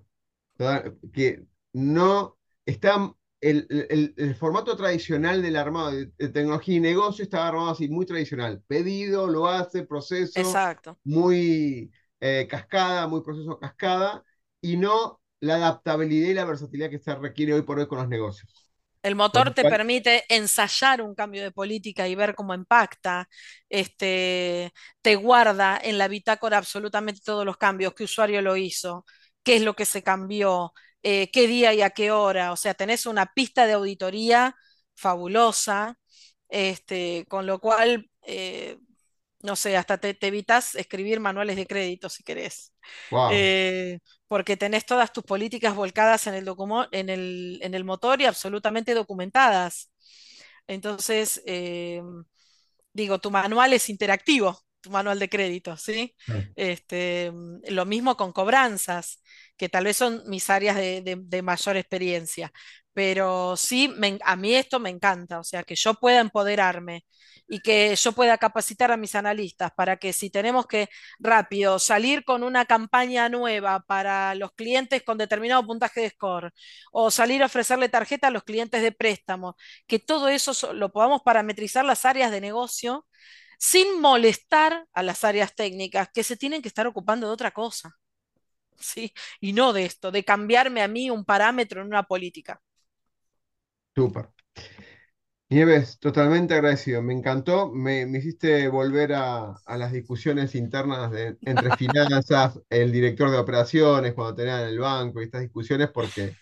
toda- que no está el, el- el formato tradicional del armado de, de tecnología y negocio estaba armado así, muy tradicional. Pedido, lo hace, proceso, Exacto. muy eh, cascada, muy proceso cascada, y no la adaptabilidad y la versatilidad que se requiere hoy por hoy con los negocios. El motor te cual- permite ensayar un cambio de política y ver cómo impacta. Este, te guarda en la bitácora absolutamente todos los cambios, qué usuario lo hizo, qué es lo que se cambió, eh, qué día y a qué hora. O sea, tenés una pista de auditoría fabulosa, este, con lo cual, eh, no sé, hasta te, te evitas escribir manuales de crédito si querés. Wow. Eh, porque tenés todas tus políticas volcadas en el, en el, en el motor y absolutamente documentadas. Entonces, digo, tu manual es interactivo, tu manual de crédito, ¿sí? Este, lo mismo con cobranzas, que tal vez son mis áreas de, de- de mayor experiencia, pero sí, me a mí esto me encanta, o sea, que yo pueda empoderarme y que yo pueda capacitar a mis analistas para que si tenemos que rápido salir con una campaña nueva para los clientes con determinado puntaje de score o salir a ofrecerle tarjeta a los clientes de préstamo, que todo eso so- lo podamos parametrizar las áreas de negocio sin molestar a las áreas técnicas que se tienen que estar ocupando de otra cosa, ¿sí? Y no de esto, de cambiarme a mí un parámetro en una política. Súper. Nieves, totalmente agradecido. Me encantó. Me, me hiciste volver a, a las discusiones internas de- entre finanzas, el director de operaciones, cuando tenían el banco y estas discusiones, porque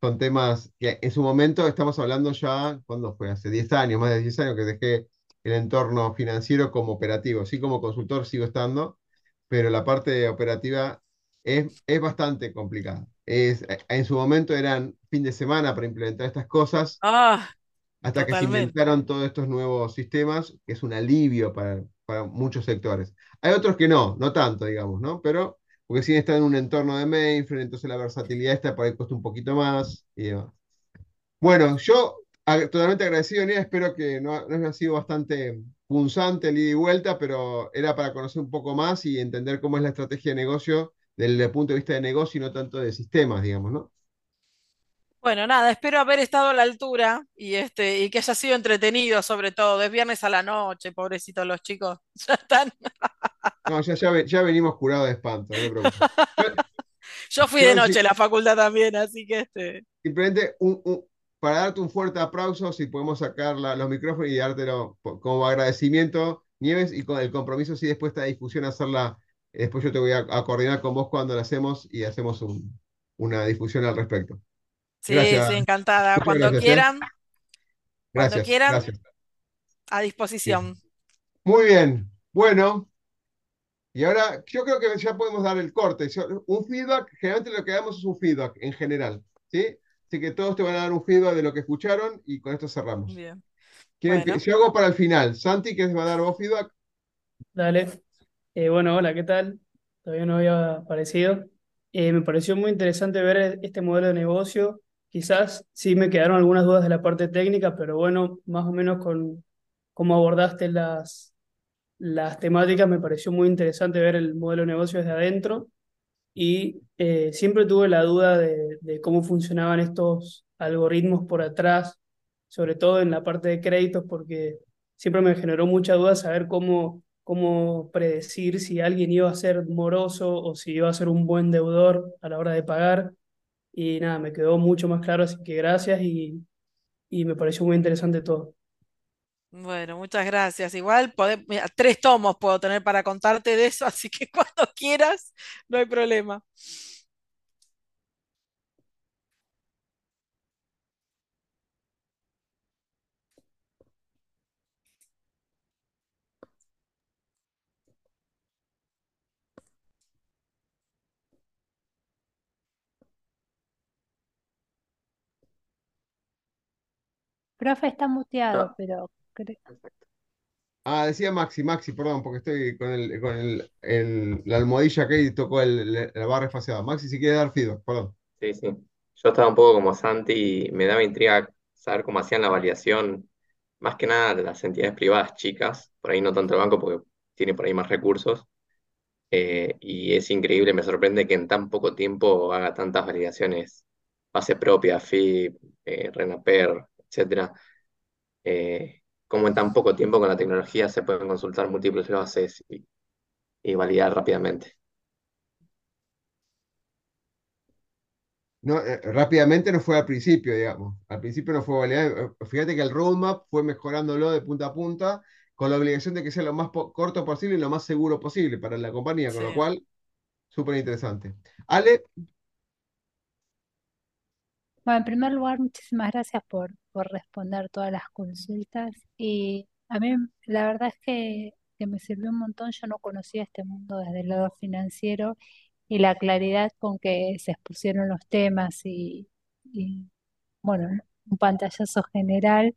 son temas que en su momento estamos hablando ya, ¿cuándo fue? Hace 10 años, más de 10 años que dejé el entorno financiero como operativo. Sí, como consultor sigo estando, pero la parte operativa es, es bastante complicada. Es, en su momento eran fin de semana para implementar estas cosas Ah, hasta que se Totalmente. inventaron todos estos nuevos sistemas, que es un alivio para, para muchos sectores. Hay otros que no, no tanto, digamos, ¿no? Pero, porque siguen están en un entorno de mainframe, entonces la versatilidad está por ahí cuesta un poquito más y demás. Bueno, yo totalmente agradecido, Nia, espero que no, no haya sido bastante punzante el ida y vuelta, pero era para conocer un poco más y entender cómo es la estrategia de negocio desde el punto de vista de negocio y no tanto de sistemas, digamos, ¿no? bueno, nada, espero haber estado a la altura y, este, y que haya sido entretenido sobre todo. Es viernes a la noche, pobrecitos los chicos. Ya están. No, ya, ya, ya venimos curados de espanto, no. Yo fui de noche a la facultad también, así que este. Simplemente un- un- para darte un fuerte aplauso, si podemos sacar la- los micrófonos y dártelo como agradecimiento, Nieves, y con el compromiso, si después esta discusión hacerla, eh, después yo te voy a, a coordinar con vos cuando la hacemos y hacemos un- una discusión al respecto. Sí, Gracias. sí, encantada. Muchas Cuando gracias, ¿eh? quieran, cuando Gracias, quieran, gracias. a disposición. Muy bien, bueno, y ahora yo creo que ya podemos dar el corte. Un feedback, generalmente lo que damos es un feedback en general, ¿sí? Así que todos te van a dar un feedback de lo que escucharon y con esto cerramos. Bien. ¿Quién Bueno. Yo hago para el final. Santi, ¿quieres va a dar vos feedback? Dale. Eh, bueno, hola, ¿qué tal? todavía no había aparecido. Eh, me pareció muy interesante ver este modelo de negocio. Quizás sí me quedaron algunas dudas de la parte técnica, pero bueno, más o menos con cómo abordaste las, las temáticas, me pareció muy interesante ver el modelo de negocio desde adentro y eh, siempre tuve la duda de, de cómo funcionaban estos algoritmos por atrás, sobre todo en la parte de créditos, porque siempre me generó mucha duda saber cómo, cómo predecir si alguien iba a ser moroso o si iba a ser un buen deudor a la hora de pagar. Y nada, me quedó mucho más claro, así que gracias y, y me pareció muy interesante todo. Bueno, muchas gracias. Igual mira, tres tomos puedo tener para contarte de eso, así que cuando quieras, no hay problema. Profe está muteado, No, pero perfecto. Ah, decía Maxi, Maxi, perdón, porque estoy con el, con el, el- la almohadilla y tocó el, la la barra espaciada. Maxi, si quiere dar feedback, perdón. Sí, sí. Yo estaba un poco como Santi y me daba intriga saber cómo hacían la validación, más que nada de las entidades privadas chicas, por ahí no tanto el banco porque tiene por ahí más recursos. Eh, y es increíble, me sorprende que en tan poco tiempo haga tantas validaciones, base propia, FIP, eh, RENAPER, etcétera. Eh, cómo en tan poco tiempo con la tecnología se pueden consultar múltiples bases y, y validar rápidamente. No, eh, rápidamente no fue al principio, digamos. Al principio no fue validado. Fíjate que el roadmap fue mejorándolo de punta a punta con la obligación de que sea lo más po- corto posible y lo más seguro posible para la compañía, con Sí. lo cual, súper interesante. Ale, Bueno, en primer lugar, muchísimas gracias por, por responder todas las consultas. Y a mí la verdad es que, que me sirvió un montón. Yo no conocía este mundo desde el lado financiero y la claridad con que se expusieron los temas y, bueno, un pantallazo general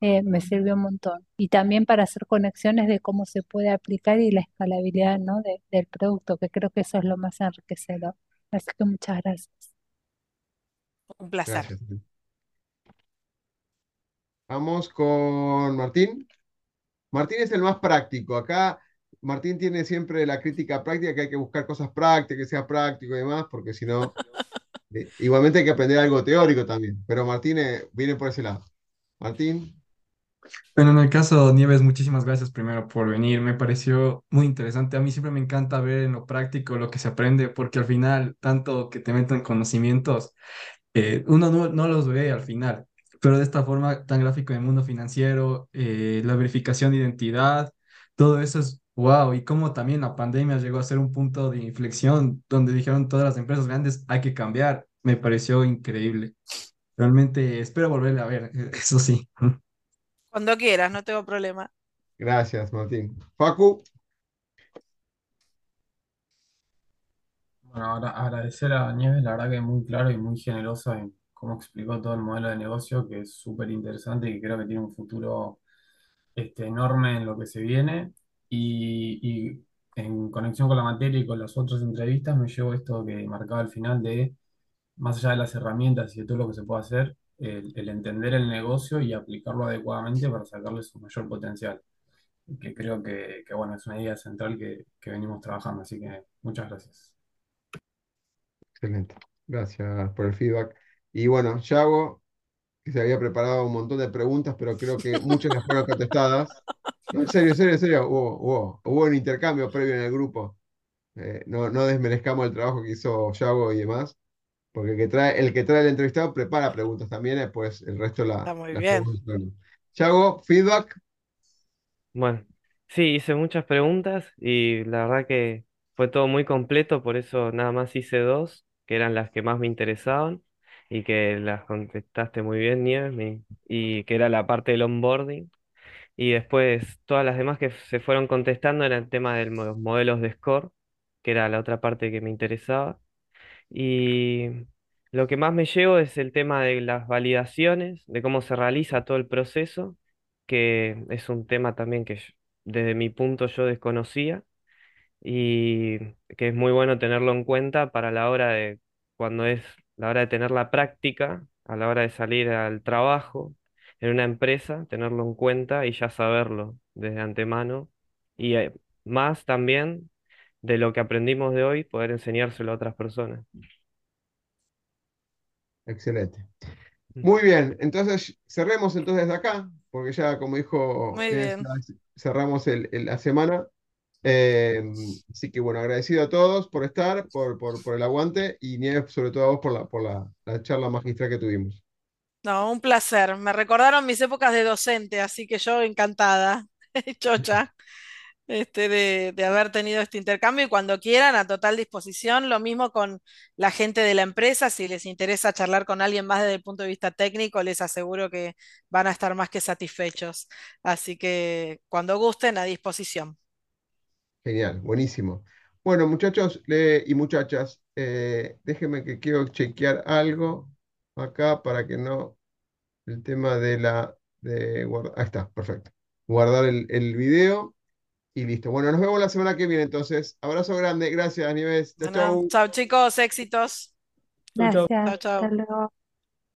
eh, me sirvió un montón. Y también para hacer conexiones de cómo se puede aplicar y la escalabilidad, ¿no? de- del producto, que creo que eso es lo más enriquecedor. Así que muchas gracias. Un placer. gracias. Vamos con Martín. Martín es el más práctico. Acá Martín tiene siempre la crítica práctica, que hay que buscar cosas prácticas, que sea práctico y demás, porque si no, eh, igualmente hay que aprender algo teórico también. Pero Martín eh, viene por ese lado. Martín, Bueno, en el caso Nieves, muchísimas gracias primero por venir. Me pareció muy interesante. A mí siempre me encanta ver en lo práctico lo que se aprende, porque al final, tanto que te metan conocimientos, eh, uno no, no los ve al final, pero de esta forma tan gráfico en el mundo financiero, eh, la verificación de identidad, todo eso es wow. Y cómo también la pandemia llegó a ser un punto de inflexión donde dijeron todas las empresas grandes hay que cambiar. Me pareció increíble. Realmente espero volverle a ver, eso sí. Cuando quieras, no tengo problema. gracias, Martín. Facu, Bueno, ahora agradecer a Nieves, la verdad que es muy claro y muy generosa en cómo explicó todo el modelo de negocio, que es súper interesante y que creo que tiene un futuro este, enorme en lo que se viene. Y, y en conexión con la materia y con las otras entrevistas, me llevo esto que marcaba al final de, más allá de las herramientas y de todo lo que se puede hacer, el, el entender el negocio y aplicarlo adecuadamente para sacarle su mayor potencial. Que creo que, que, bueno, es una idea central que, que venimos trabajando. Así que muchas gracias. Excelente. Gracias por el feedback. Y bueno, Yago, que se había preparado un montón de preguntas, pero creo que muchas las fueron contestadas. No, en serio, en serio, en serio, hubo, hubo, hubo un intercambio previo en el grupo. Eh, no, no desmerezcamos el trabajo que hizo Yago y demás, porque el que trae, el que trae el entrevistado prepara preguntas también, después el resto la, Está muy bien. Yago, feedback. Bueno, sí, hice muchas preguntas y la verdad que fue todo muy completo, por eso nada más hice dos, que eran las que más me interesaban y que las contestaste muy bien, Nieves, y que era la parte del onboarding. Y después todas las demás que se fueron contestando eran el tema de los modelos de score, que era la otra parte que me interesaba. Y lo que más me llevo es el tema de las validaciones, de cómo se realiza todo el proceso, que es un tema también que yo- desde mi punto yo desconocía. Y que es muy bueno tenerlo en cuenta para la hora de, cuando es la hora de tener la práctica, a la hora de salir al trabajo en una empresa, tenerlo en cuenta y ya saberlo desde antemano. Y eh, más también de lo que aprendimos de hoy, poder enseñárselo a otras personas. Excelente. Muy bien, entonces cerremos entonces de acá, porque ya como dijo, Muy Inés, bien. ya cerramos el- el- la semana. Eh, así que bueno, agradecido a todos por estar, por, por, por el aguante y Nieves, sobre todo a vos por la, por la, la charla magistral que tuvimos. No, un placer. Me recordaron mis épocas de docente, así que yo encantada, chocha, este, de, de haber tenido este intercambio y cuando quieran, a total disposición. Lo mismo con la gente de la empresa, si les interesa charlar con alguien más desde el punto de vista técnico, les aseguro que van a estar más que satisfechos. Así que cuando gusten, a disposición. Genial, buenísimo. Bueno, muchachos le- y muchachas, eh, déjenme que quiero chequear algo acá para que no, el tema de la, de guardar, ahí está, perfecto. Guardar el, el video y listo. Bueno, nos vemos la semana que viene entonces. Abrazo grande, gracias Nieves. Bueno, chau. chao chicos, éxitos. Chau, chau. Gracias, Chao, chao. hasta luego.